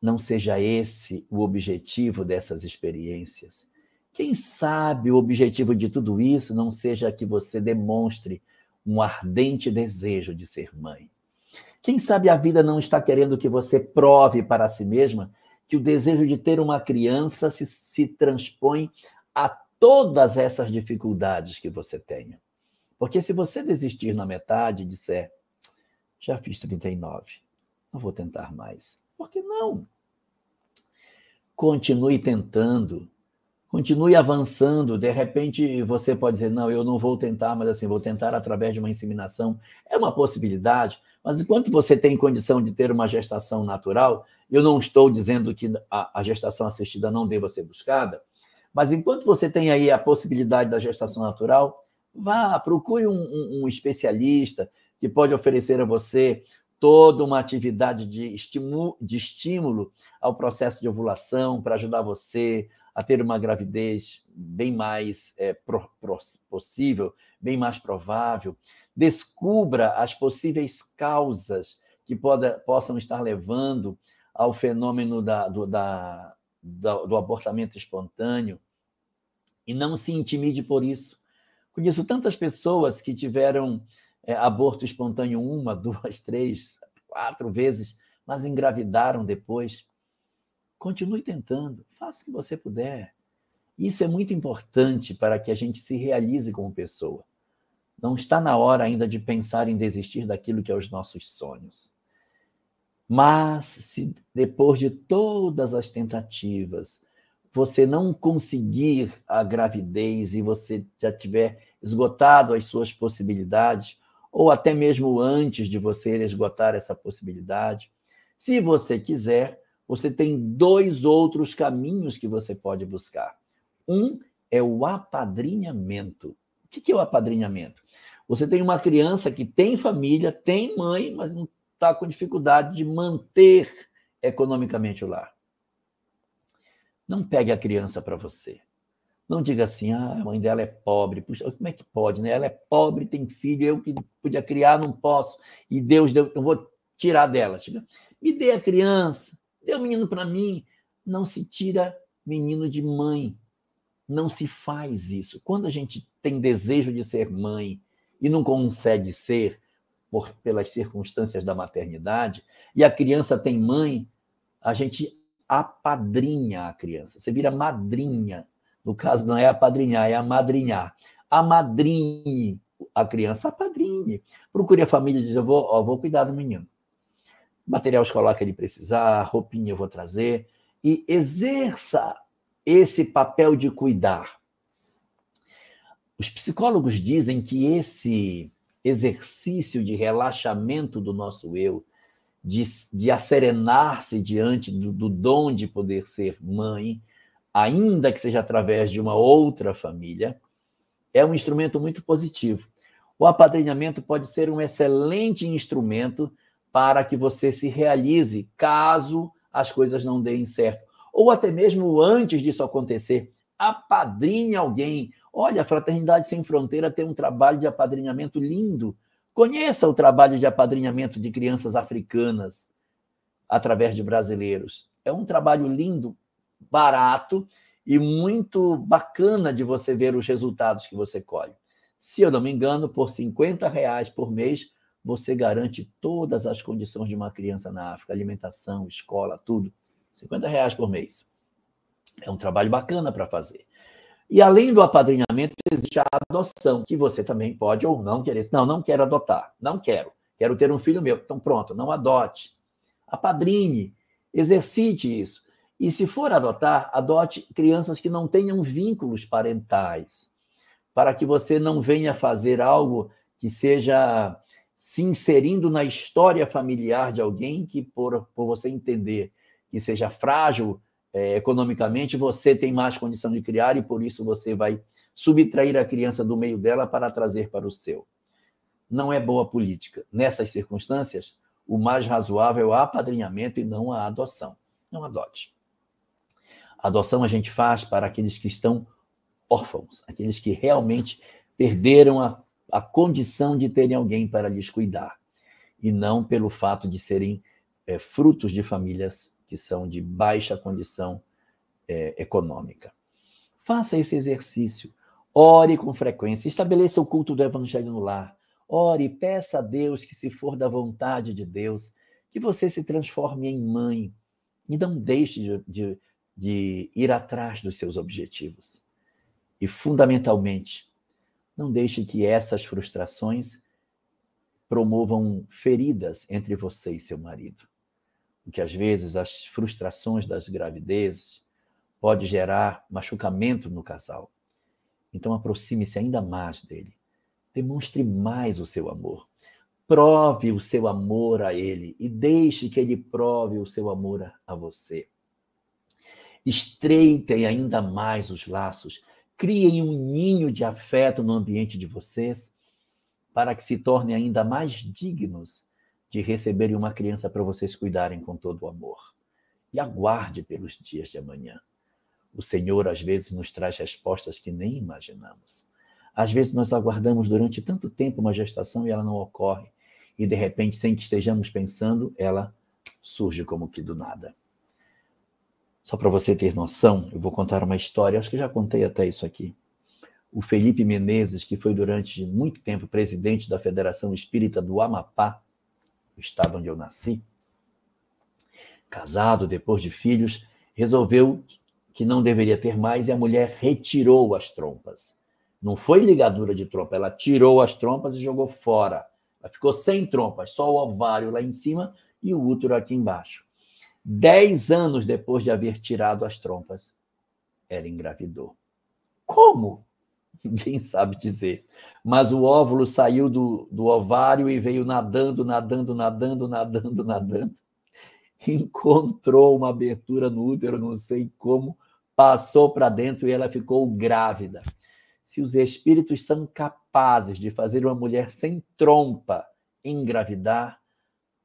[SPEAKER 2] não seja esse o objetivo dessas experiências? Quem sabe o objetivo de tudo isso não seja que você demonstre um ardente desejo de ser mãe. Quem sabe a vida não está querendo que você prove para si mesma que o desejo de ter uma criança se, se transpõe a todas essas dificuldades que você tenha. Porque se você desistir na metade e disser, já fiz 39, não vou tentar mais. Por que não? Continue tentando, continue avançando. De repente, você pode dizer: não, eu não vou tentar, mas assim, vou tentar através de uma inseminação. É uma possibilidade, mas enquanto você tem condição de ter uma gestação natural, eu não estou dizendo que a, gestação assistida não deva ser buscada, mas enquanto você tem aí a possibilidade da gestação natural, vá, procure um, um, especialista que pode oferecer a você toda uma atividade de estímulo, de estímulo ao processo de ovulação para ajudar você a ter uma gravidez bem mais é, pro, pro, possível, bem mais provável. Descubra as possíveis causas que pode, possam estar levando ao fenômeno da, do, da, do, do abortamento espontâneo e não se intimide por isso. Conheço tantas pessoas que tiveram é, aborto espontâneo uma, duas, três, quatro vezes, mas engravidaram depois. Continue tentando, faça o que você puder. Isso é muito importante para que a gente se realize como pessoa. Não está na hora ainda de pensar em desistir daquilo que é os nossos sonhos. Mas se depois de todas as tentativas você não conseguir a gravidez e você já tiver esgotado as suas possibilidades, ou até mesmo antes de você esgotar essa possibilidade, se você quiser, você tem dois outros caminhos que você pode buscar. Um é o apadrinhamento. O que é o apadrinhamento? Você tem uma criança que tem família, tem mãe, mas não está com dificuldade de manter economicamente o lar. Não pegue a criança para você. Não diga assim, ah, a mãe dela é pobre. Puxa, como é que pode, né? Ela é pobre, tem filho, eu que podia criar, não posso. E Deus deu, eu vou tirar dela. Me dê a criança, Deu menino para mim. Não se tira menino de mãe. Não se faz isso. Quando a gente tem desejo de ser mãe e não consegue ser por, pelas circunstâncias da maternidade, e a criança tem mãe, a gente apadrinha a criança. Você vira madrinha. No caso, não é apadrinhar, é amadrinhar. Amadrinhe a criança, apadrinhe. Procure a família e diz: eu vou, ó, vou cuidar do menino material escolar que ele precisar, roupinha eu vou trazer, e exerça esse papel de cuidar. Os psicólogos dizem que esse exercício de relaxamento do nosso eu, de, de acerenar-se diante do, do dom de poder ser mãe, ainda que seja através de uma outra família, é um instrumento muito positivo. O apadrinhamento pode ser um excelente instrumento para que você se realize caso as coisas não deem certo. Ou até mesmo antes disso acontecer, apadrinhe alguém. Olha, a Fraternidade Sem Fronteira tem um trabalho de apadrinhamento lindo. Conheça o trabalho de apadrinhamento de crianças africanas através de brasileiros. É um trabalho lindo, barato e muito bacana de você ver os resultados que você colhe. Se eu não me engano, por 50 reais por mês, você garante todas as condições de uma criança na África, alimentação, escola, tudo. 50 reais por mês. É um trabalho bacana para fazer. E além do apadrinhamento, existe a adoção, que você também pode ou não querer. Não, não quero adotar, não quero. Quero ter um filho meu. Então, pronto, não adote. Apadrine, exercite isso. E se for adotar, adote crianças que não tenham vínculos parentais, para que você não venha fazer algo que seja se inserindo na história familiar de alguém que, por, por você entender que seja frágil é, economicamente, você tem mais condição de criar e por isso você vai subtrair a criança do meio dela para trazer para o seu. Não é boa política. Nessas circunstâncias, o mais razoável é o apadrinhamento e não a adoção. Não adote. A adoção a gente faz para aqueles que estão órfãos, aqueles que realmente perderam a a condição de terem alguém para lhes cuidar, e não pelo fato de serem é, frutos de famílias que são de baixa condição é, econômica. Faça esse exercício. Ore com frequência. Estabeleça o culto do Evangelho no lar. Ore, peça a Deus que, se for da vontade de Deus, que você se transforme em mãe e não deixe de, de, de ir atrás dos seus objetivos. E, fundamentalmente, não deixe que essas frustrações promovam feridas entre você e seu marido. Porque às vezes as frustrações das gravidezes pode gerar machucamento no casal. Então aproxime-se ainda mais dele. Demonstre mais o seu amor. Prove o seu amor a ele e deixe que ele prove o seu amor a você. Estreitem ainda mais os laços Criem um ninho de afeto no ambiente de vocês, para que se tornem ainda mais dignos de receberem uma criança para vocês cuidarem com todo o amor. E aguarde pelos dias de amanhã. O Senhor, às vezes, nos traz respostas que nem imaginamos. Às vezes, nós aguardamos durante tanto tempo uma gestação e ela não ocorre. E, de repente, sem que estejamos pensando, ela surge como que do nada. Só para você ter noção, eu vou contar uma história, acho que já contei até isso aqui. O Felipe Menezes, que foi durante muito tempo presidente da Federação Espírita do Amapá, o estado onde eu nasci, casado depois de filhos, resolveu que não deveria ter mais e a mulher retirou as trompas. Não foi ligadura de trompa, ela tirou as trompas e jogou fora. Ela ficou sem trompas, só o ovário lá em cima e o útero aqui embaixo. Dez anos depois de haver tirado as trompas, ela engravidou. Como? Ninguém sabe dizer. Mas o óvulo saiu do, do ovário e veio nadando, nadando, nadando, nadando, nadando. Encontrou uma abertura no útero, não sei como, passou para dentro e ela ficou grávida. Se os espíritos são capazes de fazer uma mulher sem trompa engravidar,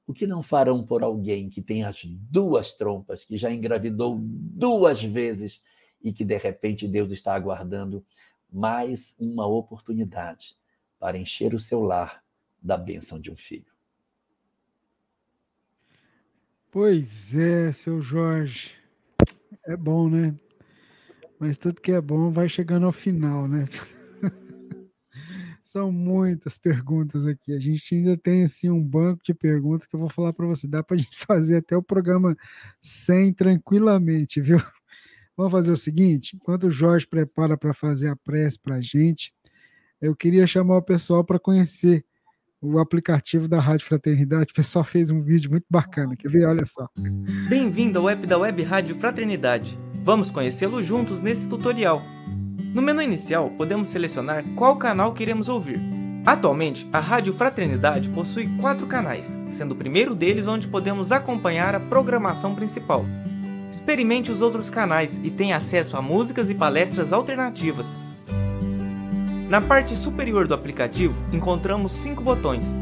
[SPEAKER 2] o que não farão por alguém que tem as duas trompas, que já engravidou duas vezes e que de repente Deus está aguardando mais uma oportunidade para encher o seu lar da bênção de um filho?
[SPEAKER 1] Pois é, seu Jorge. É bom, né? Mas tudo que é bom vai chegando ao final, né? São muitas perguntas aqui. A gente ainda tem assim um banco de perguntas que eu vou falar para você. Dá para a gente fazer até o programa 100 tranquilamente, viu? Vamos fazer o seguinte: enquanto o Jorge prepara para fazer a prece para a gente, eu queria chamar o pessoal para conhecer o aplicativo da Rádio Fraternidade. O pessoal fez um vídeo muito bacana. Quer ver? Olha só.
[SPEAKER 6] Bem-vindo ao app da Web Rádio Fraternidade. Vamos conhecê-lo juntos nesse tutorial. No menu inicial, podemos selecionar qual canal queremos ouvir. Atualmente, a Rádio Fraternidade possui quatro canais, sendo o primeiro deles onde podemos acompanhar a programação principal. Experimente os outros canais e tenha acesso a músicas e palestras alternativas. Na parte superior do aplicativo encontramos cinco botões.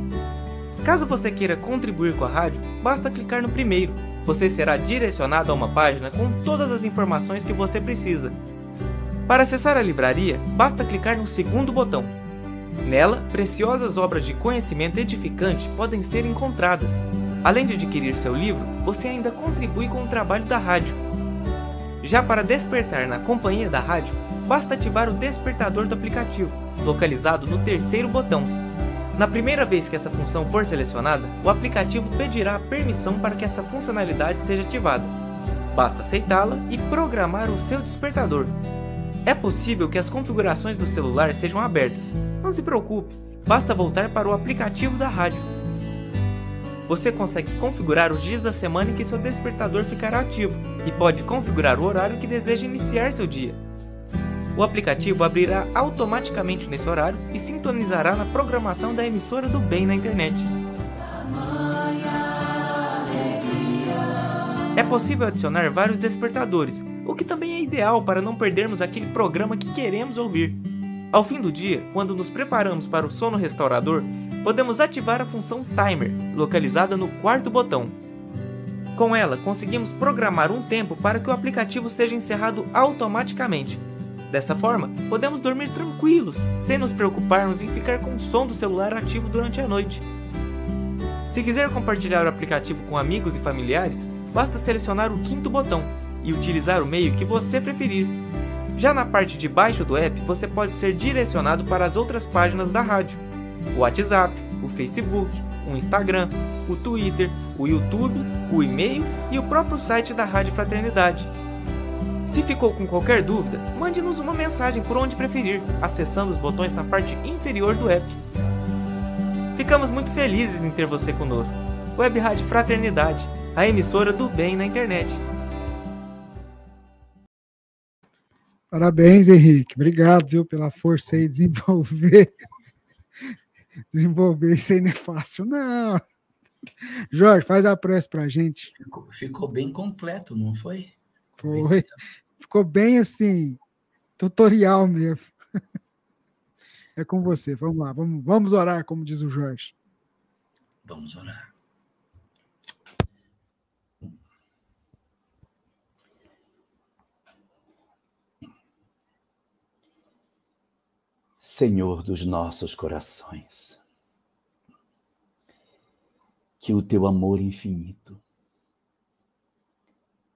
[SPEAKER 6] Caso você queira contribuir com a rádio, basta clicar no primeiro. Você será direcionado a uma página com todas as informações que você precisa. Para acessar a livraria, basta clicar no segundo botão. Nela, preciosas obras de conhecimento edificante podem ser encontradas. Além de adquirir seu livro, você ainda contribui com o trabalho da rádio. Já para despertar na companhia da rádio, basta ativar o despertador do aplicativo, localizado no terceiro botão. Na primeira vez que essa função for selecionada, o aplicativo pedirá permissão para que essa funcionalidade seja ativada. Basta aceitá-la e programar o seu despertador. É possível que as configurações do celular sejam abertas. Não se preocupe, basta voltar para o aplicativo da rádio. Você consegue configurar os dias da semana em que seu despertador ficará ativo e pode configurar o horário que deseja iniciar seu dia. O aplicativo abrirá automaticamente nesse horário e sintonizará na programação da emissora do bem na internet. É possível adicionar vários despertadores, o que também é ideal para não perdermos aquele programa que queremos ouvir. Ao fim do dia, quando nos preparamos para o sono restaurador, podemos ativar a função Timer, localizada no quarto botão. Com ela, conseguimos programar um tempo para que o aplicativo seja encerrado automaticamente. Dessa forma, podemos dormir tranquilos, sem nos preocuparmos em ficar com o som do celular ativo durante a noite. Se quiser compartilhar o aplicativo com amigos e familiares, basta selecionar o quinto botão e utilizar o meio que você preferir. Já na parte de baixo do app, você pode ser direcionado para as outras páginas da rádio o WhatsApp, o Facebook, o Instagram, o Twitter, o YouTube, o e-mail e o próprio site da Rádio Fraternidade. Se ficou com qualquer dúvida, mande-nos uma mensagem por onde preferir, acessando os botões na parte inferior do app. Ficamos muito felizes em ter você conosco. Web Rádio Fraternidade, a emissora do bem na internet.
[SPEAKER 1] Parabéns, Henrique. Obrigado, viu, pela força aí de desenvolver Desenvolver isso aí não é fácil, não. Jorge, faz a prece pra gente.
[SPEAKER 2] Ficou, ficou bem completo, não foi?
[SPEAKER 1] Foi. Ficou bem assim, tutorial mesmo. É com você. Vamos lá, vamos, vamos orar, como diz o Jorge.
[SPEAKER 2] Vamos orar. Senhor dos nossos corações, que o teu amor infinito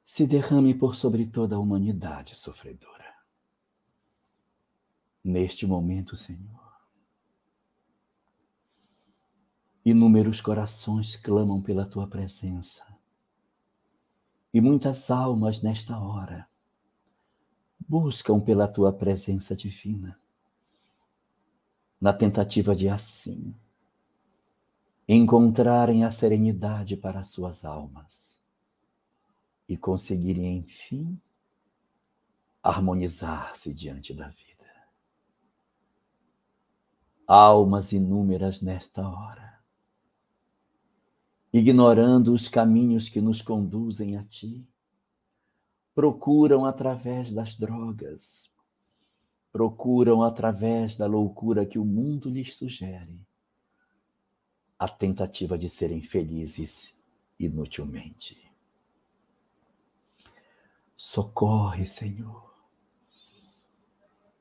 [SPEAKER 2] se derrame por sobre toda a humanidade sofredora. Neste momento, Senhor, inúmeros corações clamam pela tua presença e muitas almas nesta hora buscam pela tua presença divina na tentativa de assim encontrarem a serenidade para suas almas e conseguirem, enfim, harmonizar-se diante da vida. Almas inúmeras nesta hora, ignorando os caminhos que nos conduzem a Ti, procuram através das drogas, procuram, através da loucura que o mundo lhes sugere, a tentativa de serem felizes inutilmente. Socorre, Senhor,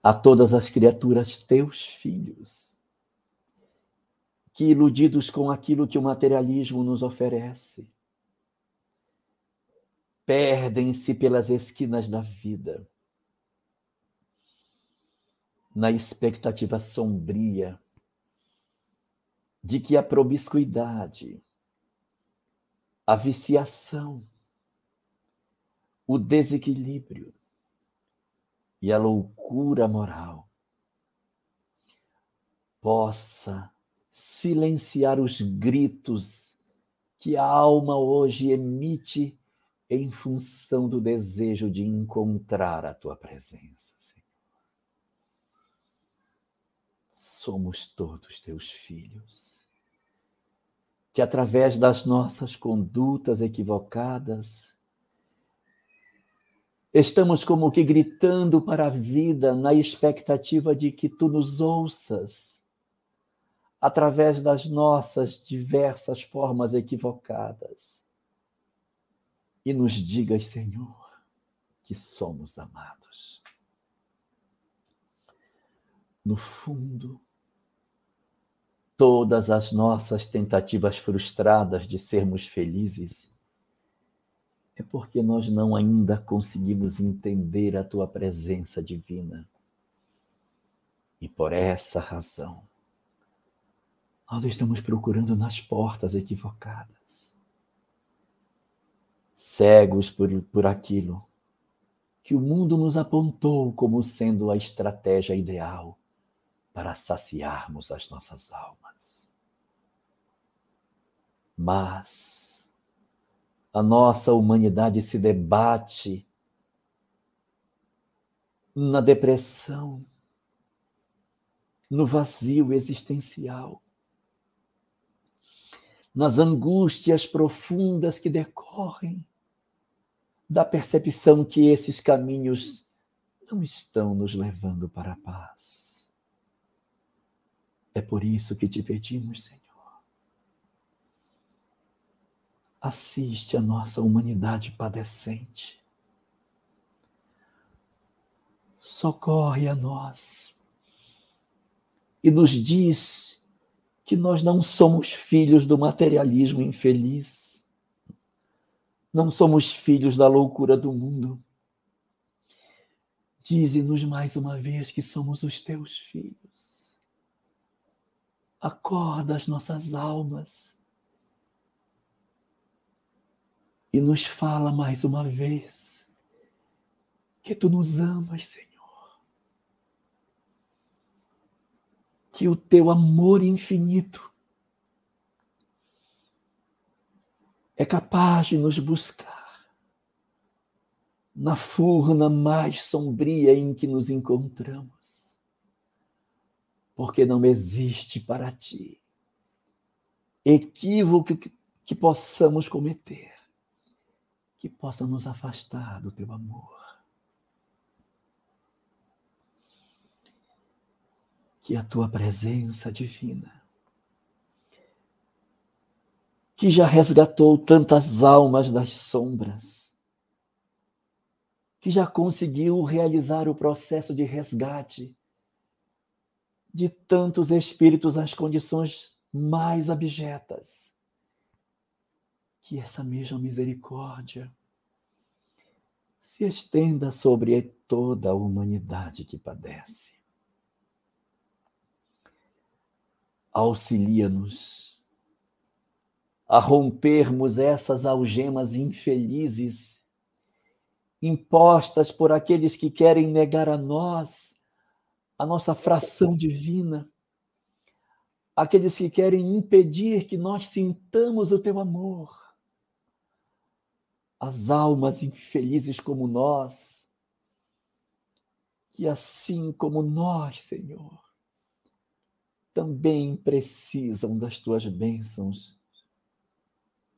[SPEAKER 2] a todas as criaturas teus filhos, que iludidos com aquilo que o materialismo nos oferece, perdem-se pelas esquinas da vida na expectativa sombria de que a promiscuidade, a viciação, o desequilíbrio e a loucura moral possa silenciar os gritos que a alma hoje emite em função do desejo de encontrar a tua presença. Somos todos teus filhos. Que através das nossas condutas equivocadas, estamos como que gritando para a vida na expectativa de que tu nos ouças através das nossas diversas formas equivocadas e nos digas, Senhor, que somos amados. No fundo, todas as nossas tentativas frustradas de sermos felizes é porque nós não ainda conseguimos entender a tua presença divina. E por essa razão, nós estamos procurando nas portas equivocadas, cegos por, por aquilo que o mundo nos apontou como sendo a estratégia ideal para saciarmos as nossas almas. Mas a nossa humanidade se debate na depressão, no vazio existencial, nas angústias profundas que decorrem da percepção que esses caminhos não estão nos levando para a paz. É por isso que te pedimos, Senhor assiste a nossa humanidade padecente. Socorre a nós e nos diz que nós não somos filhos do materialismo infeliz, não somos filhos da loucura do mundo. Dize-nos mais uma vez que somos os teus filhos. Acorda as nossas almas e nos fala mais uma vez que tu nos amas, Senhor. Que o teu amor infinito é capaz de nos buscar na furna mais sombria em que nos encontramos. Porque não existe para ti equívoco que, que possamos cometer que possa nos afastar do teu amor. Que a tua presença divina, que já resgatou tantas almas das sombras, que já conseguiu realizar o processo de resgate de tantos espíritos nas condições mais abjetas que essa mesma misericórdia se estenda sobre toda a humanidade que padece. Auxilia-nos a rompermos essas algemas infelizes impostas por aqueles que querem negar a nós a nossa fração divina, aqueles que querem impedir que nós sintamos o teu amor as almas infelizes como nós, que assim como nós, Senhor, também precisam das tuas bênçãos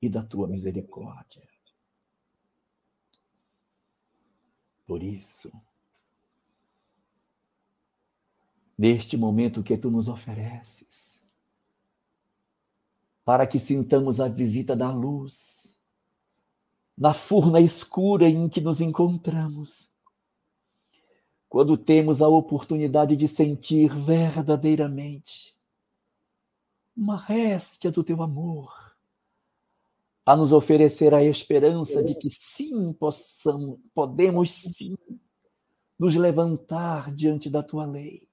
[SPEAKER 2] e da tua misericórdia. Por isso, neste momento que tu nos ofereces, para que sintamos a visita da luz, na furna escura em que nos encontramos. Quando temos a oportunidade de sentir verdadeiramente uma réstia do teu amor, a nos oferecer a esperança de que sim possamos, podemos sim nos levantar diante da tua lei.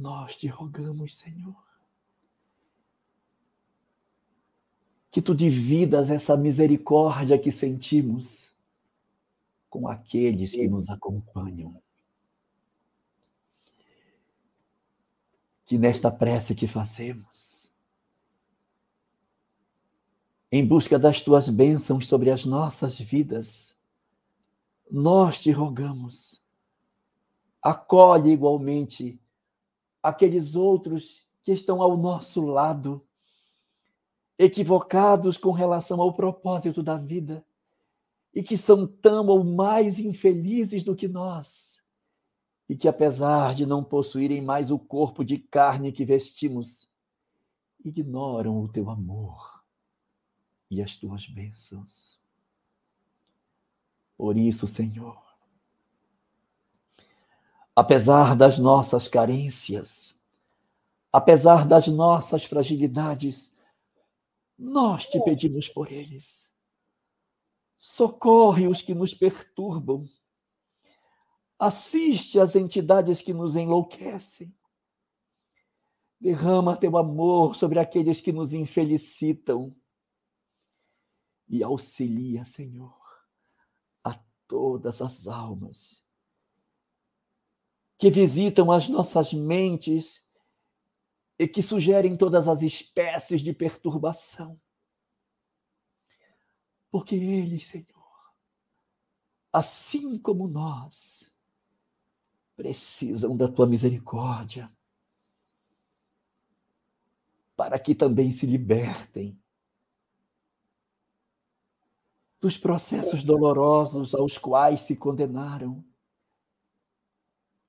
[SPEAKER 2] Nós te rogamos, Senhor, que tu dividas essa misericórdia que sentimos com aqueles que nos acompanham. Que nesta prece que fazemos, em busca das tuas bênçãos sobre as nossas vidas, nós te rogamos, acolhe igualmente aqueles outros que estão ao nosso lado, equivocados com relação ao propósito da vida e que são tão ou mais infelizes do que nós, e que, apesar de não possuírem mais o corpo de carne que vestimos, ignoram o teu amor e as tuas bênçãos. Por isso, Senhor, apesar das nossas carências, apesar das nossas fragilidades, nós te pedimos por eles. Socorre os que nos perturbam, assiste às entidades que nos enlouquecem, derrama teu amor sobre aqueles que nos infelicitam. E auxilia, Senhor, a todas as almas que visitam as nossas mentes e que sugerem todas as espécies de perturbação. Porque eles, Senhor, assim como nós, precisam da tua misericórdia, para que também se libertem dos processos dolorosos aos quais se condenaram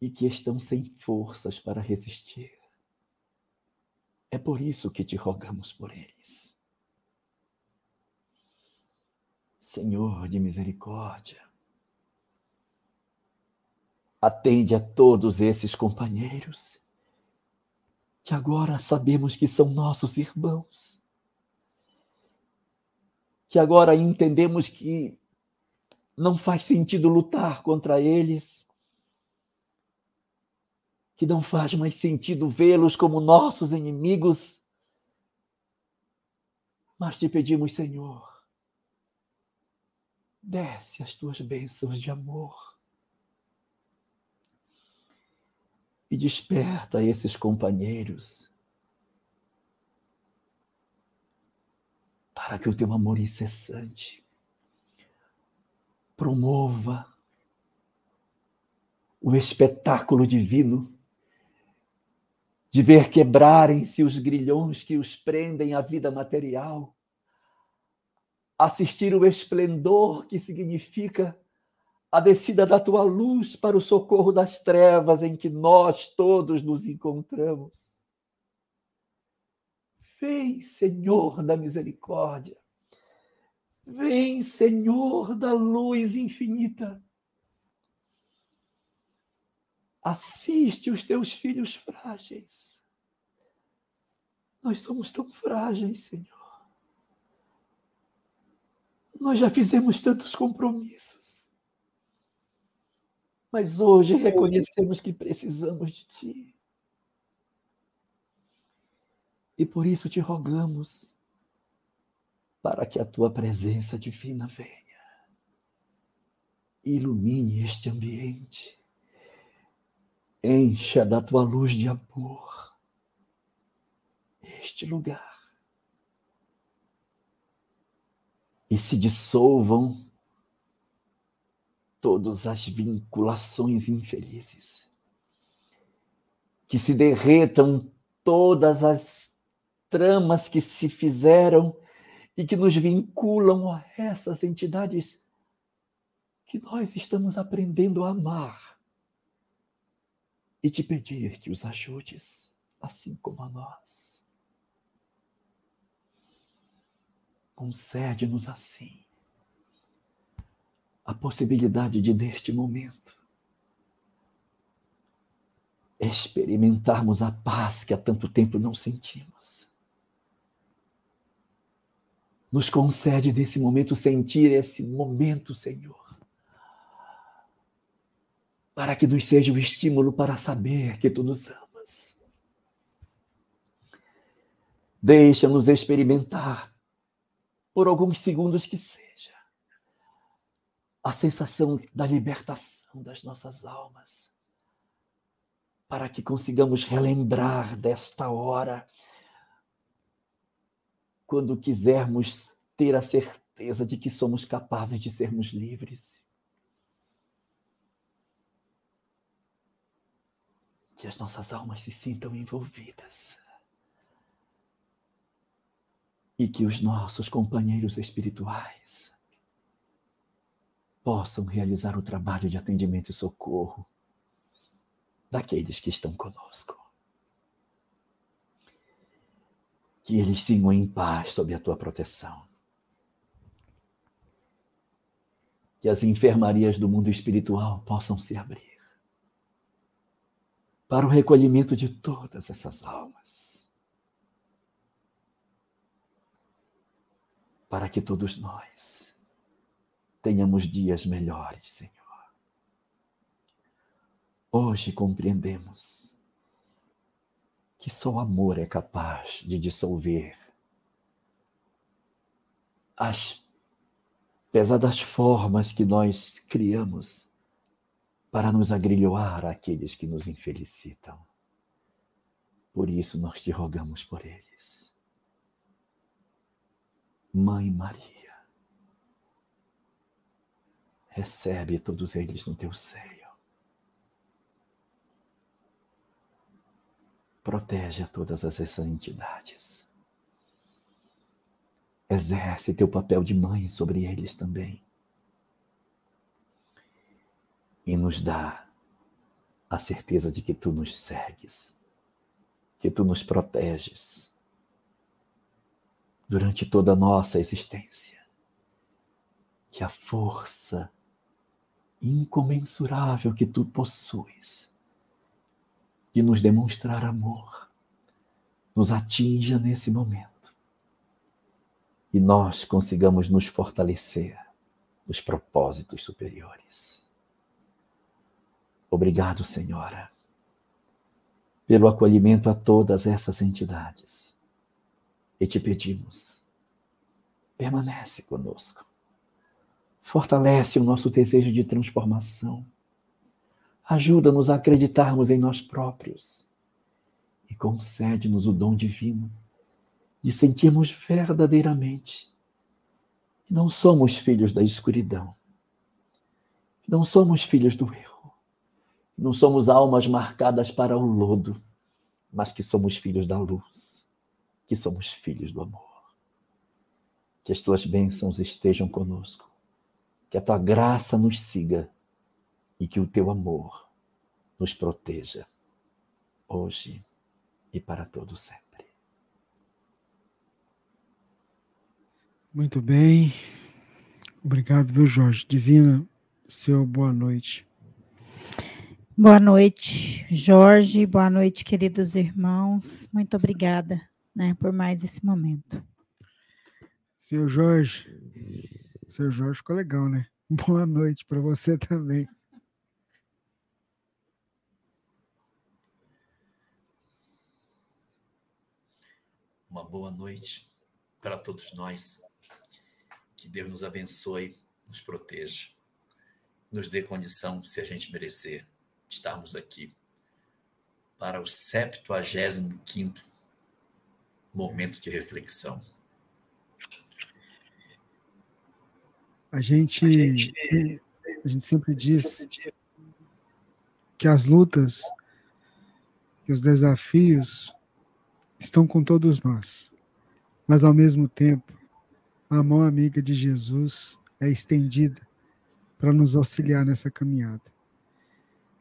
[SPEAKER 2] e que estão sem forças para resistir. É por isso que te rogamos por eles. Senhor de misericórdia, atende a todos esses companheiros que agora sabemos que são nossos irmãos, que agora entendemos que não faz sentido lutar contra eles, que não faz mais sentido vê-los como nossos inimigos, mas te pedimos, Senhor, Desce as tuas bênçãos de amor. E desperta esses companheiros para que o teu amor incessante promova o espetáculo divino de ver quebrarem-se os grilhões que os prendem à vida material assistir o esplendor que significa a descida da tua luz para o socorro das trevas em que nós todos nos encontramos. Vem, Senhor da misericórdia. Vem, Senhor da luz infinita. Assiste os teus filhos frágeis. Nós somos tão frágeis, Senhor. Nós já fizemos tantos compromissos. Mas hoje reconhecemos que precisamos de Ti. E por isso te rogamos para que a Tua presença divina venha. Ilumine este ambiente. Encha da Tua luz de amor este lugar. E se dissolvam todas as vinculações infelizes, que se derretam todas as tramas que se fizeram e que nos vinculam a essas entidades que nós estamos aprendendo a amar e te pedir que os ajudes, assim como a nós. Concede-nos assim a possibilidade de, neste momento, experimentarmos a paz que há tanto tempo não sentimos. Nos concede nesse momento sentir esse momento, Senhor, para que nos seja o estímulo para saber que tu nos amas. Deixa-nos experimentar por alguns segundos que seja, a sensação da libertação das nossas almas, para que consigamos relembrar desta hora, quando quisermos ter a certeza de que somos capazes de sermos livres. Que as nossas almas se sintam envolvidas e que os nossos companheiros espirituais possam realizar o trabalho de atendimento e socorro daqueles que estão conosco. Que eles sigam em paz sob a tua proteção. Que as enfermarias do mundo espiritual possam se abrir para o recolhimento de todas essas almas. Para que todos nós tenhamos dias melhores, Senhor. Hoje compreendemos que só o amor é capaz de dissolver as pesadas formas que nós criamos para nos agrilhoar àqueles que nos infelicitam. Por isso nós te rogamos por eles. Mãe Maria, recebe todos eles no teu seio. Protege a todas essas entidades. Exerce teu papel de mãe sobre eles também. E nos dá a certeza de que tu nos segues, que tu nos proteges durante toda a nossa existência. Que a força incomensurável que tu possuis de nos demonstrar amor, nos atinja nesse momento e nós consigamos nos fortalecer nos propósitos superiores. Obrigado, Senhora, pelo acolhimento a todas essas entidades. E te pedimos, permanece conosco. Fortalece o nosso desejo de transformação Ajuda-nos a acreditarmos em nós próprios e concede-nos o dom divino de sentirmos verdadeiramente que não somos filhos da escuridão, que não somos filhos do erro, não somos almas marcadas para o lodo, mas que somos filhos da luz, que somos filhos do amor. Que as tuas bênçãos estejam conosco, que a tua graça nos siga e que o teu amor nos proteja hoje e para todo sempre.
[SPEAKER 1] Muito bem. Obrigado, viu, Jorge? Divina, seu boa noite.
[SPEAKER 3] Boa noite, Jorge. Boa noite, queridos irmãos. Muito obrigada né, por mais esse momento.
[SPEAKER 1] Seu Jorge, seu Jorge ficou legal, né? Boa noite para você também.
[SPEAKER 7] uma boa noite para todos nós. Que Deus nos abençoe, nos proteja, nos dê condição, se a gente merecer, estarmos aqui para o 75 momento de reflexão.
[SPEAKER 1] A gente, a gente, a gente sempre diz que as lutas, que os desafios estão com todos nós. Mas, ao mesmo tempo, a mão amiga de Jesus é estendida para nos auxiliar nessa caminhada.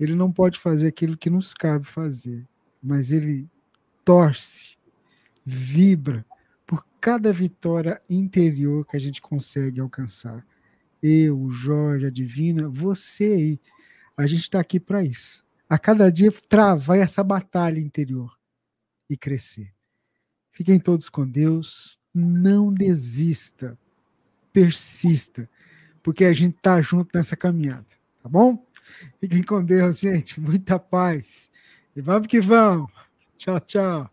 [SPEAKER 1] Ele não pode fazer aquilo que nos cabe fazer, mas ele torce, vibra por cada vitória interior que a gente consegue alcançar. Eu, Jorge, a Divina, você aí, a gente está aqui para isso. A cada dia travar essa batalha interior e crescer. Fiquem todos com Deus. Não desista. Persista. Porque a gente tá junto nessa caminhada. Tá bom? Fiquem com Deus, gente. Muita paz. E vamos que vamos. Tchau, tchau.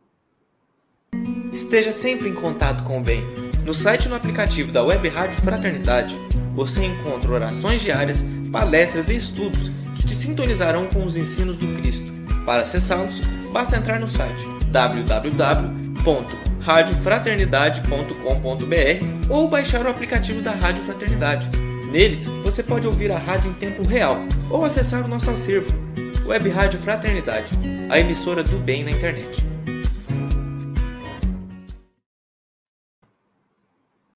[SPEAKER 6] Esteja sempre em contato com o bem. No site e no aplicativo da Web Rádio Fraternidade, você encontra orações diárias, palestras e estudos que te sintonizarão com os ensinos do Cristo. Para acessá-los, basta entrar no site www.radiofraternidade.com.br ou baixar o aplicativo da Rádio Fraternidade. Neles, você pode ouvir a rádio em tempo real ou acessar o nosso acervo. Web Rádio Fraternidade, a emissora do bem na internet.